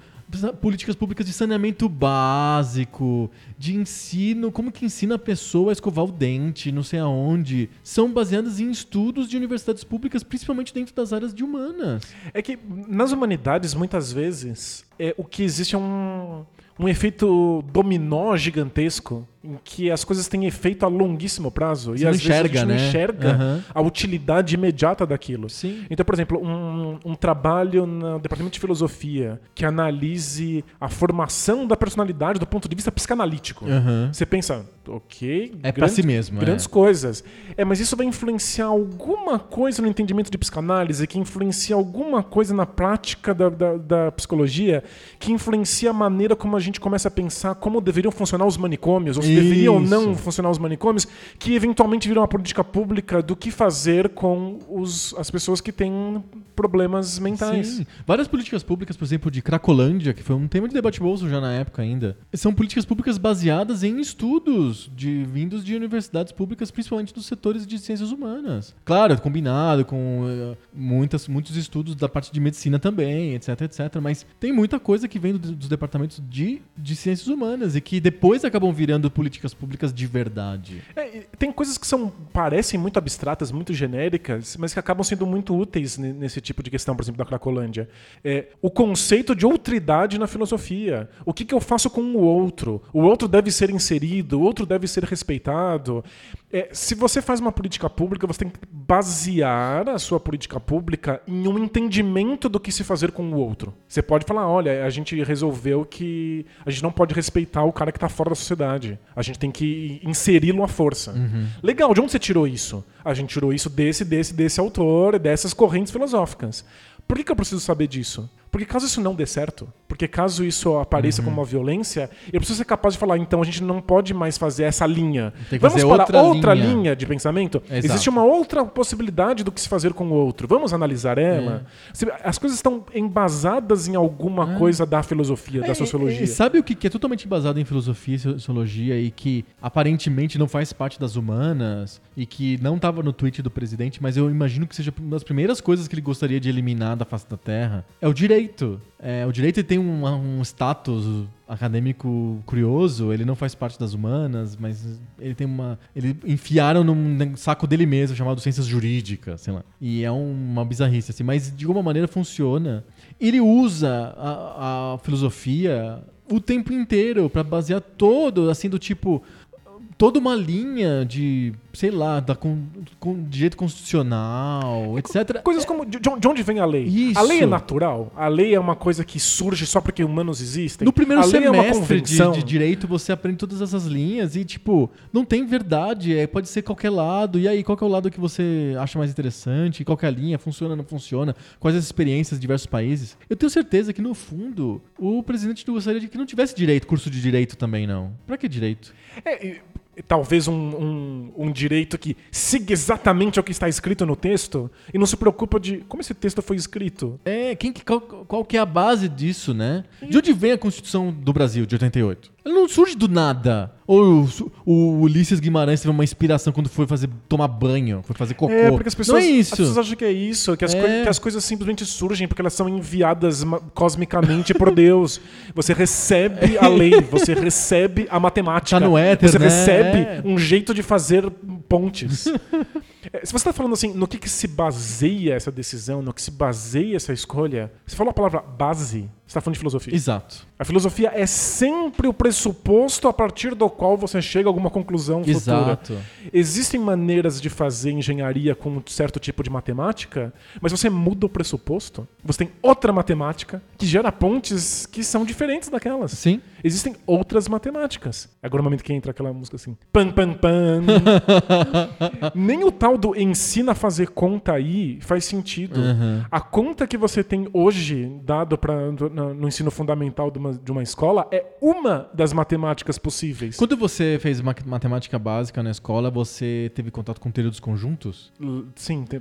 políticas públicas de saneamento básico, de ensino, como que ensina a pessoa a escovar o dente, não sei aonde, são baseadas em estudos de universidades públicas, principalmente dentro das áreas de humanas. É que nas humanidades, muitas vezes, é, o que existe é um, um efeito dominó gigantesco em que as coisas têm efeito a longuíssimo prazo. Você e não às enxerga, vezes a gente não né? enxerga Aham. a utilidade imediata daquilo. Sim. Então, por exemplo, um, um trabalho no departamento de filosofia que analise a formação da personalidade do ponto de vista psicanalítico. Aham. Você pensa, ok, É pra si mesmo, é. grandes coisas. É, mas isso vai influenciar alguma coisa no entendimento de psicanálise, que influencia alguma coisa na prática da, da, da psicologia, que influencia a maneira como a gente começa a pensar como deveriam funcionar os manicômios, se deveriam ou não Isso. funcionar os manicômios, que eventualmente viram uma política pública do que fazer com os, as pessoas que têm problemas mentais. Sim. Várias políticas públicas, por exemplo, de Cracolândia, que foi um tema de debate bolso já na época ainda, são políticas públicas baseadas em estudos de vindos de universidades públicas, principalmente dos setores de ciências humanas. Claro, combinado com eh, muitas, muitos estudos da parte de medicina também, etc, etc. Mas tem muita coisa que vem do- dos departamentos de, de ciências humanas e que depois acabam virando políticas públicas de verdade. É, tem coisas que são parecem muito abstratas, muito genéricas, mas que acabam sendo muito úteis ne- nesse tipo de questão, por exemplo, da Cracolândia. É, o conceito de outridade na filosofia. O que, que eu faço com o outro? O outro deve ser inserido, o outro deve ser respeitado. É, se você faz uma política pública, você tem que basear a sua política pública em um entendimento do que se fazer com o outro. Você pode falar, olha, a gente resolveu que a gente não pode respeitar o cara que está fora da sociedade. A gente tem que inseri-lo à força. Legal, de onde você tirou isso? A gente tirou isso desse, desse, desse autor, dessas correntes filosóficas. Por que, que eu preciso saber disso? Porque caso isso não dê certo, porque caso isso apareça como uma violência, eu preciso ser capaz de falar, então a gente não pode mais fazer essa linha. Tem que Vamos para outra outra, linha. linha. de pensamento? Exato. Existe uma outra possibilidade do que se fazer com o outro. Vamos analisar ela? Se- As coisas estão embasadas em alguma coisa da filosofia, da É, sociologia. é, sabe o que que é totalmente baseado em filosofia e sociologia e que aparentemente não faz parte das humanas e que não estava no tweet do presidente, mas eu imagino que seja uma das primeiras coisas que ele gostaria de eliminar da face da Terra? É o direito. É, o direito tem um, um status acadêmico curioso, ele não faz parte das humanas, mas ele tem uma. Ele enfiaram num saco dele mesmo, chamado ciências jurídicas, sei lá. E é uma bizarrice, assim, mas de alguma maneira funciona. Ele usa a, a filosofia o tempo inteiro pra basear todo, assim, do tipo. Toda uma linha de, sei lá, da con, con- direito constitucional, etc. Coisas como. De, de onde vem a lei? Isso. A lei é natural? A lei é uma coisa que surge só porque humanos existem? No primeiro a é semestre de, convenção? de direito, você aprende todas essas linhas e, tipo, não tem verdade. É, pode ser qualquer lado. E aí, qual é o lado que você acha mais interessante? Qual é a linha? Funciona, não funciona? Quais as experiências de diversos países? Eu tenho certeza que, no fundo, o presidente gostaria de que não tivesse direito, curso de direito também, não. Pra que direito? É, talvez um, um, um direito que siga exatamente o que está escrito no texto e não se preocupa de como esse texto foi escrito. É, quem que, qual, qual que é a base disso, né? De onde vem a Constituição do Brasil, de 88? Ela não surge do nada. Ou o, o Ulisses Guimarães teve uma inspiração quando foi fazer tomar banho, foi fazer cocô. É, porque as pessoas, não é isso. as pessoas acham que é isso, que as, É. coi- que as coisas simplesmente surgem porque elas são enviadas cosmicamente por Deus. Você recebe a lei, você recebe a matemática. Tá no éter, Você né? recebe É. um jeito de fazer pontes. É, Se você está falando assim, no que, que se baseia essa decisão, no que se baseia essa escolha, você falou a palavra base, você está falando de filosofia. Exato. A filosofia é sempre o pressuposto a partir do qual você chega a alguma conclusão futura. Exato. Existem maneiras de fazer engenharia com um certo tipo de matemática, mas você muda o pressuposto. Você tem outra matemática que gera pontes que são diferentes daquelas. Sim. Existem outras matemáticas. Agora é o momento que entra aquela música assim. Pam, pam, pam. Nem o tal do ensina a fazer conta aí faz sentido. Uhum. A conta que você tem hoje, dado pra, no, no ensino fundamental de uma, de uma escola, é uma das matemáticas possíveis. Quando você fez ma- matemática básica na escola, você teve contato com teoria dos conjuntos? L- Sim, tem,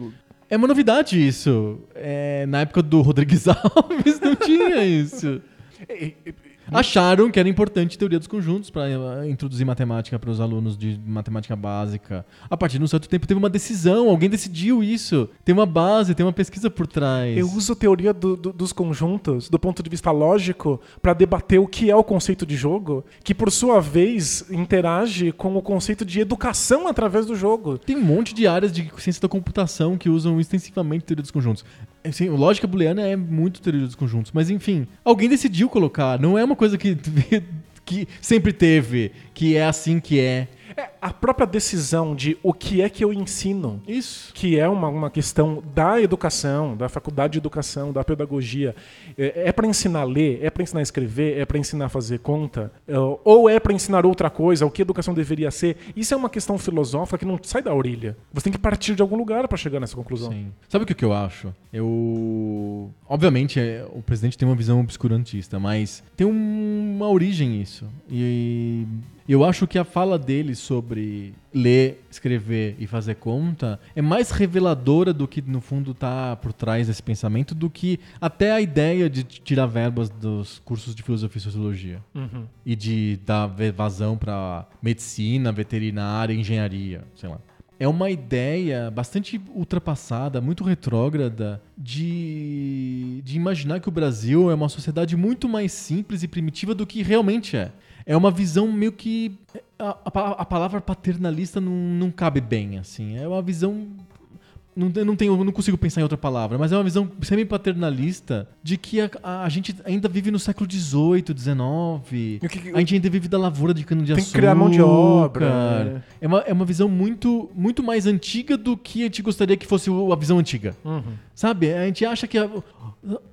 É uma novidade isso. É, na época do Rodrigues Alves não tinha isso. Acharam que era importante teoria dos conjuntos para introduzir matemática para os alunos de matemática básica. A partir de um certo tempo teve uma decisão, alguém decidiu isso. Tem uma base, tem uma pesquisa por trás. Eu uso teoria do- do- dos conjuntos do ponto de vista lógico para debater o que é o conceito de jogo, que por sua vez interage com o conceito de educação através do jogo. Tem um monte de áreas de ciência da computação que usam extensivamente teoria dos conjuntos. Assim, lógica booleana é muito teoria dos conjuntos, mas enfim, alguém decidiu colocar. Não é uma coisa que, que sempre teve, que é assim que é. É a própria decisão de o que é que eu ensino. Isso. que é uma, uma questão da educação, da faculdade de educação, da pedagogia. É, para ensinar a ler, é para ensinar a escrever, é para ensinar a fazer conta, é, ou é para ensinar outra coisa, o que a educação deveria ser. Isso é uma questão filosófica que não sai da orelha. Você tem que partir de algum lugar para chegar nessa conclusão. Sim. Sabe o que, eu acho? Eu. Obviamente, é, o presidente tem uma visão obscurantista, mas tem um- uma origem isso. E eu acho que a fala dele sobre ler, escrever e fazer conta é mais reveladora do que, no fundo, tá por trás desse pensamento do que até a ideia de tirar verbas dos cursos de filosofia e sociologia. Uhum. E de dar vazão para medicina, veterinária, engenharia, sei lá. É uma ideia bastante ultrapassada, muito retrógrada, de, de imaginar que o Brasil é uma sociedade muito mais simples e primitiva do que realmente é. É uma visão meio que. A, a- a palavra paternalista não, não cabe bem, assim. É uma visão. Não, não, tenho, não consigo pensar em outra palavra, mas é uma visão semi-paternalista de que a, a- a gente ainda vive no século XVIII, XIX. Que a gente ainda vive da lavoura de cana de Tem que açúcar. criar mão de obra, né? É uma, é uma visão muito, muito mais antiga do que a gente gostaria que fosse a visão antiga. Uhum. Sabe? A gente acha que a-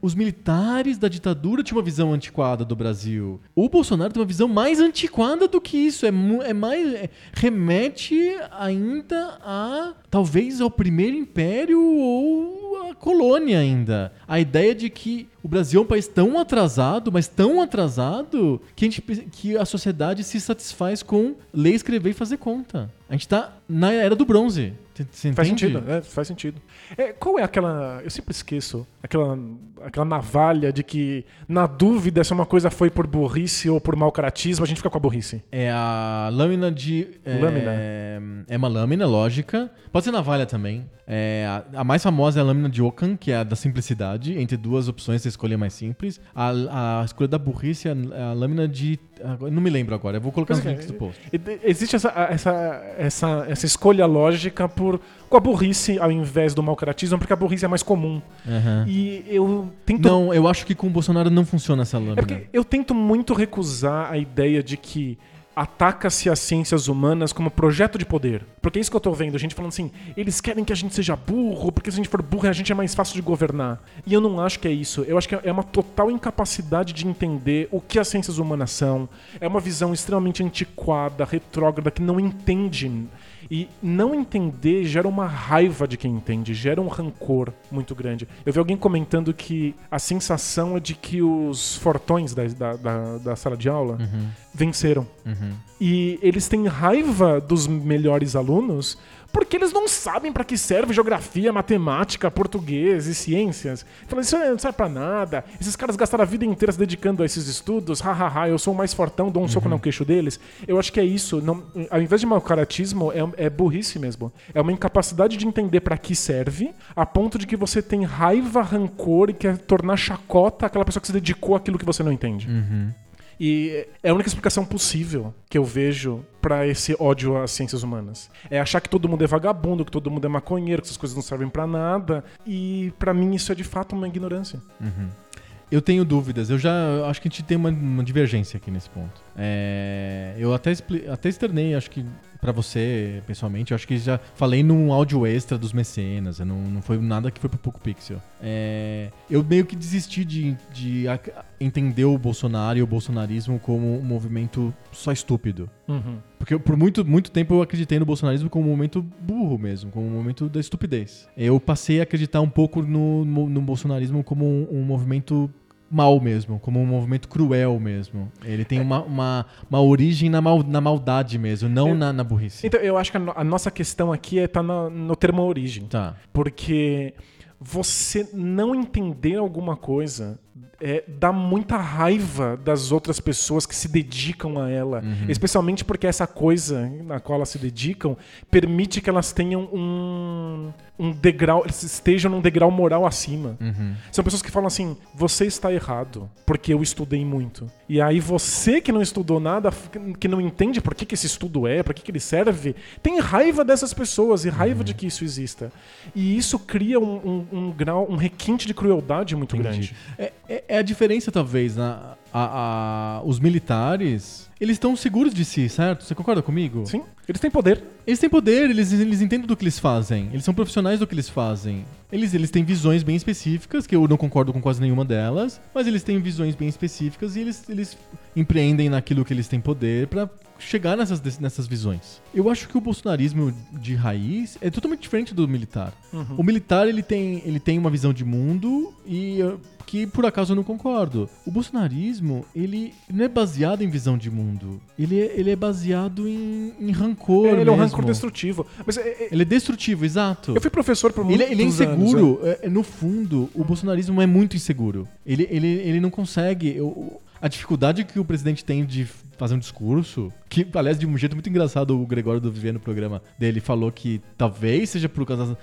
os militares da ditadura tinham uma visão antiquada do Brasil. O Bolsonaro tem uma visão mais antiquada do que isso. É, é mais. é- remete ainda a. talvez ao primeiro império ou a colônia ainda. A ideia de que o Brasil é um país tão atrasado, mas tão atrasado, que, a gente, que a sociedade se satisfaz com ler, escrever e fazer conta. A gente tá na era do bronze. Você Faz entende? sentido, é, faz sentido. É, qual é aquela. Eu sempre esqueço. Aquela, aquela navalha de que, na dúvida, se uma coisa foi por burrice ou por mau caratismo, a gente fica com a burrice. É a lâmina de. é, Lâmina. É uma lâmina, lógica. Pode ser navalha também. É, a, a mais famosa é a lâmina de Ockham, que é a da simplicidade. Entre duas opções, você escolha mais simples. A, a escolha da burrice é a, a lâmina de. Não me lembro agora, eu vou colocar Pois nos é, links do post. E de- Existe essa, essa, essa, essa escolha lógica por, com a burrice ao invés do mau caratismo, porque a burrice é mais comum. Aham. E eu tento. Não, eu acho que com o Bolsonaro não funciona essa lâmina. É porque eu tento muito recusar a ideia de que ataca-se as ciências humanas como projeto de poder. Porque é isso que eu tô vendo, gente falando assim, eles querem que a gente seja burro, porque se a gente for burro a gente é mais fácil de governar. E eu não acho que é isso. Eu acho que é uma total incapacidade de entender o que as ciências humanas são. É uma visão extremamente antiquada, retrógrada, que não entende. E não entender gera uma raiva de quem entende, gera um rancor muito grande. Eu vi alguém comentando que a sensação é de que os fortões da, da, da, da sala de aula venceram. Uhum. E eles têm raiva dos melhores alunos porque eles não sabem pra que serve geografia, matemática, português e ciências. Falam, isso não serve pra nada. Esses caras gastaram a vida inteira se dedicando a esses estudos. Hahaha, eu sou o mais fortão, dou um soco no queixo deles. Eu acho que é isso. Não, ao invés de mau caratismo, é, é burrice mesmo. É uma incapacidade de entender pra que serve, a ponto de que você tem raiva, rancor e quer tornar chacota aquela pessoa que se dedicou àquilo que você não entende. E é a única explicação possível que eu vejo pra esse ódio às ciências humanas. É achar que todo mundo é vagabundo, que todo mundo é maconheiro, que essas coisas não servem pra nada. E pra mim isso é de fato uma ignorância. Eu tenho dúvidas. Eu já acho que a gente tem uma, uma divergência aqui nesse ponto. É, eu até, até externei, acho que pra você, pessoalmente, eu acho que já falei num áudio extra dos mecenas. Não, não foi nada que foi pro Poco Pixel. É, eu meio que desisti de, de entender o Bolsonaro e o bolsonarismo como um movimento só estúpido. Porque eu, por muito, muito tempo eu acreditei no bolsonarismo como um momento burro mesmo, como um momento da estupidez. Eu passei a acreditar um pouco no, no, no bolsonarismo como um, um movimento mal mesmo, como um movimento cruel mesmo. Ele tem uma, uma, uma origem na, mal, na maldade mesmo, não É. na, na burrice. Então eu acho que a, no- a nossa questão aqui é tá no, no termo origem. Tá. Porque você não entender alguma coisa é, dá muita raiva das outras pessoas que se dedicam a ela. Especialmente porque essa coisa na qual elas se dedicam permite que elas tenham um, um degrau, eles estejam num degrau moral acima. São pessoas que falam assim: você está errado, porque eu estudei muito. E aí você que não estudou nada, que não entende por que, que esse estudo é, para que, que ele serve, tem raiva dessas pessoas e raiva de que isso exista. E isso cria um, um- um grau, um requinte de crueldade muito Entendi. grande. É, é- é a diferença, talvez, na, a- a- os militares, eles estão seguros de si, certo? Você concorda comigo? Sim, eles têm poder. Eles têm poder, eles, eles entendem do que eles fazem. Eles são profissionais do que eles fazem. Eles, eles têm visões bem específicas, que eu não concordo com quase nenhuma delas, mas eles têm visões bem específicas e eles, eles empreendem naquilo que eles têm poder pra chegar nessas, nessas visões. Eu acho que o bolsonarismo de raiz é totalmente diferente do militar. O militar ele tem, ele tem uma visão de mundo e uh, que por acaso eu não concordo. O bolsonarismo ele não é baseado em visão de mundo. Ele é, ele é baseado em, em rancor. ele é um mesmo. rancor destrutivo. Mas é- é- Ele é destrutivo, exato. eu fui professor por muitos Ele, ele é anos, inseguro. é, é, no fundo, o bolsonarismo é muito inseguro. Ele, ele, ele não consegue. eu- a dificuldade que o presidente tem de fazer um discurso, que, aliás, de um jeito muito engraçado, o Gregório do Vivier no programa dele falou que talvez seja por causa.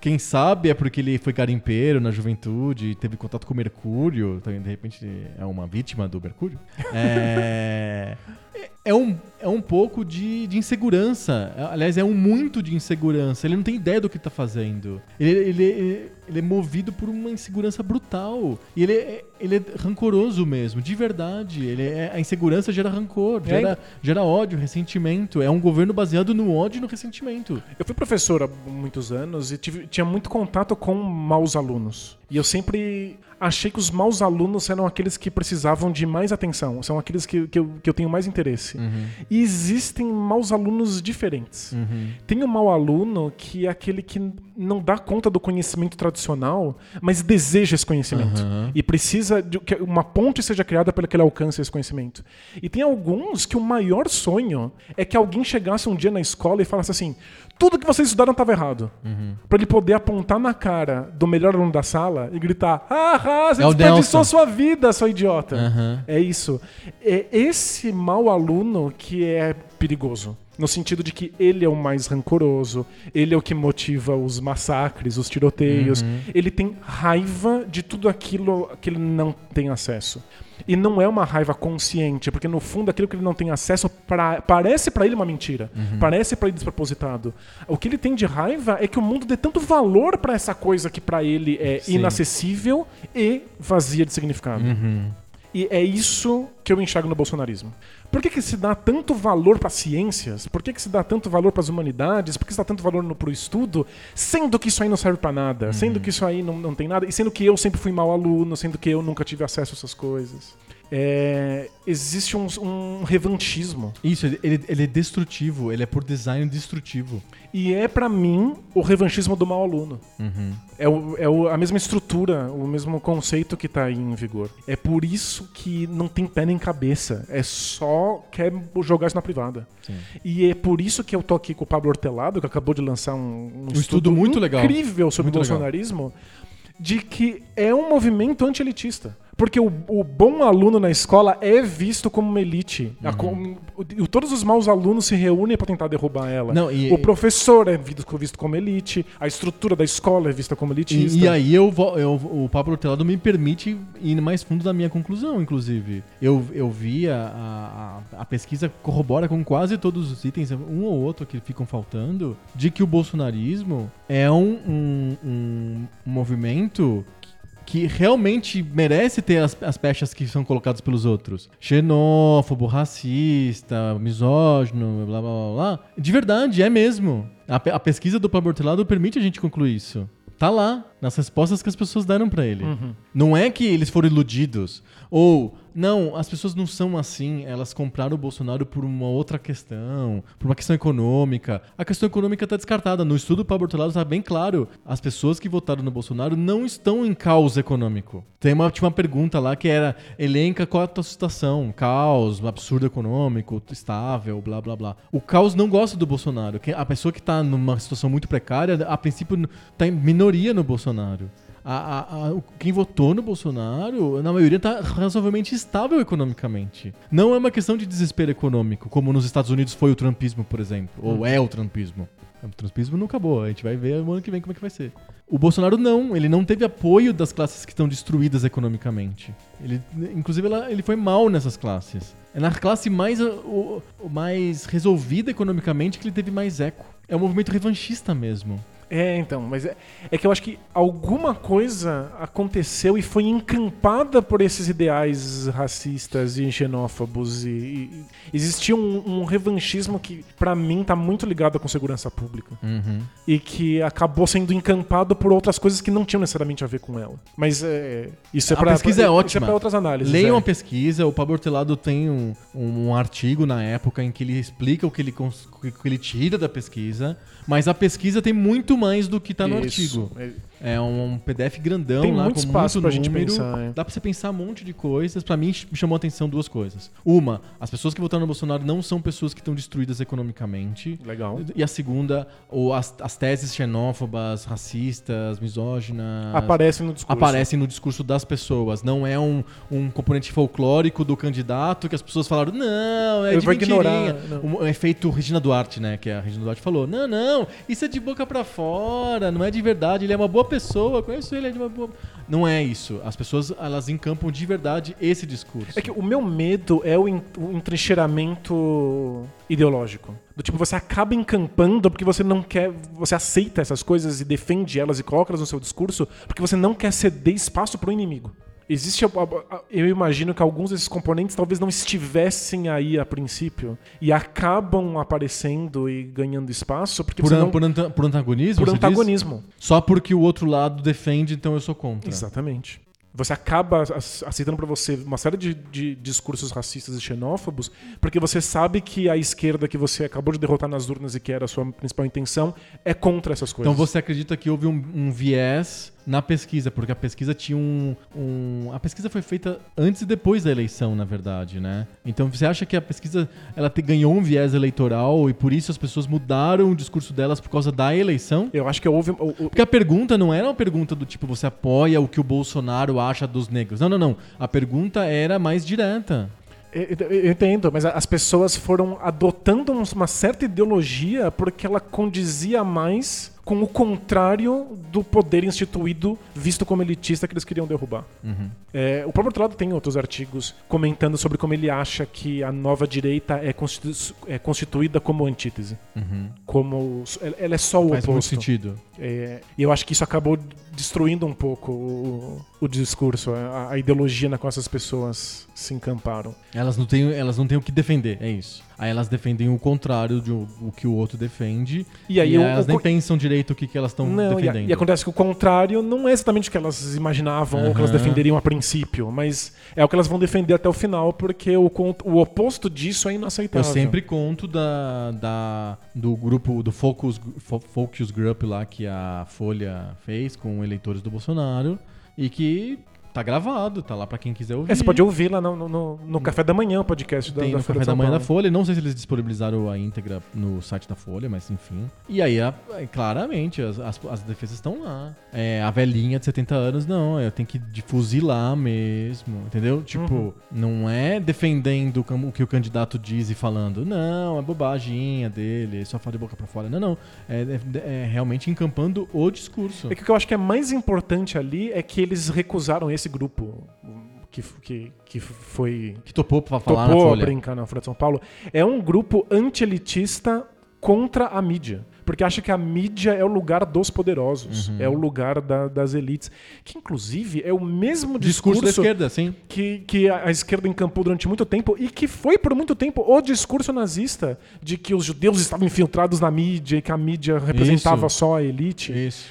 Quem sabe é porque ele foi garimpeiro na juventude, teve contato com o Mercúrio, então, de repente é uma vítima do Mercúrio. É. É um, é um pouco de, de insegurança. Aliás, é um muito de insegurança. Ele não tem ideia do que tá fazendo. Ele, ele, ele, ele é movido por uma insegurança brutal. E ele é, ele é rancoroso mesmo, de verdade. Ele é, a insegurança gera rancor, É, gera, gera ódio, ressentimento. É um governo baseado no ódio e no ressentimento. Eu fui professor há muitos anos e tive- tinha muito contato com maus alunos. E eu sempre achei que os maus alunos eram aqueles que precisavam de mais atenção, são aqueles que, que, eu, que eu tenho mais interesse. E existem maus alunos diferentes. Tem o mau aluno que é aquele que não dá conta do conhecimento tradicional, mas deseja esse conhecimento. Aham. E precisa de que uma ponte seja criada para que ele alcance esse conhecimento. E tem alguns que o maior sonho é que alguém chegasse um dia na escola e falasse assim: tudo que vocês estudaram estava errado. Para ele poder apontar na cara do melhor aluno da sala e gritar: Ah, você É desperdiçou sua vida, sua idiota. Aham. É isso. É esse mau aluno que é perigoso. No sentido de que ele é o mais rancoroso, ele é o que motiva os massacres, os tiroteios. Ele tem raiva de tudo aquilo que ele não tem acesso. E não é uma raiva consciente, porque no fundo aquilo que ele não tem acesso pra- parece pra ele uma mentira, parece pra ele despropositado. O que ele tem de raiva é que o mundo dê tanto valor pra essa coisa que pra ele é Sim. inacessível e vazia de significado. E é isso que eu enxergo no bolsonarismo. Por que, que se dá tanto valor para ciências? Por que, que se dá tanto valor para as humanidades? Por que se dá tanto valor no, pro estudo? Sendo que isso aí não serve para nada, sendo que isso aí não, não tem nada, e sendo que eu sempre fui mau aluno, sendo que eu nunca tive acesso a essas coisas. É, existe um, um revanchismo. Isso, ele, ele, é destrutivo, ele é por design destrutivo. E é, para mim, o revanchismo do mau aluno. É, o- é o- a mesma estrutura, o mesmo conceito que tá aí em vigor. É por isso que não tem pé nem cabeça. É só quer jogar isso na privada. Sim. E é por isso que eu tô aqui com o Pablo Hortelado, que acabou de lançar um, um estudo muito legal. incrível sobre Muito o legal. bolsonarismo, de que é um movimento anti-elitista. Porque o, o bom aluno na escola é visto como uma elite. A com- o- todos os maus alunos se reúnem para tentar derrubar ela. Não, e- o professor é visto, visto como elite, a estrutura da escola é vista como elitista. E, e aí eu, eu- o Pablo Hortelado me permite ir mais fundo da minha conclusão, inclusive. Eu, eu vi a, a, a pesquisa corrobora com quase todos os itens, um ou outro que ficam faltando, de que o bolsonarismo é um, um, um movimento que realmente merece ter as, as pechas que são colocadas pelos outros. Xenófobo, racista, misógino, blá blá blá blá. De verdade, é mesmo. A, a pesquisa do Pablo Hortelado permite a gente concluir isso. Tá lá, nas respostas que as pessoas deram pra ele. Não é que eles foram iludidos. Ou, não, as pessoas não são assim, elas compraram o Bolsonaro por uma outra questão, por uma questão econômica. A questão econômica tá descartada. No estudo do Pablo Hortelado tá bem claro. As pessoas que votaram no Bolsonaro não estão em caos econômico. Tem uma, tinha uma pergunta lá que era, elenca qual é a tua situação? Caos, absurdo econômico, estável, blá blá blá. O caos não gosta do Bolsonaro. A pessoa que tá numa situação muito precária, a princípio, tá em minoria no Bolsonaro. A- a- a- quem votou no Bolsonaro, na maioria, tá razoavelmente estável economicamente. Não é uma questão de desespero econômico, como nos Estados Unidos foi o trumpismo, por exemplo. Ou é o trumpismo. O trumpismo não acabou, a gente vai ver no ano que vem como é que vai ser. O Bolsonaro não, ele não teve apoio das classes que estão destruídas economicamente. Ele, inclusive, ela- ele foi mal nessas classes. É na classe mais, o mais resolvida economicamente que ele teve mais eco. É um movimento revanchista mesmo. É, então, mas é, é que eu acho que alguma coisa aconteceu e foi encampada por esses ideais racistas e xenófobos e, e- existia um, um revanchismo que pra mim tá muito ligado com segurança pública e que acabou sendo encampado por outras coisas que não tinham necessariamente a ver com ela. Mas é, isso é A pra, pesquisa é isso ótima. pra outras análises. Leiam é. a pesquisa, o Pablo Hortelado tem um, um artigo na época em que ele explica o que ele, cons- que ele tira da pesquisa, mas a pesquisa tem muito mais do que tá no artigo. É, um PDF grandão Tem lá muito com espaço muito pra gente número. pensar, é. Dá pra você pensar um monte de coisas. Pra mim, me chamou a atenção duas coisas. Uma, as pessoas que votaram no Bolsonaro não são pessoas que estão destruídas economicamente. Legal. E a segunda, ou as, as teses xenófobas, racistas, misóginas. Aparecem no discurso. Aparecem no discurso das pessoas. Não é um, um componente folclórico do candidato que as pessoas falaram, não, é Eu de vou mentirinha. ignorar, não. Um efeito Regina Duarte, né? Que a Regina Duarte falou: não, não, isso é de boca pra fora, não é de verdade, ele é uma boa pessoa, conheço ele, é de uma boa. Não é isso. As pessoas, elas encampam de verdade esse discurso. É que o meu medo é o, en- o entrincheiramento ideológico. Do tipo, você acaba encampando porque você não quer. Você aceita essas coisas e defende elas e coloca elas no seu discurso porque você não quer ceder espaço pro inimigo. Existe. Eu imagino que alguns desses componentes talvez não estivessem aí a princípio e acabam aparecendo e ganhando espaço porque por, an- não. por anta- por antagonismo? por você diz? antagonismo. Só porque o outro lado defende, então eu sou contra. Exatamente. Você acaba ac- aceitando pra você uma série de, de discursos racistas e xenófobos, porque você sabe que a esquerda que você acabou de derrotar nas urnas e que era a sua principal intenção é contra essas coisas. Então você acredita que houve um, um viés na pesquisa, porque a pesquisa tinha um, um- A pesquisa foi feita antes e depois da eleição, na verdade, né? Então você acha que a pesquisa ela te- ganhou um viés eleitoral e por isso as pessoas mudaram o discurso delas por causa da eleição? Eu acho que houve. o- o- Porque a pergunta não era uma pergunta do tipo você apoia o que o Bolsonaro acha dos negros. Não, não, não. A pergunta era mais direta. Eu, entendo, mas as pessoas foram adotando uma certa ideologia porque ela condizia mais com o contrário do poder instituído visto como elitista que eles queriam derrubar. Uhum. É, o próprio Ortolado tem outros artigos comentando sobre como ele acha que a nova direita é, constitu é constituída como antítese. Uhum. Como ela é só o Faz oposto. muito sentido. É, e eu acho que isso acabou destruindo um pouco o, o discurso, a, a, ideologia na qual essas pessoas se encamparam. Elas não, têm, elas não têm o que defender, é isso. Aí elas defendem o contrário do o que o outro defende. E aí e o- elas o nem pensam direito o que, que elas estão Não, e, defendendo. e acontece que o contrário não é exatamente o que elas imaginavam ou que elas defenderiam a princípio, mas é o que elas vão defender até o final, porque o, o oposto disso é Eu inaceitável. sempre conto da, da- do grupo, do Focus, Fo- Focus Group lá que a Folha fez com eleitores do Bolsonaro e que tá gravado, tá lá pra quem quiser ouvir. É, você pode ouvir lá no, no- no- Café da Manhã o podcast da, Tem da no Folha café da manhã da. Folha. Não sei se eles disponibilizaram a íntegra no site da Folha, mas enfim. E aí, a- é, claramente, as, as, as defesas estão lá. É, a velhinha de 70 anos, não. Eu tenho que fuzilar mesmo, entendeu? Tipo, Uhum. não é defendendo o que o candidato diz e falando, não, é bobaginha dele, só fala de boca pra fora. Não, não. É, é- é realmente encampando o discurso. É que o que eu acho que é mais importante ali é que eles recusaram esse grupo que, que, que foi Que topou pra falar na topou a Folha. brincar na Folha de São Paulo, é um grupo anti-elitista contra a mídia. Porque acha que a mídia é o lugar dos poderosos, Uhum. é o lugar da- das elites. Que, inclusive, é o mesmo Discurso discurso, da esquerda, sim. que, que a a esquerda encampou durante muito tempo e que foi por muito tempo o discurso nazista de que os judeus estavam infiltrados na mídia e que a mídia representava Isso. só a elite. Isso.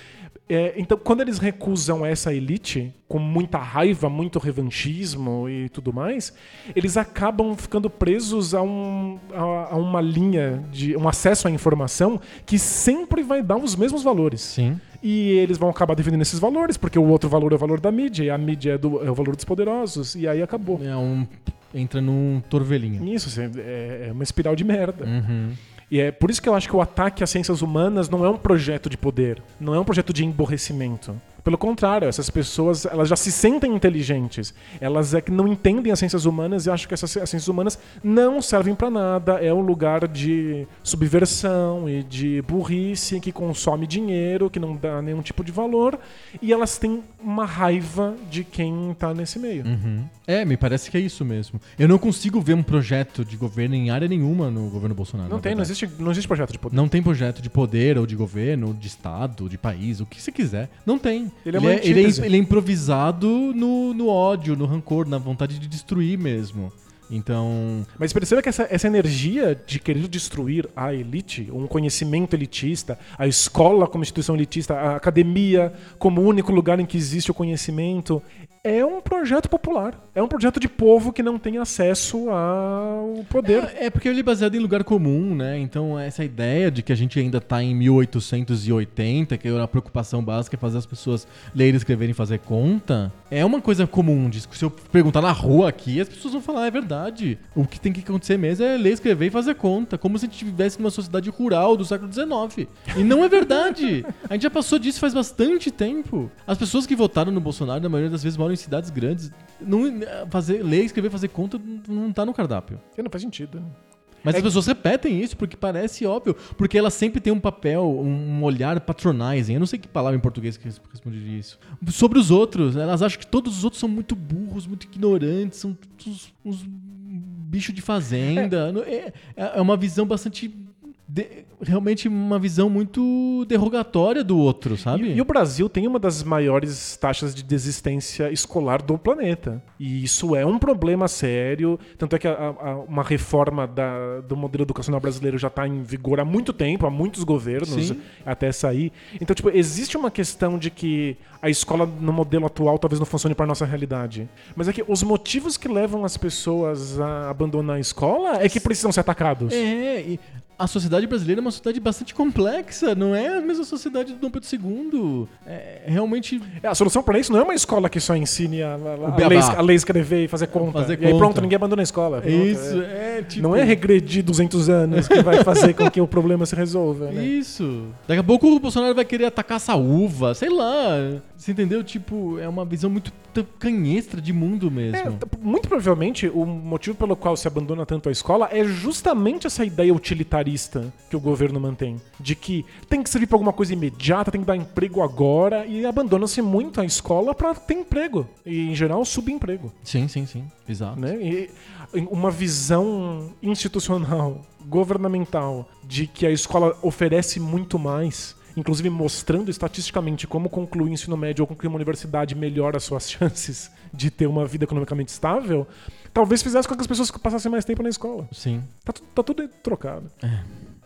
É, então, quando eles recusam essa elite, com muita raiva, muito revanchismo e tudo mais, eles acabam ficando presos a, um, a, a uma linha de um acesso à informação que sempre vai dar os mesmos valores. Sim. E eles vão acabar defendendo esses valores, porque o outro valor é o valor da mídia, e a mídia é, do- é o valor dos poderosos, e aí acabou. É um. Entra num torvelinho. Isso, assim, é, é uma espiral de merda. Uhum. E é por isso que eu acho que o ataque às ciências humanas não é um projeto de poder, não é um projeto de emborrecimento. Pelo contrário, essas pessoas elas já se sentem inteligentes. Elas é que não entendem as ciências humanas e acham que essas as ciências humanas não servem pra nada. É um lugar de subversão e de burrice que consome dinheiro, que não dá nenhum tipo de valor. E elas têm uma raiva de quem tá nesse meio. Uhum. É, me parece que é isso mesmo. Eu não consigo ver um projeto de governo em área nenhuma no governo Bolsonaro. Não tem, não existe, não existe projeto de poder. Não tem projeto de poder ou de governo, de estado, de país, o que você quiser. Não tem. Ele é ele, é, ele, é, ele é improvisado no, no ódio, no rancor, na vontade de destruir mesmo. Então. Mas perceba que essa, essa energia de querer destruir a elite, um conhecimento elitista, a escola como instituição elitista, a academia como único lugar em que existe o conhecimento, é um projeto popular. É um projeto de povo que não tem acesso ao poder. É, é porque ele é baseado em lugar comum, né? Então, essa ideia de que a gente ainda tá em 1880, que a preocupação básica é fazer as pessoas lerem, escreverem e fazer conta, é uma coisa comum. Se eu perguntar na rua aqui, as pessoas vão falar, é verdade. O que tem que acontecer mesmo é ler, escrever e fazer conta. Como se a gente vivesse numa sociedade rural do século XIX. E não é verdade. A gente já passou disso faz bastante tempo. As pessoas que votaram no Bolsonaro, na maioria das vezes, moram em cidades grandes. Não, fazer, ler, escrever, fazer conta não tá no cardápio. Não faz sentido. Mas É as pessoas repetem isso porque parece óbvio. Porque elas sempre têm um papel, um olhar patronizing. Eu não sei que palavra em português que responderia isso. Sobre os outros. Elas acham que todos os outros são muito burros, muito ignorantes, são uns, uns bichos de fazenda. É, é uma visão bastante. De- realmente uma visão muito derrogatória do outro, sabe? E, e o Brasil tem uma das maiores taxas de desistência escolar do planeta. E isso é um problema sério. Tanto é que a- a- uma reforma da- do modelo educacional brasileiro já está em vigor há muito tempo, há muitos governos Sim. até sair. Então, tipo, existe uma questão de que a escola no modelo atual talvez não funcione para nossa realidade. Mas é que os motivos que levam as pessoas a abandonar a escola é que precisam ser atacados. É, e a sociedade brasileira é uma sociedade bastante complexa, não é a mesma sociedade do Dom Pedro II. É realmente. É, a solução para isso não é uma escola que só ensine a, a, a, lei, a lei escrever e fazer conta. Fazer e aí conta. pronto, ninguém abandona a escola. Pronto, Isso, é. é, tipo. Não é regredir 200 anos que vai fazer com que o problema se resolva. Né? Isso. Daqui a pouco o Bolsonaro vai querer atacar essa uva, sei lá. Você entendeu? Tipo, é uma visão muito canhestra de mundo mesmo. É, muito provavelmente o motivo pelo qual se abandona tanto a escola é justamente essa ideia utilitarista que o governo mantém. De que tem que servir para alguma coisa imediata, tem que dar emprego agora, e abandona-se muito a escola para ter emprego. E, em geral, subemprego. Sim, sim, sim. Exato. Né? E uma visão institucional, governamental, de que a escola oferece muito mais. Inclusive mostrando estatisticamente como concluir o ensino médio ou concluir uma universidade melhora as suas chances de ter uma vida economicamente estável, talvez fizesse com que as pessoas passassem mais tempo na escola. Sim. Tá, tá tudo trocado.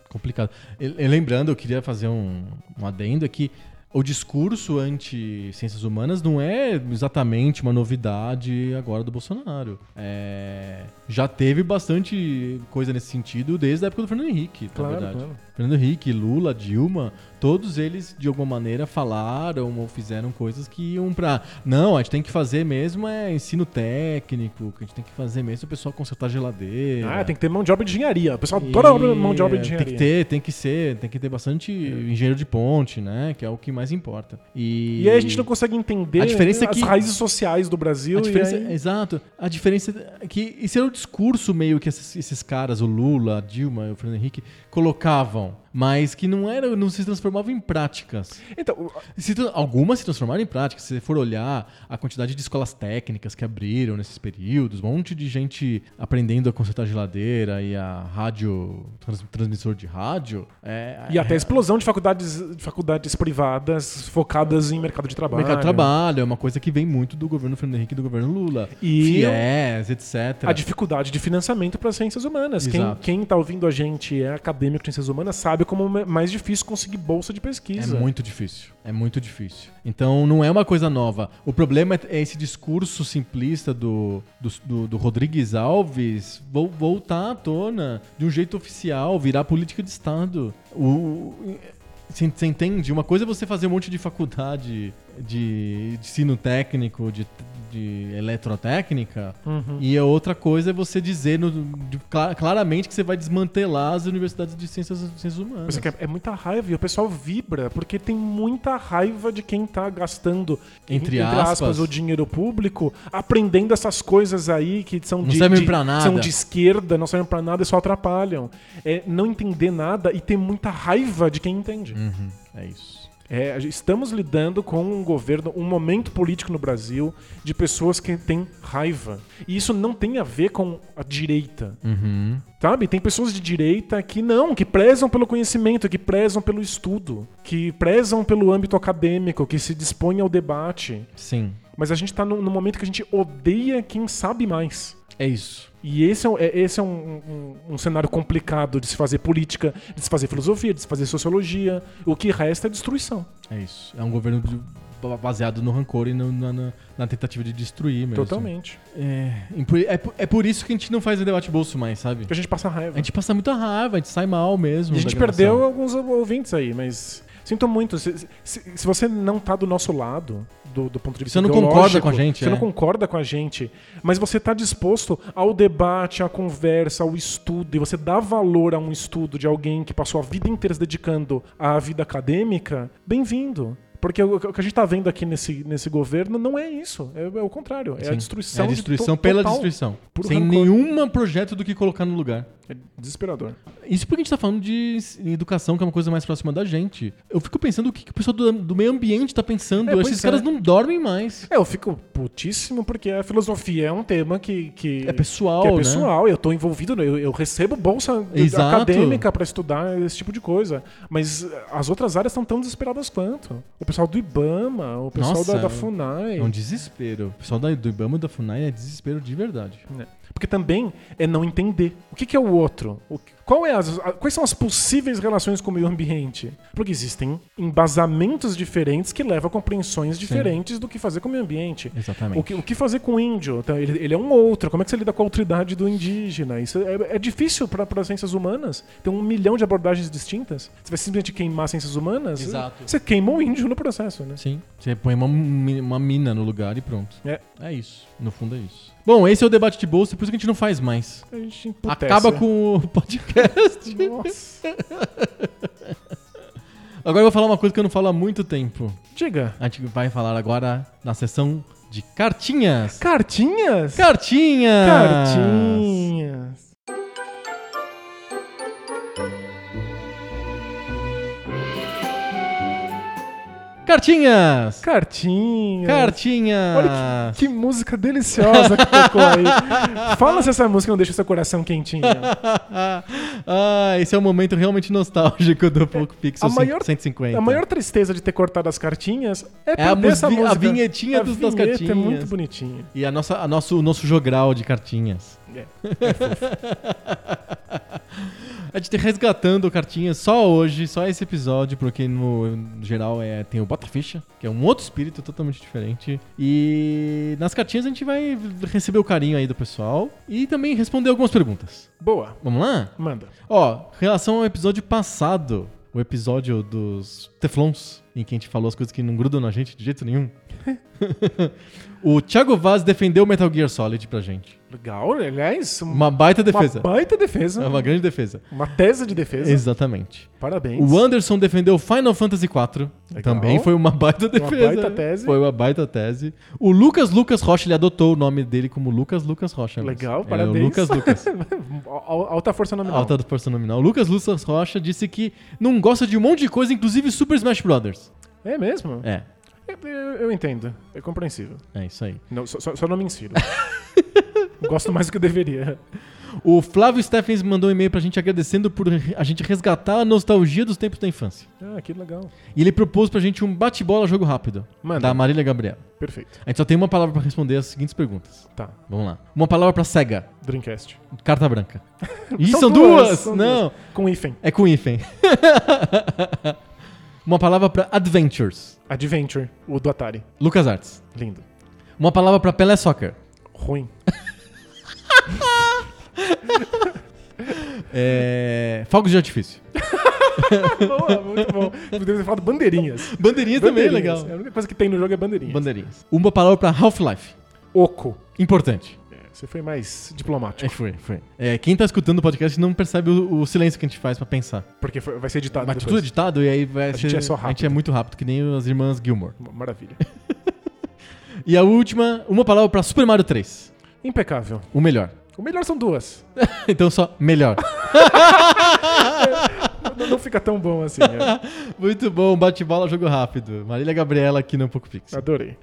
Complicado. E- e lembrando, eu queria fazer um, um adendo aqui. O discurso anti-ciências humanas não é exatamente uma novidade agora do Bolsonaro. É, já teve bastante coisa nesse sentido desde a época do Fernando Henrique, Claro, na verdade. claro. Fernando Henrique, Lula, Dilma, todos eles de alguma maneira falaram ou fizeram coisas que iam pra. Não, a gente tem que fazer mesmo é ensino técnico, que a gente tem que fazer mesmo é o pessoal consertar geladeira. Ah, tem que ter mão de obra de engenharia. O pessoal E, mão de obra de é, engenharia. Tem que ter, tem que ser, tem que ter bastante engenheiro de ponte, né? Que é o que mais importa. E, E aí a gente não consegue entender A diferença é as que- raízes sociais do Brasil. A diferença, aí... exato. A diferença é que esse era o discurso meio que esses, esses caras, o Lula, a Dilma, o Fernando Henrique, colocavam, mas que não era, não se transformavam em práticas. Então, Se algumas se transformaram em práticas. Se você for olhar a quantidade de escolas técnicas que abriram nesses períodos, um monte de gente aprendendo a consertar geladeira e a rádio, trans- transmissor de rádio. É, e até a é- explosão de faculdades, de faculdades privadas focadas em mercado de trabalho. mercado de trabalho é uma coisa que vem muito do governo Fernando Henrique e do governo Lula. E FIES, etc. a dificuldade de financiamento para as ciências humanas. Quem, Exato. quem tá ouvindo a gente é acadêmico de ciências humanas sabe como é mais difícil conseguir bolsa de É pesquisa. muito difícil. É muito difícil. Então não é uma coisa nova. O problema é é esse discurso simplista do, do, do- do Rodrigues Alves vol- voltar à tona de um jeito oficial, virar política de Estado. O, você você entende? Uma coisa é você fazer um monte de faculdade de, de ensino técnico, de, de eletrotécnica, Uhum. e a outra coisa é você dizer no- de- cla- claramente que você vai desmantelar as universidades de ciências, ciências humanas. É, que é- é muita raiva e o pessoal vibra porque tem muita raiva de quem tá gastando, Entre aspas. o dinheiro público, aprendendo essas coisas aí que são Não de, servem de- pra nada. são de esquerda, não servem pra nada e só atrapalham. É não entender nada e ter muita raiva de quem entende. Uhum, é isso. É, estamos lidando com um governo, um momento político no Brasil de pessoas que têm raiva. E isso não tem a ver com a direita. Uhum. Sabe? Tem pessoas de direita que não, que prezam pelo conhecimento, que prezam pelo estudo, que prezam pelo âmbito acadêmico, que se dispõem ao debate. Sim, Mas a gente tá num, num momento que a gente odeia quem sabe mais. é isso. E esse é, um- é- esse é um, um- um cenário complicado de se fazer política, de se fazer filosofia, de se fazer sociologia. O que resta é destruição. É isso. É um governo baseado no rancor e no- na, na- tentativa de destruir mesmo. Totalmente. É, por- é, por- é por isso que a gente não faz o debate bolso mais, sabe? Que a gente passa raiva. A gente passa muita raiva, a gente sai mal mesmo. E a gente perdeu alguns ouvintes aí, mas sinto muito. Se, se- se você não tá do nosso lado, do, do ponto de vista Você não concorda com a gente, Você é. não concorda com a gente, mas você tá disposto ao debate, à conversa, ao estudo, e você dá valor a um estudo de alguém que passou a vida inteira se dedicando à vida acadêmica, bem-vindo. Porque o, que a gente tá vendo aqui nesse, nesse governo não é isso. É, é o contrário. É a Sim. destruição. É a de destruição to- pela total. destruição. Sem rancor. nenhum projeto do que colocar no lugar. É desesperador. Isso porque a gente tá falando de educação, que é uma coisa mais próxima da gente. Eu fico pensando o que, que o pessoal do, do meio ambiente tá pensando. É, Esses é. caras não dormem mais. É, eu fico putíssimo porque a filosofia é um tema que. que É pessoal, que é né? pessoal, eu tô envolvido, eu, eu recebo bolsa Exato. acadêmica pra estudar esse tipo de coisa. Mas as outras áreas estão tão desesperadas quanto. O pessoal do Ibama, o pessoal Nossa, da, da FUNAI. É um desespero. O pessoal da- do Ibama e da FUNAI é desespero de verdade. né? Porque também é não entender. O que, que é o outro? O que- qual é as, a- quais são as possíveis relações com o meio ambiente? Porque existem embasamentos diferentes que levam a compreensões diferentes do que fazer com o meio ambiente. Exatamente. O que, o que fazer com o índio? Então, ele, ele é um outro. Como é que você lida com a outridade do indígena? Isso é, é difícil para as ciências humanas. Tem um milhão de abordagens distintas. Você vai simplesmente queimar ciências humanas? Exato. Você queima o índio no processo, né? Sim. Você põe uma, uma mina no lugar e pronto. É. É isso. No fundo é isso. Bom, esse é o debate de bolsa, por isso que a gente não faz mais. A gente emputece. Acaba com o podcast. Nossa. Agora eu vou falar uma coisa que eu não falo há muito tempo. Diga. A gente vai falar agora na sessão de cartinhas. Cartinhas? Cartinhas! Cartinhas. Cartinhas! Cartinhas. Cartinhas! Olha que música deliciosa que tocou aí. Fala se essa música não deixa seu coração quentinho. ah, esse é um momento realmente nostálgico do Poco Pixel A maior- 150. A maior tristeza de ter cortado as cartinhas é, É a essa mus- a música. vinhetinha A dos- das vinheta cartinhas. é muito bonitinha. E a nossa, a nosso, o nosso jogral de cartinhas. É. A gente tá resgatando cartinhas só hoje, só esse episódio, porque no, no geral é, tem o Bota Ficha, que é um outro espírito totalmente diferente. E nas cartinhas a gente vai receber o carinho aí do pessoal e também responder algumas perguntas. Boa. Vamos lá? Manda. Ó, em relação ao episódio passado, o episódio dos Teflons, em que a gente falou as coisas que não grudam na gente de jeito nenhum. o Thiago Vaz defendeu Metal Gear Solid pra gente. Legal, aliás. um- Uma baita defesa. Uma baita defesa. É uma grande defesa. Uma tese de defesa. Exatamente. Parabéns. O Anderson defendeu Final Fantasy IV. Legal. Também foi uma baita defesa. baita tese. Foi uma baita tese. O Lucas Lucas Rocha, ele adotou o nome dele como Lucas Lucas Rocha. Legal, É, parabéns. o Lucas Lucas. Al- Alta força nominal. Alta força nominal. O Lucas Lucas Rocha disse que não gosta de um monte de coisa, inclusive Super Smash Brothers. É mesmo? É, Eu, eu- entendo. É compreensível. é isso aí. Não, só, só- não me insiro. Gosto mais do que eu deveria. O Flávio Steffens mandou um e-mail pra gente agradecendo por a gente resgatar a nostalgia dos tempos da infância. Ah, que legal. E ele propôs pra gente um bate-bola jogo rápido. Manda. Da Marília Gabriela. Perfeito. A gente só tem uma palavra pra responder as seguintes perguntas. Tá. Vamos lá. Uma palavra pra SEGA. Dreamcast. Carta branca. Ih, São são, duas, duas! são Não, duas. Com hífen. é com hífen. Uma palavra pra Adventures. Adventure. O do Atari. LucasArts. Lindo. Uma palavra pra Pelé Soccer. Ruim. É... Fogos de artifício. Boa, muito bom. Poderia ter falado bandeirinhas. Bandeirinha também é Bandeirinhas. legal. A única coisa que tem no jogo é bandeirinhas. Bandeirinhas. Uma palavra pra Half-Life. Oco. Importante. Você foi mais diplomático. É, foi, foi. É, quem tá escutando o podcast não percebe o, o silêncio que a gente faz pra pensar. Porque foi- vai ser editado Mas depois. tudo editado e aí vai A ser... gente é só A gente rápido. é muito rápido, que nem as irmãs Gilmore. Maravilha. E a última, uma palavra pra Super Mario 3. Impecável. O melhor. O melhor são duas. então só melhor. não, não fica tão bom assim. né? Muito bom, bate-bola, jogo rápido. Marília Gabriela aqui no Poco Pix. Adorei.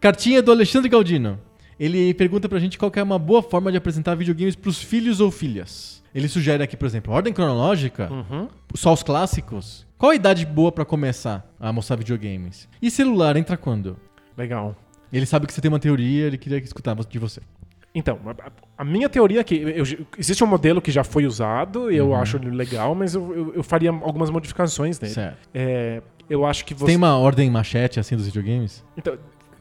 Cartinha do Alexandre Galdino. Ele pergunta pra gente qual é uma boa forma de apresentar videogames pros filhos ou filhas. Ele sugere aqui, por exemplo, ordem cronológica, Uhum. só os clássicos. Qual a idade boa pra começar a mostrar videogames? E celular entra quando? Legal. Ele sabe que você tem uma teoria, ele queria escutar de você. Então, a, minha teoria é que eu- existe um modelo que já foi usado e eu Uhum. acho ele legal, mas eu, eu- eu faria algumas modificações nele. Certo. É, eu acho que você. Tem uma ordem machete assim dos videogames? Então,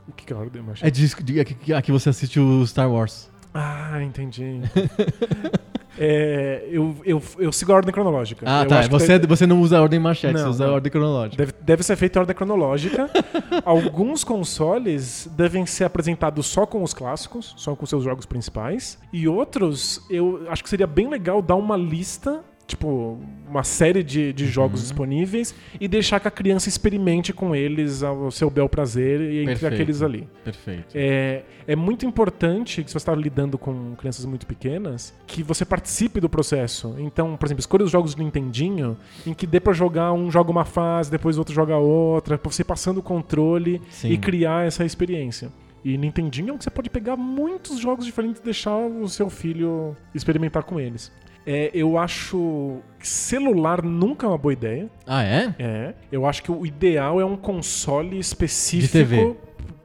o que, que é a ordem machete? É de, de, aqui, aqui você assiste o Star Wars. Ah, entendi. É, eu, eu, eu sigo a ordem cronológica. Ah, Eu tá. acho que Você, você não usa a ordem machete, Não, você usa não. a ordem cronológica. Deve, deve ser feita em ordem cronológica. Alguns consoles devem ser apresentados só com os clássicos, só com seus jogos principais. E outros, eu acho que seria bem legal dar uma lista, tipo, uma série de, de Uhum. jogos disponíveis e deixar que a criança experimente com eles ao seu bel prazer e entre Perfeito. aqueles ali. Perfeito. É, é muito importante que se você está lidando com crianças muito pequenas, que você participe do processo. Então, por exemplo, escolha os jogos de Nintendinho em que dê pra jogar um joga uma fase, depois o outro joga outra, pra você ir passando o controle Sim. e criar essa experiência. E Nintendinho é onde você pode pegar muitos jogos diferentes e deixar o seu filho experimentar com eles. É, eu acho que celular nunca é uma boa ideia. Ah, é? É. Eu acho que o ideal é um console específico De TV.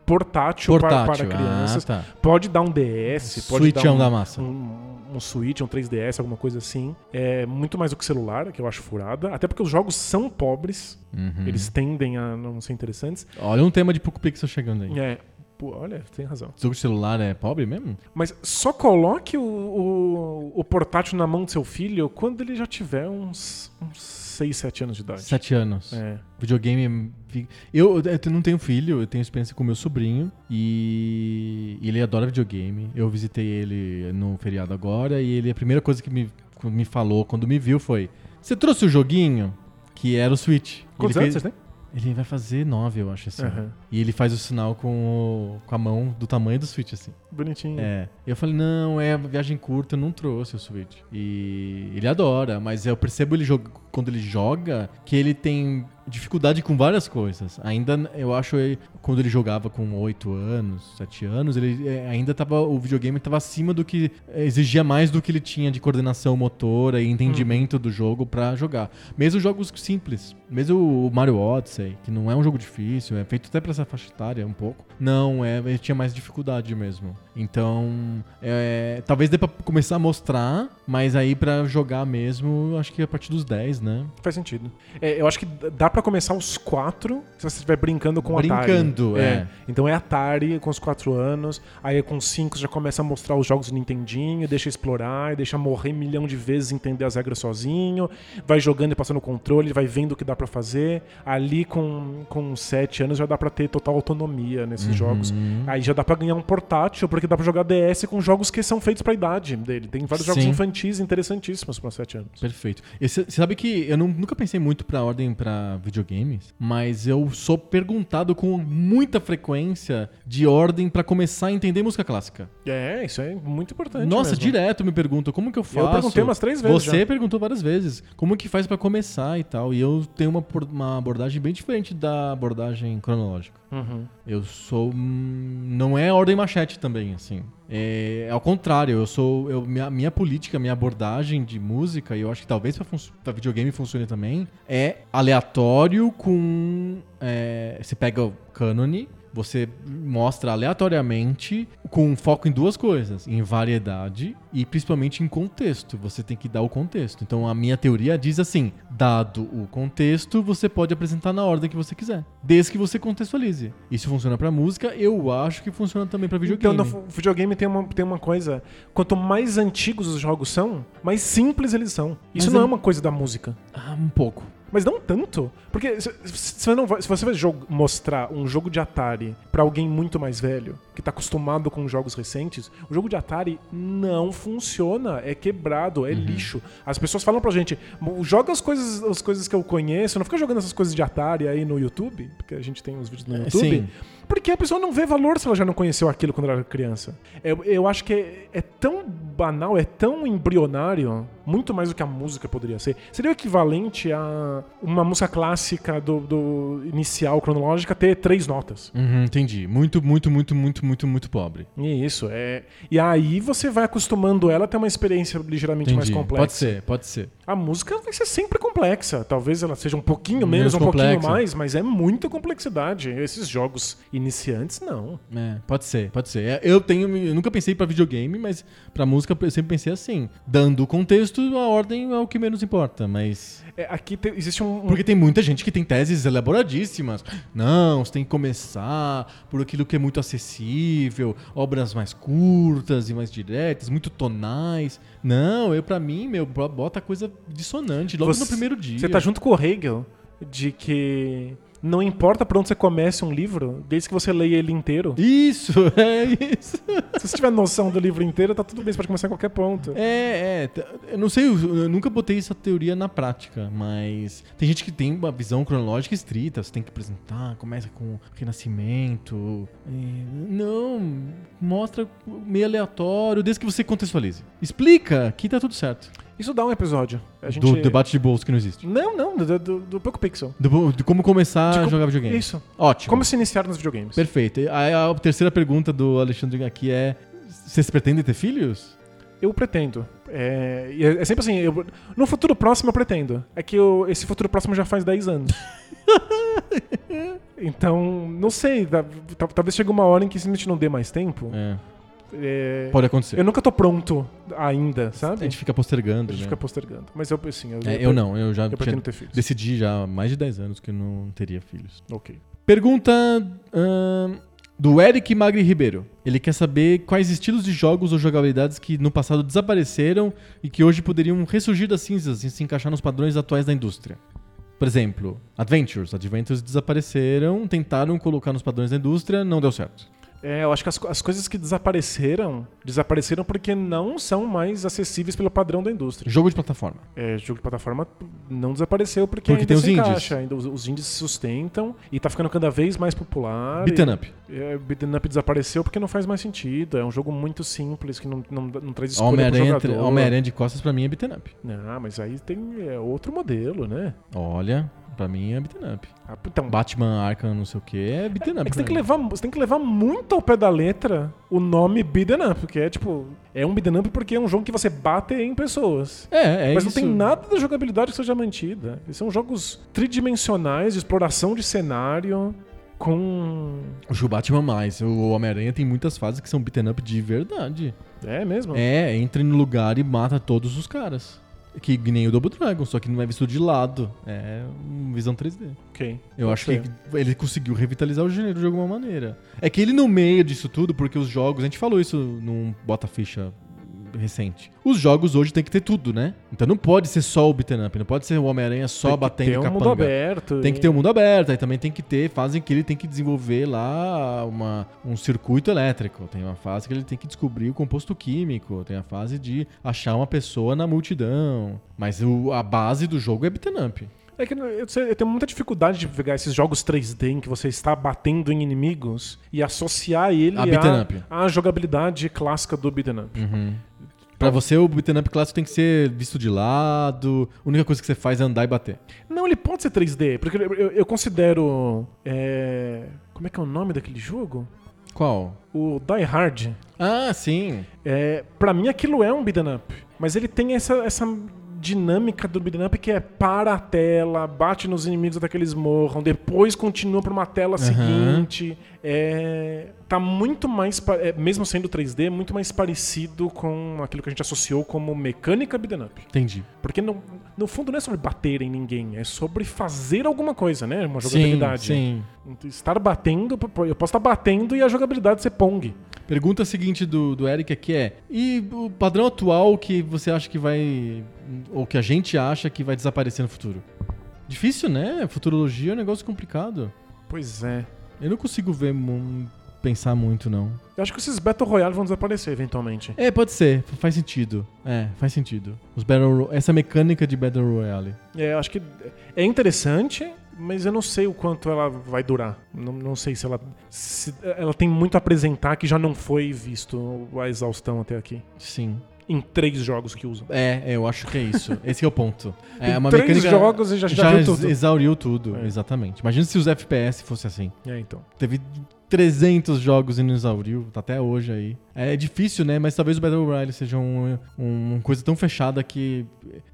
portátil, para- Portátil. Para, crianças. Ah, tá. Pode dar um DS, pode dar Switchão um, da massa. um, um Switch, um 3DS, alguma coisa assim. É muito mais do que celular, que eu acho furada. Até porque os jogos são pobres, Uhum. eles tendem a não ser interessantes. Olha um tema de Poco Pixel chegando aí. É, pô, olha, tem razão. Jogo de celular é pobre mesmo? Mas só coloque o, o, o portátil na mão do seu filho quando ele já tiver uns, uns 6, 7 anos de idade. Sete anos. É. Videogame. vi- Eu, eu não tenho filho, eu tenho experiência com meu sobrinho e ele adora videogame. Eu visitei ele no feriado agora e ele a primeira coisa que me, me falou quando me viu foi: Você trouxe o joguinho? Que era o Switch. Quantos ele anos fez- vocês têm? Ele vai fazer nove, eu acho, assim. Aham. E ele faz o sinal com, o- com a mão do tamanho do Switch, assim. Bonitinho. É. Eu falei, não, é viagem curta, eu não trouxe o Switch. E ele adora, mas eu percebo ele joga- quando ele joga que ele tem dificuldade com várias coisas. Ainda, eu acho, ele- quando ele jogava com 8 anos, 7 anos, ele é, ainda tava, o videogame estava acima do que, exigia mais do que ele tinha de coordenação motora e entendimento do jogo pra jogar. Mesmo jogos simples, mesmo o Mario Odyssey, que não é um jogo difícil, é feito até pra essa faixa etária um pouco. Não, é, ele tinha mais dificuldade mesmo. Então, é, talvez dê pra começar a mostrar, mas aí pra jogar mesmo, eu acho que é a partir dos 10, né? Faz sentido. É, eu acho que dá pra começar os quatro se você estiver brincando com Atari. Brincando, é. Então é Atari com os quatro anos, aí com cinco já começa a mostrar os jogos do Nintendinho, deixa explorar, deixa morrer um milhão de vezes entender as regras sozinho, vai jogando e passando o controle, vai vendo o que dá pra fazer. Ali com, com sete anos já dá pra ter total autonomia nesses Uhum. jogos. Aí já dá pra ganhar um portátil, porque dá pra jogar DS com jogos que são feitos pra idade dele. Tem vários jogos Sim. infantis interessantíssimos pra sete anos. Perfeito. E Você sabe que eu não- nunca pensei muito pra ordem pra videogames, mas eu sou perguntado com muita frequência de ordem pra começar a entender música clássica. É, isso é muito importante. Nossa, mesmo. direto me perguntam como que eu faço. perguntei umas três vezes Você já. perguntou várias vezes como que faz pra começar e tal. E eu tenho uma, uma abordagem bem diferente da abordagem cronológica. Uhum. Eu sou. hum, Não é ordem machete também, assim. É, ao contrário, eu sou. Eu, minha, minha política, minha abordagem de música, e eu acho que talvez pra videogame funcione também, é aleatório com. é, você pega o cânone, você mostra aleatoriamente com foco em duas coisas: em variedade e principalmente em contexto. Você tem que dar o contexto. Então a minha teoria diz assim: dado o contexto, você pode apresentar na ordem que você quiser, desde que você contextualize. Isso funciona pra música, eu acho que funciona também pra videogame. Então, no videogame tem uma, tem uma coisa. Quanto mais antigos os jogos são, mais simples eles são. Isso Mas não é- é uma coisa da música. Ah, um pouco. Mas não tanto. Porque se, se você, não vai, se você vai jogo- mostrar um jogo de Atari pra alguém muito mais velho, que tá acostumado com jogos recentes, o jogo de Atari não funciona. É quebrado, é Uhum. lixo. As pessoas falam pra gente, "Mo- joga as coisas, as coisas que eu conheço, não fica jogando essas coisas de Atari aí no YouTube, porque a gente tem os vídeos no É, YouTube. sim. Porque a pessoa não vê valor se ela já não conheceu aquilo quando era criança. Eu, eu acho que é, é tão banal, é tão embrionário, muito mais do que a música poderia ser. Seria o equivalente a uma música clássica do, do inicial cronológica ter três notas. Uhum, entendi. Muito, muito, muito, muito, muito, muito pobre. Isso, é. E aí você vai acostumando ela a ter uma experiência ligeiramente mais Entendi. complexa. Pode ser, pode ser. A música vai ser sempre complexa. Talvez ela seja um pouquinho Menos menos, um pouquinho complexa. mais, mas é muita complexidade. Esses jogos iniciantes, não. É, pode ser, pode ser. É, Eu tenho, eu nunca pensei pra videogame, mas pra música eu sempre pensei assim, dando o contexto, a ordem é o que menos importa, mas É, aqui te- existe um, porque tem muita gente que tem teses elaboradíssimas. Não, você tem que começar por aquilo que é muito acessível, obras mais curtas e mais diretas, muito tonais. Não, eu pra mim, meu, bota coisa dissonante logo Você- no primeiro dia. Você tá junto com o Hegel de que não importa por onde você comece um livro, desde que você leia ele inteiro. Isso, é isso. Se você tiver noção do livro inteiro, tá tudo bem, você pode começar em qualquer ponto. É, é. Eu não sei, eu nunca botei essa teoria na prática, mas tem gente que tem uma visão cronológica estrita. Você tem que apresentar, começa com Renascimento. e- Não, mostra meio aleatório, desde que você contextualize. Explica que tá tudo certo. Isso dá um episódio. A gente... Do debate de bolso que não existe. Não, não, do, do, do Poco Pixel. Do- de como começar De a como- jogar videogame. Isso. Ótimo. Como se iniciar nos videogames. Perfeito. A, a terceira pergunta do Alexandre aqui é: vocês pretendem ter filhos? Eu pretendo. É, é, é sempre assim, eu- no futuro próximo eu pretendo. É que eu- esse futuro próximo já faz 10 anos. então, não sei, talvez chegue uma hora em que gente não dê mais tempo. É, é, pode acontecer. eu nunca tô pronto ainda, A sabe? gente fica postergando. A gente né? fica postergando. Mas eu, assim, eu, É, eu não, eu já Eu tinha ter filhos. decidi já há mais de 10 anos que eu não teria filhos. Ok. Pergunta ahn, do Eric Magri Ribeiro. Ele quer saber quais estilos de jogos ou jogabilidades que no passado desapareceram e que hoje poderiam ressurgir das cinzas e se encaixar nos padrões atuais da indústria. Por exemplo, Adventures. Adventures desapareceram, tentaram colocar nos padrões da indústria, não deu certo. É, eu acho que as, as coisas que desapareceram, desapareceram porque não são mais acessíveis pelo padrão da indústria. Jogo de plataforma. É, jogo de plataforma não desapareceu porque, Porque ainda tem os indies. ainda os, os indies se sustentam e tá ficando cada vez mais popular. Beaten up. É, Beaten Up desapareceu porque não faz mais sentido. É um jogo muito simples que não, não, não traz escolha Homem-Aranha jogador. Homem-Aranha de costas pra mim é beaten up. Não, mas aí tem é, outro modelo, né? Olha, pra mim é beaten up. Ah, Então, Batman Arkham não sei o que é beaten É up. que você tem que, levar, você tem que levar muito ao pé da letra o nome Beaten Up, porque é tipo. É um Beaten Up porque é um jogo que você bate em pessoas. É, é Mas isso. não tem nada da jogabilidade que seja mantida. Eles são jogos tridimensionais de exploração de cenário com. O Batman mais. O Homem-Aranha tem muitas fases que são beaten up de verdade. É mesmo? É, entra no lugar e mata todos os caras. Que nem o Double Dragon, só que não é visto de lado. É uma visão 3D. Ok. Eu acho que ele conseguiu revitalizar o gênero de alguma maneira. É que ele no meio disso tudo, porque os jogos, a gente falou isso num bota ficha recente. Os jogos hoje tem que ter tudo, né? Então não pode ser só o beaten up, não pode ser o Homem-Aranha só Tem que batendo ter um capanga. mundo aberto. Tem que ter o mundo aberto, aí também tem que ter fase em que ele tem que desenvolver lá uma, um circuito elétrico. Tem uma fase que ele tem que descobrir o composto químico. Tem a fase de achar uma pessoa na multidão. Mas o- a base do jogo é beaten up. É que eu, eu tenho muita dificuldade de pegar esses jogos 3D em que você está batendo em inimigos e associar ele A à- jogabilidade clássica do beaten up. Pra você, o beaten up clássico tem que ser visto de lado. A única coisa que você faz é andar e bater. Não, ele pode ser 3D, porque eu, eu- eu considero. é, Como é que é o nome daquele jogo? Qual? O Die Hard. Ah, sim. É, pra mim aquilo é um beat'em up. Mas ele tem essa, essa dinâmica do beat'em up que é para a tela, bate nos inimigos até que eles morram, depois continua pra uma tela seguinte. É, tá muito mais, é, mesmo sendo 3D, muito mais parecido com aquilo que a gente associou como mecânica beat'em up. Entendi. Porque no, no fundo não é sobre bater em ninguém, é sobre fazer alguma coisa, né? Uma jogabilidade. Sim, sim. Estar batendo, eu posso estar batendo e a jogabilidade ser Pong. Pergunta seguinte do, do Eric aqui é: e o padrão atual que você acha que vai. ou que a gente acha que vai desaparecer no futuro? Difícil, né? Futurologia é um negócio complicado. Pois é. Eu não consigo ver, pensar muito, não. Eu acho que esses Battle Royale vão desaparecer eventualmente. É, pode ser, faz sentido. É, faz sentido. Os Battle Ro- essa mecânica de Battle Royale. É, eu acho que é interessante, mas eu não sei o quanto ela vai durar. Não, não sei se ela. Se, ela tem muito a apresentar que já não foi visto a exaustão até aqui. Sim. Em três jogos que usam. É, eu acho que é isso. Esse é o ponto. É Tem uma três mecânica. jogos e já- já ex- tudo. exauriu tudo, É. exatamente. Imagina se os FPS fosse assim. É, então. Teve 300 jogos e não exauriu, tá até hoje aí. É difícil, né? Mas talvez o Battle Royale seja um, um- uma coisa tão fechada que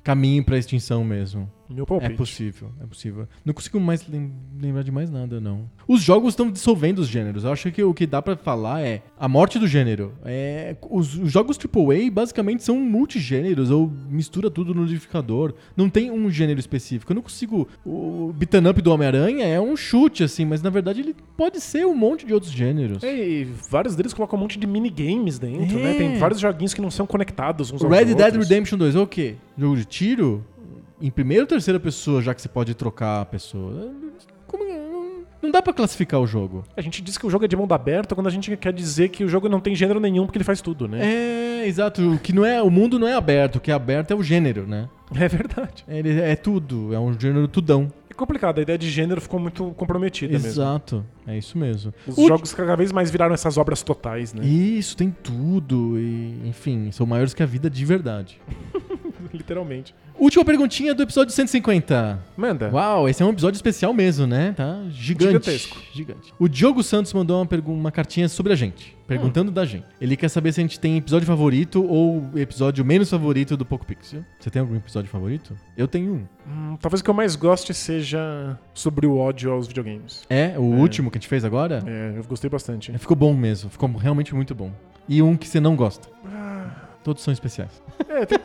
caminhe pra extinção mesmo. Meu palpite. É possível, é possível. Não consigo mais lem- lembrar de mais nada, não. Os jogos estão dissolvendo os gêneros. Eu acho que o que dá pra falar é a morte do gênero. É, os, os jogos AAA basicamente são multigêneros, ou mistura tudo no liquidificador. Não tem um gênero específico. Eu não consigo. O beat'em up do Homem-Aranha é um chute, assim, mas na verdade ele pode ser um monte de outros gêneros. É, e vários deles colocam um monte de minigames dentro, É. né? Tem vários joguinhos que não são conectados uns O aos Red Dead outros. Redemption 2 é o quê? Jogo de tiro? Em primeira ou terceira pessoa, já que você pode trocar a pessoa. Como é? Não- dá pra classificar o jogo. A gente diz que o jogo é de mundo aberto quando a gente quer dizer que o jogo não tem gênero nenhum porque ele faz tudo, né? É, exato. O que não é, o mundo não é aberto, o que é aberto é o gênero, né? É, verdade. Ele é tudo, é um gênero tudão. É complicado, a ideia de gênero ficou muito comprometida mesmo. Exato, é isso mesmo. Os O- jogos cada vez mais viraram essas obras totais, né? Isso, tem tudo e, enfim, são maiores que a vida de verdade. literalmente. Última perguntinha do episódio 150. Manda. Uau, esse é um episódio especial mesmo, né? Tá gigante. Gigantesco. Gigante. O Diogo Santos mandou uma, pergu- uma cartinha sobre a gente, perguntando da gente. Ele quer saber se a gente tem episódio favorito ou episódio menos favorito do Poco Pixel. Você tem algum episódio favorito? Eu tenho um. Hum, talvez o que eu mais goste seja sobre o ódio aos videogames. É, o último que a gente fez agora? É, eu gostei bastante. É, Ficou bom mesmo, ficou realmente muito bom. E um que você não gosta. Ah, Todos são especiais. É, tem,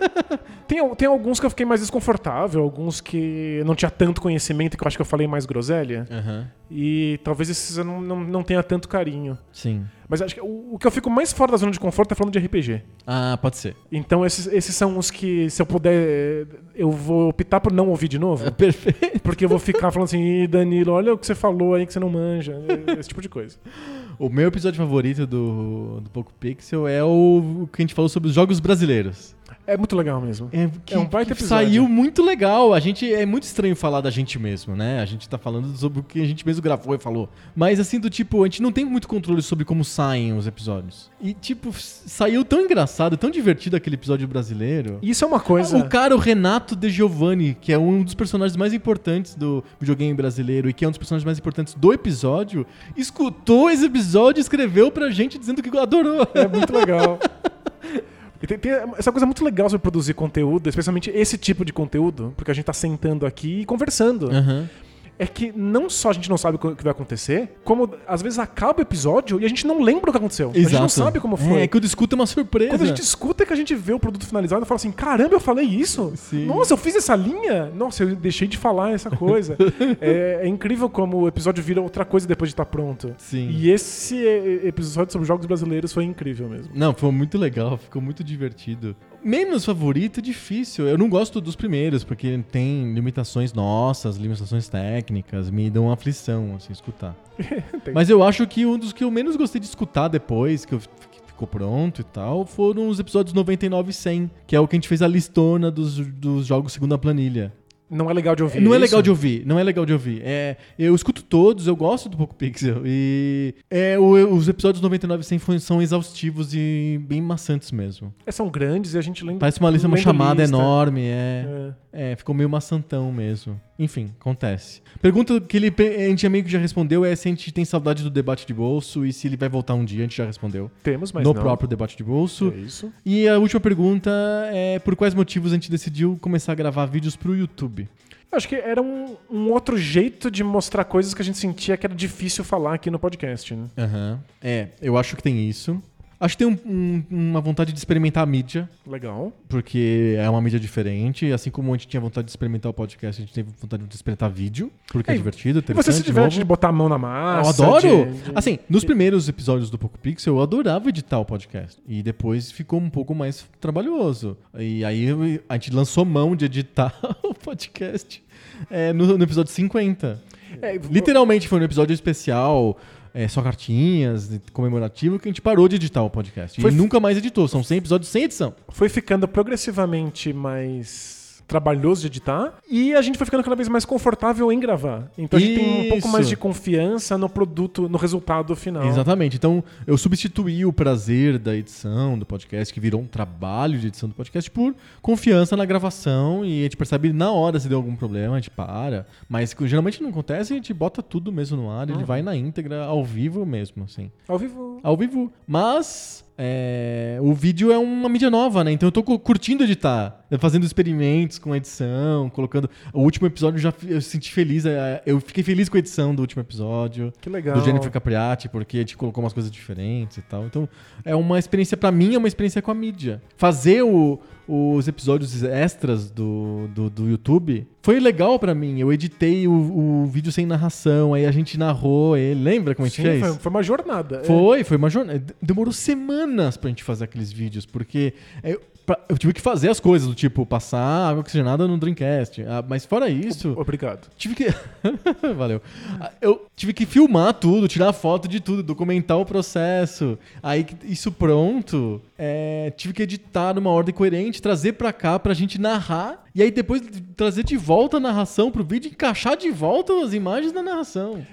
tem, tem alguns que eu fiquei mais desconfortável, alguns que não tinha tanto conhecimento, que eu acho que eu falei mais groselha. Aham. E talvez esses eu não, não, não tenha tanto carinho. Sim. Mas acho que o, o que eu fico mais fora da zona de conforto é falando de RPG. Ah, pode ser. Então esses, esses são os que, se eu puder, eu vou optar por não ouvir de novo. É perfeito. Porque eu vou ficar falando assim, Danilo, olha o que você falou aí que você não manja. Esse tipo de coisa. O meu episódio favorito do, do Poco Pixel é o, o que a gente falou sobre os jogos brasileiros. É muito legal mesmo. É, que, É um baita episódio. saiu muito legal. A gente é muito estranho falar da gente mesmo, né? A gente tá falando sobre o que a gente mesmo gravou e falou. Mas assim, do tipo, a gente não tem muito controle sobre como saem os episódios. E tipo, saiu tão engraçado, tão divertido aquele episódio brasileiro. Isso é uma coisa. O cara, o Renato De Giovanni, que é um dos personagens mais importantes do videogame brasileiro e que é um dos personagens mais importantes do episódio, escutou esse episódio e escreveu pra gente dizendo que adorou. É muito legal. E tem, tem essa coisa muito legal sobre produzir conteúdo, especialmente esse tipo de conteúdo, porque a gente tá sentando aqui e conversando. Aham. É que não só a gente não sabe o que vai acontecer, como às vezes acaba o episódio e a gente não lembra o que aconteceu. A gente não sabe como foi. É, quando escuta é uma surpresa. Quando a gente escuta é que a gente vê o produto finalizado e fala assim: caramba, eu falei isso? Sim. Nossa, eu fiz essa linha? Nossa, eu deixei de falar essa coisa. é, é incrível como o episódio vira outra coisa depois de estar pronto. Sim. E esse é, episódio sobre jogos brasileiros foi incrível mesmo. Não, foi muito legal, ficou muito divertido. Menos favorito é difícil. Eu não gosto dos primeiros, porque tem limitações nossas, limitações técnicas, me dão aflição, assim, escutar. Mas eu acho que um dos que eu menos gostei de escutar depois, que eu ficou pronto e tal, foram os episódios 99 e 100, que é o que a gente fez a listona dos, dos jogos segundo a planilha. Não é legal de ouvir. Não é isso? legal de ouvir, não é legal de ouvir. É, eu escuto todos, eu gosto do Poco Pixel. E é, o- os episódios 99 e 100 foi- são exaustivos e bem maçantes mesmo. É, são grandes e a gente lembra. Parece uma lista, uma chamada lista. enorme, é, É. é. Ficou meio maçantão mesmo. Enfim, acontece. Pergunta que ele, a gente meio que já respondeu é se a gente tem saudade do debate de bolso e se ele vai voltar um dia. A gente já respondeu. Temos, mas no não. próprio debate de bolso. É isso. E a última pergunta é por quais motivos a gente decidiu começar a gravar vídeos pro YouTube? Eu Acho que era um, um outro jeito de mostrar coisas que a gente sentia que era difícil falar aqui no podcast, né? Aham. É, eu acho que tem isso. Acho que tem um- um- uma vontade de experimentar a mídia, Legal. porque é uma mídia diferente. Assim como a gente tinha vontade de experimentar o podcast, a gente teve vontade de experimentar vídeo, porque é, É, divertido, E você se diverte de botar a mão na Eu massa. adoro! de- de- Assim, nos primeiros episódios do Poco Pixel, eu adorava editar o podcast. E depois ficou um pouco mais trabalhoso. E aí eu- a gente lançou mão de editar o podcast é, no, no episódio 50. É, Literalmente foi um episódio especial, é, só cartinhas, comemorativo, que a gente parou de editar o podcast. Foi- E nunca mais editou. São 100 episódios sem edição. foi ficando progressivamente mais trabalhoso de editar e a gente foi ficando cada vez mais confortável em gravar. Então a gente tem um pouco mais de confiança no produto, no resultado final. Exatamente. Então, eu substituí o prazer da edição do podcast, que virou um trabalho de edição do podcast, por confiança na gravação e a gente percebe na hora se deu algum problema, a gente para. Mas que geralmente não acontece, a gente bota tudo mesmo no ar, ele Uhum. vai na íntegra, ao vivo mesmo, assim. Ao vivo. Ao vivo. Mas. É, o vídeo é uma mídia nova, né? Então eu tô cu- curtindo editar, fazendo experimentos com a edição, colocando. O último episódio eu já eu senti feliz, é, eu fiquei feliz com a edição do último episódio Que legal. do Jennifer Capriati, porque a gente colocou umas coisas diferentes e tal. Então, é uma experiência, pra mim, é uma experiência com a mídia. Fazer o- os episódios extras do, do, do YouTube foi legal pra mim. Eu editei o, o vídeo sem narração, aí a gente narrou ele. Lembra como a gente Sim, fez? foi, foi uma jornada. é. Foi, foi uma jornada. Demorou semanas pra gente fazer aqueles vídeos, porque eu, pra- eu tive que fazer as coisas, do tipo, passar água oxigenada no Dreamcast. Ah, mas fora isso. Obrigado. Tive que. Valeu. Ah, Eu tive que filmar tudo, tirar foto de tudo, documentar o processo. Aí, isso pronto, é, tive que editar numa ordem coerente, trazer pra cá pra gente narrar. E aí depois trazer de volta a narração pro vídeo encaixar de volta as imagens na narração.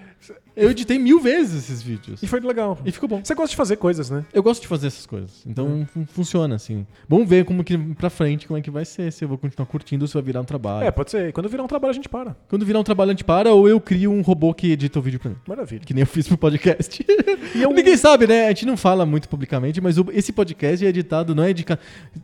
Eu editei mil vezes esses vídeos. E foi legal. E ficou bom. Você gosta de fazer coisas, né? Eu gosto de fazer essas coisas. Então fun- funciona assim. Vamos ver como que pra frente como é que vai ser. Se eu vou continuar curtindo ou se vai virar um trabalho. É, pode ser. Quando virar um trabalho, a gente para. Quando virar um trabalho a gente para ou eu crio um robô que edita o vídeo pra mim. Maravilha. Que nem eu fiz pro podcast. E eu- Ninguém sabe, né? A gente não fala muito publicamente, mas esse podcast é editado, não é editado.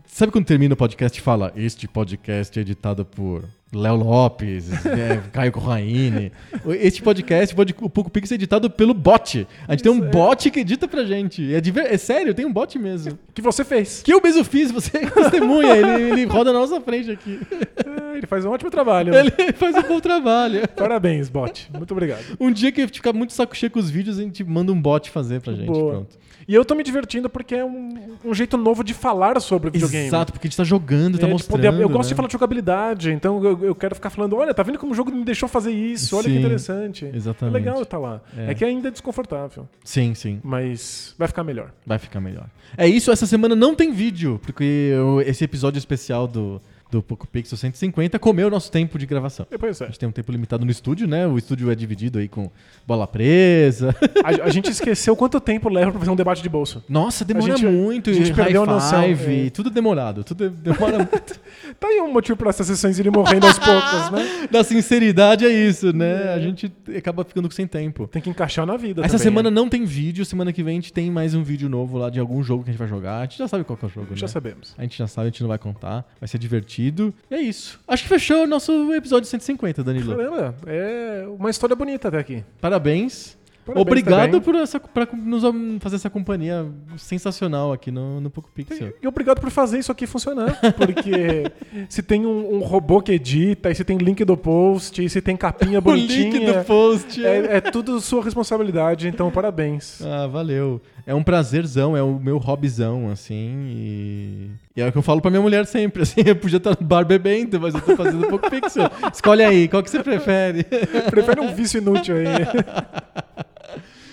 Sabe quando termina o podcast e fala: Este podcast é editado por Léo Lopes, é, Caio Corraine. Este podcast, o Poco Pix, é editado pelo bot. A gente tem um bot que edita pra gente. É, de ver- é sério, tem um bot mesmo. Que você fez. Que eu mesmo fiz, você é testemunha. ele, ele roda na nossa frente aqui. É, ele faz um ótimo trabalho. Ele faz um bom trabalho. Parabéns, bot. Muito obrigado. Um dia que ficar muito saco cheio com os vídeos, a gente manda um bot fazer pra gente. Boa. Pronto. E eu tô me divertindo porque é um, um jeito novo de falar sobre videogame. Exato, porque a gente tá jogando, tá É, de mostrando. poder- eu gosto né? de falar de jogabilidade, então eu, eu quero ficar falando, olha, tá vendo como o jogo me deixou fazer isso? Olha que Sim, interessante. exatamente. É legal estar lá. É. É. que ainda é desconfortável, Sim, sim. mas vai ficar melhor. Vai ficar melhor. É isso, essa semana não tem vídeo, porque eu- esse episódio especial do, do Poco Pixel 150 comeu o nosso tempo de gravação. Depois A é. gente tem um tempo limitado no estúdio, né? O estúdio é dividido aí com bola presa. A, a gente esqueceu quanto tempo leva pra fazer um debate de bolso. Nossa, demora gente- muito. a gente e perdeu a noção, é. tudo demorado. Tudo demora muito. Tá aí um motivo pra essas sessões irem morrendo aos poucos, né? Da sinceridade é isso, né? A gente acaba ficando sem tempo. Tem que encaixar na vida Essa também, semana né? não tem vídeo, semana que vem a gente tem mais um vídeo novo lá de algum jogo que a gente vai jogar. A gente já sabe qual é o jogo, Já né? sabemos. A gente já sabe, a gente não vai contar. Vai ser divertido. E é isso. Acho que fechou o nosso episódio 150, Danilo. Caramba, é uma história bonita até aqui. Parabéns. Parabéns Obrigado também. por, essa, pra nos fazer essa companhia sensacional aqui no, no Poco Pixel. E obrigado por fazer isso aqui funcionar. Porque se tem um, um robô que edita, e se tem link do post, e se tem capinha O bonitinha. link do post. É, é tudo sua responsabilidade, então parabéns. Ah, valeu. É um prazerzão, é o meu hobbyzão, assim, e... e é o que eu falo pra minha mulher sempre, assim, eu podia estar no bar bebendo, mas eu tô fazendo um pouco pixel. Escolhe aí, qual que você prefere? Prefere um vício inútil aí.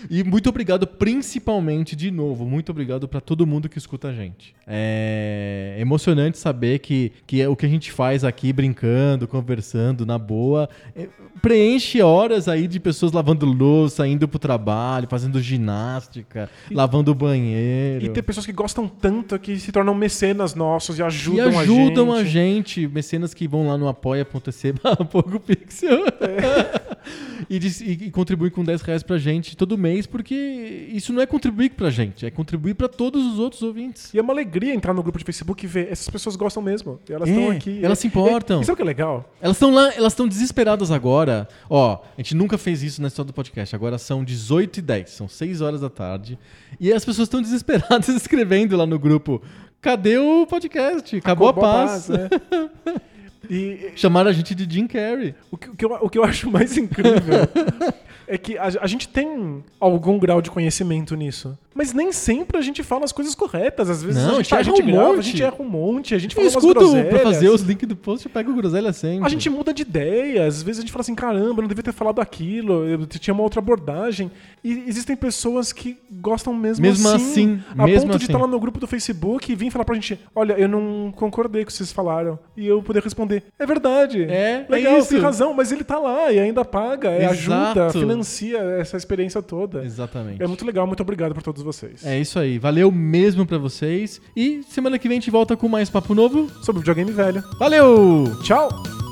E muito obrigado, principalmente, de novo, muito obrigado pra todo mundo que escuta a gente. É emocionante saber que, que é o que a gente faz aqui, brincando, conversando, na boa, é- preenche horas aí de pessoas lavando louça, indo pro trabalho, fazendo ginástica, lavando o banheiro. E ter pessoas que gostam tanto que se tornam mecenas nossos e E ajudam, ajudam a a gente. gente, mecenas que vão lá no apoia.se pouco pixel e, diz- e, e contribuem com 10 reais pra gente todo mês, porque isso não é contribuir pra gente, é contribuir pra todos os outros ouvintes. E é uma alegria entrar no grupo de Facebook e ver essas pessoas gostam mesmo. E elas É, estão aqui. elas se importam. E sabe o que é legal? Elas estão lá, elas estão desesperadas agora. Ó, a gente nunca fez isso na história do podcast. Agora são 18 e 10, são 6 horas da tarde. E as pessoas estão desesperadas escrevendo lá no grupo: cadê o podcast? Acabou, a paz. né? E Chamaram a gente de Jim Carrey. o que, o que eu, o que eu acho mais incrível é que a, a gente tem algum grau de conhecimento nisso. Mas nem sempre a gente fala as coisas corretas. Às vezes Não, a gente, a gente erra um grava, a monte. gente erra um monte, a gente Eu fala umas escuto groselhas. pra fazer os links do post, eu pego o groselha sempre. A gente muda de ideia, às vezes a gente fala assim, caramba, eu não devia ter falado aquilo, eu tinha uma outra abordagem. E existem pessoas que gostam mesmo, Mesmo assim. assim, a mesmo ponto de assim. estar lá no grupo do Facebook e vir falar pra gente, olha, eu não concordei com o que vocês falaram. E eu poder responder, é verdade. É, Legal, é tem razão, mas ele tá lá e ainda paga, é Exato. ajuda, financia essa experiência toda. Exatamente. É muito legal, muito obrigado por todos vocês. É isso aí. Valeu mesmo pra vocês. E semana que vem a gente volta com mais papo novo. Sobre videogame velho. Valeu! Tchau!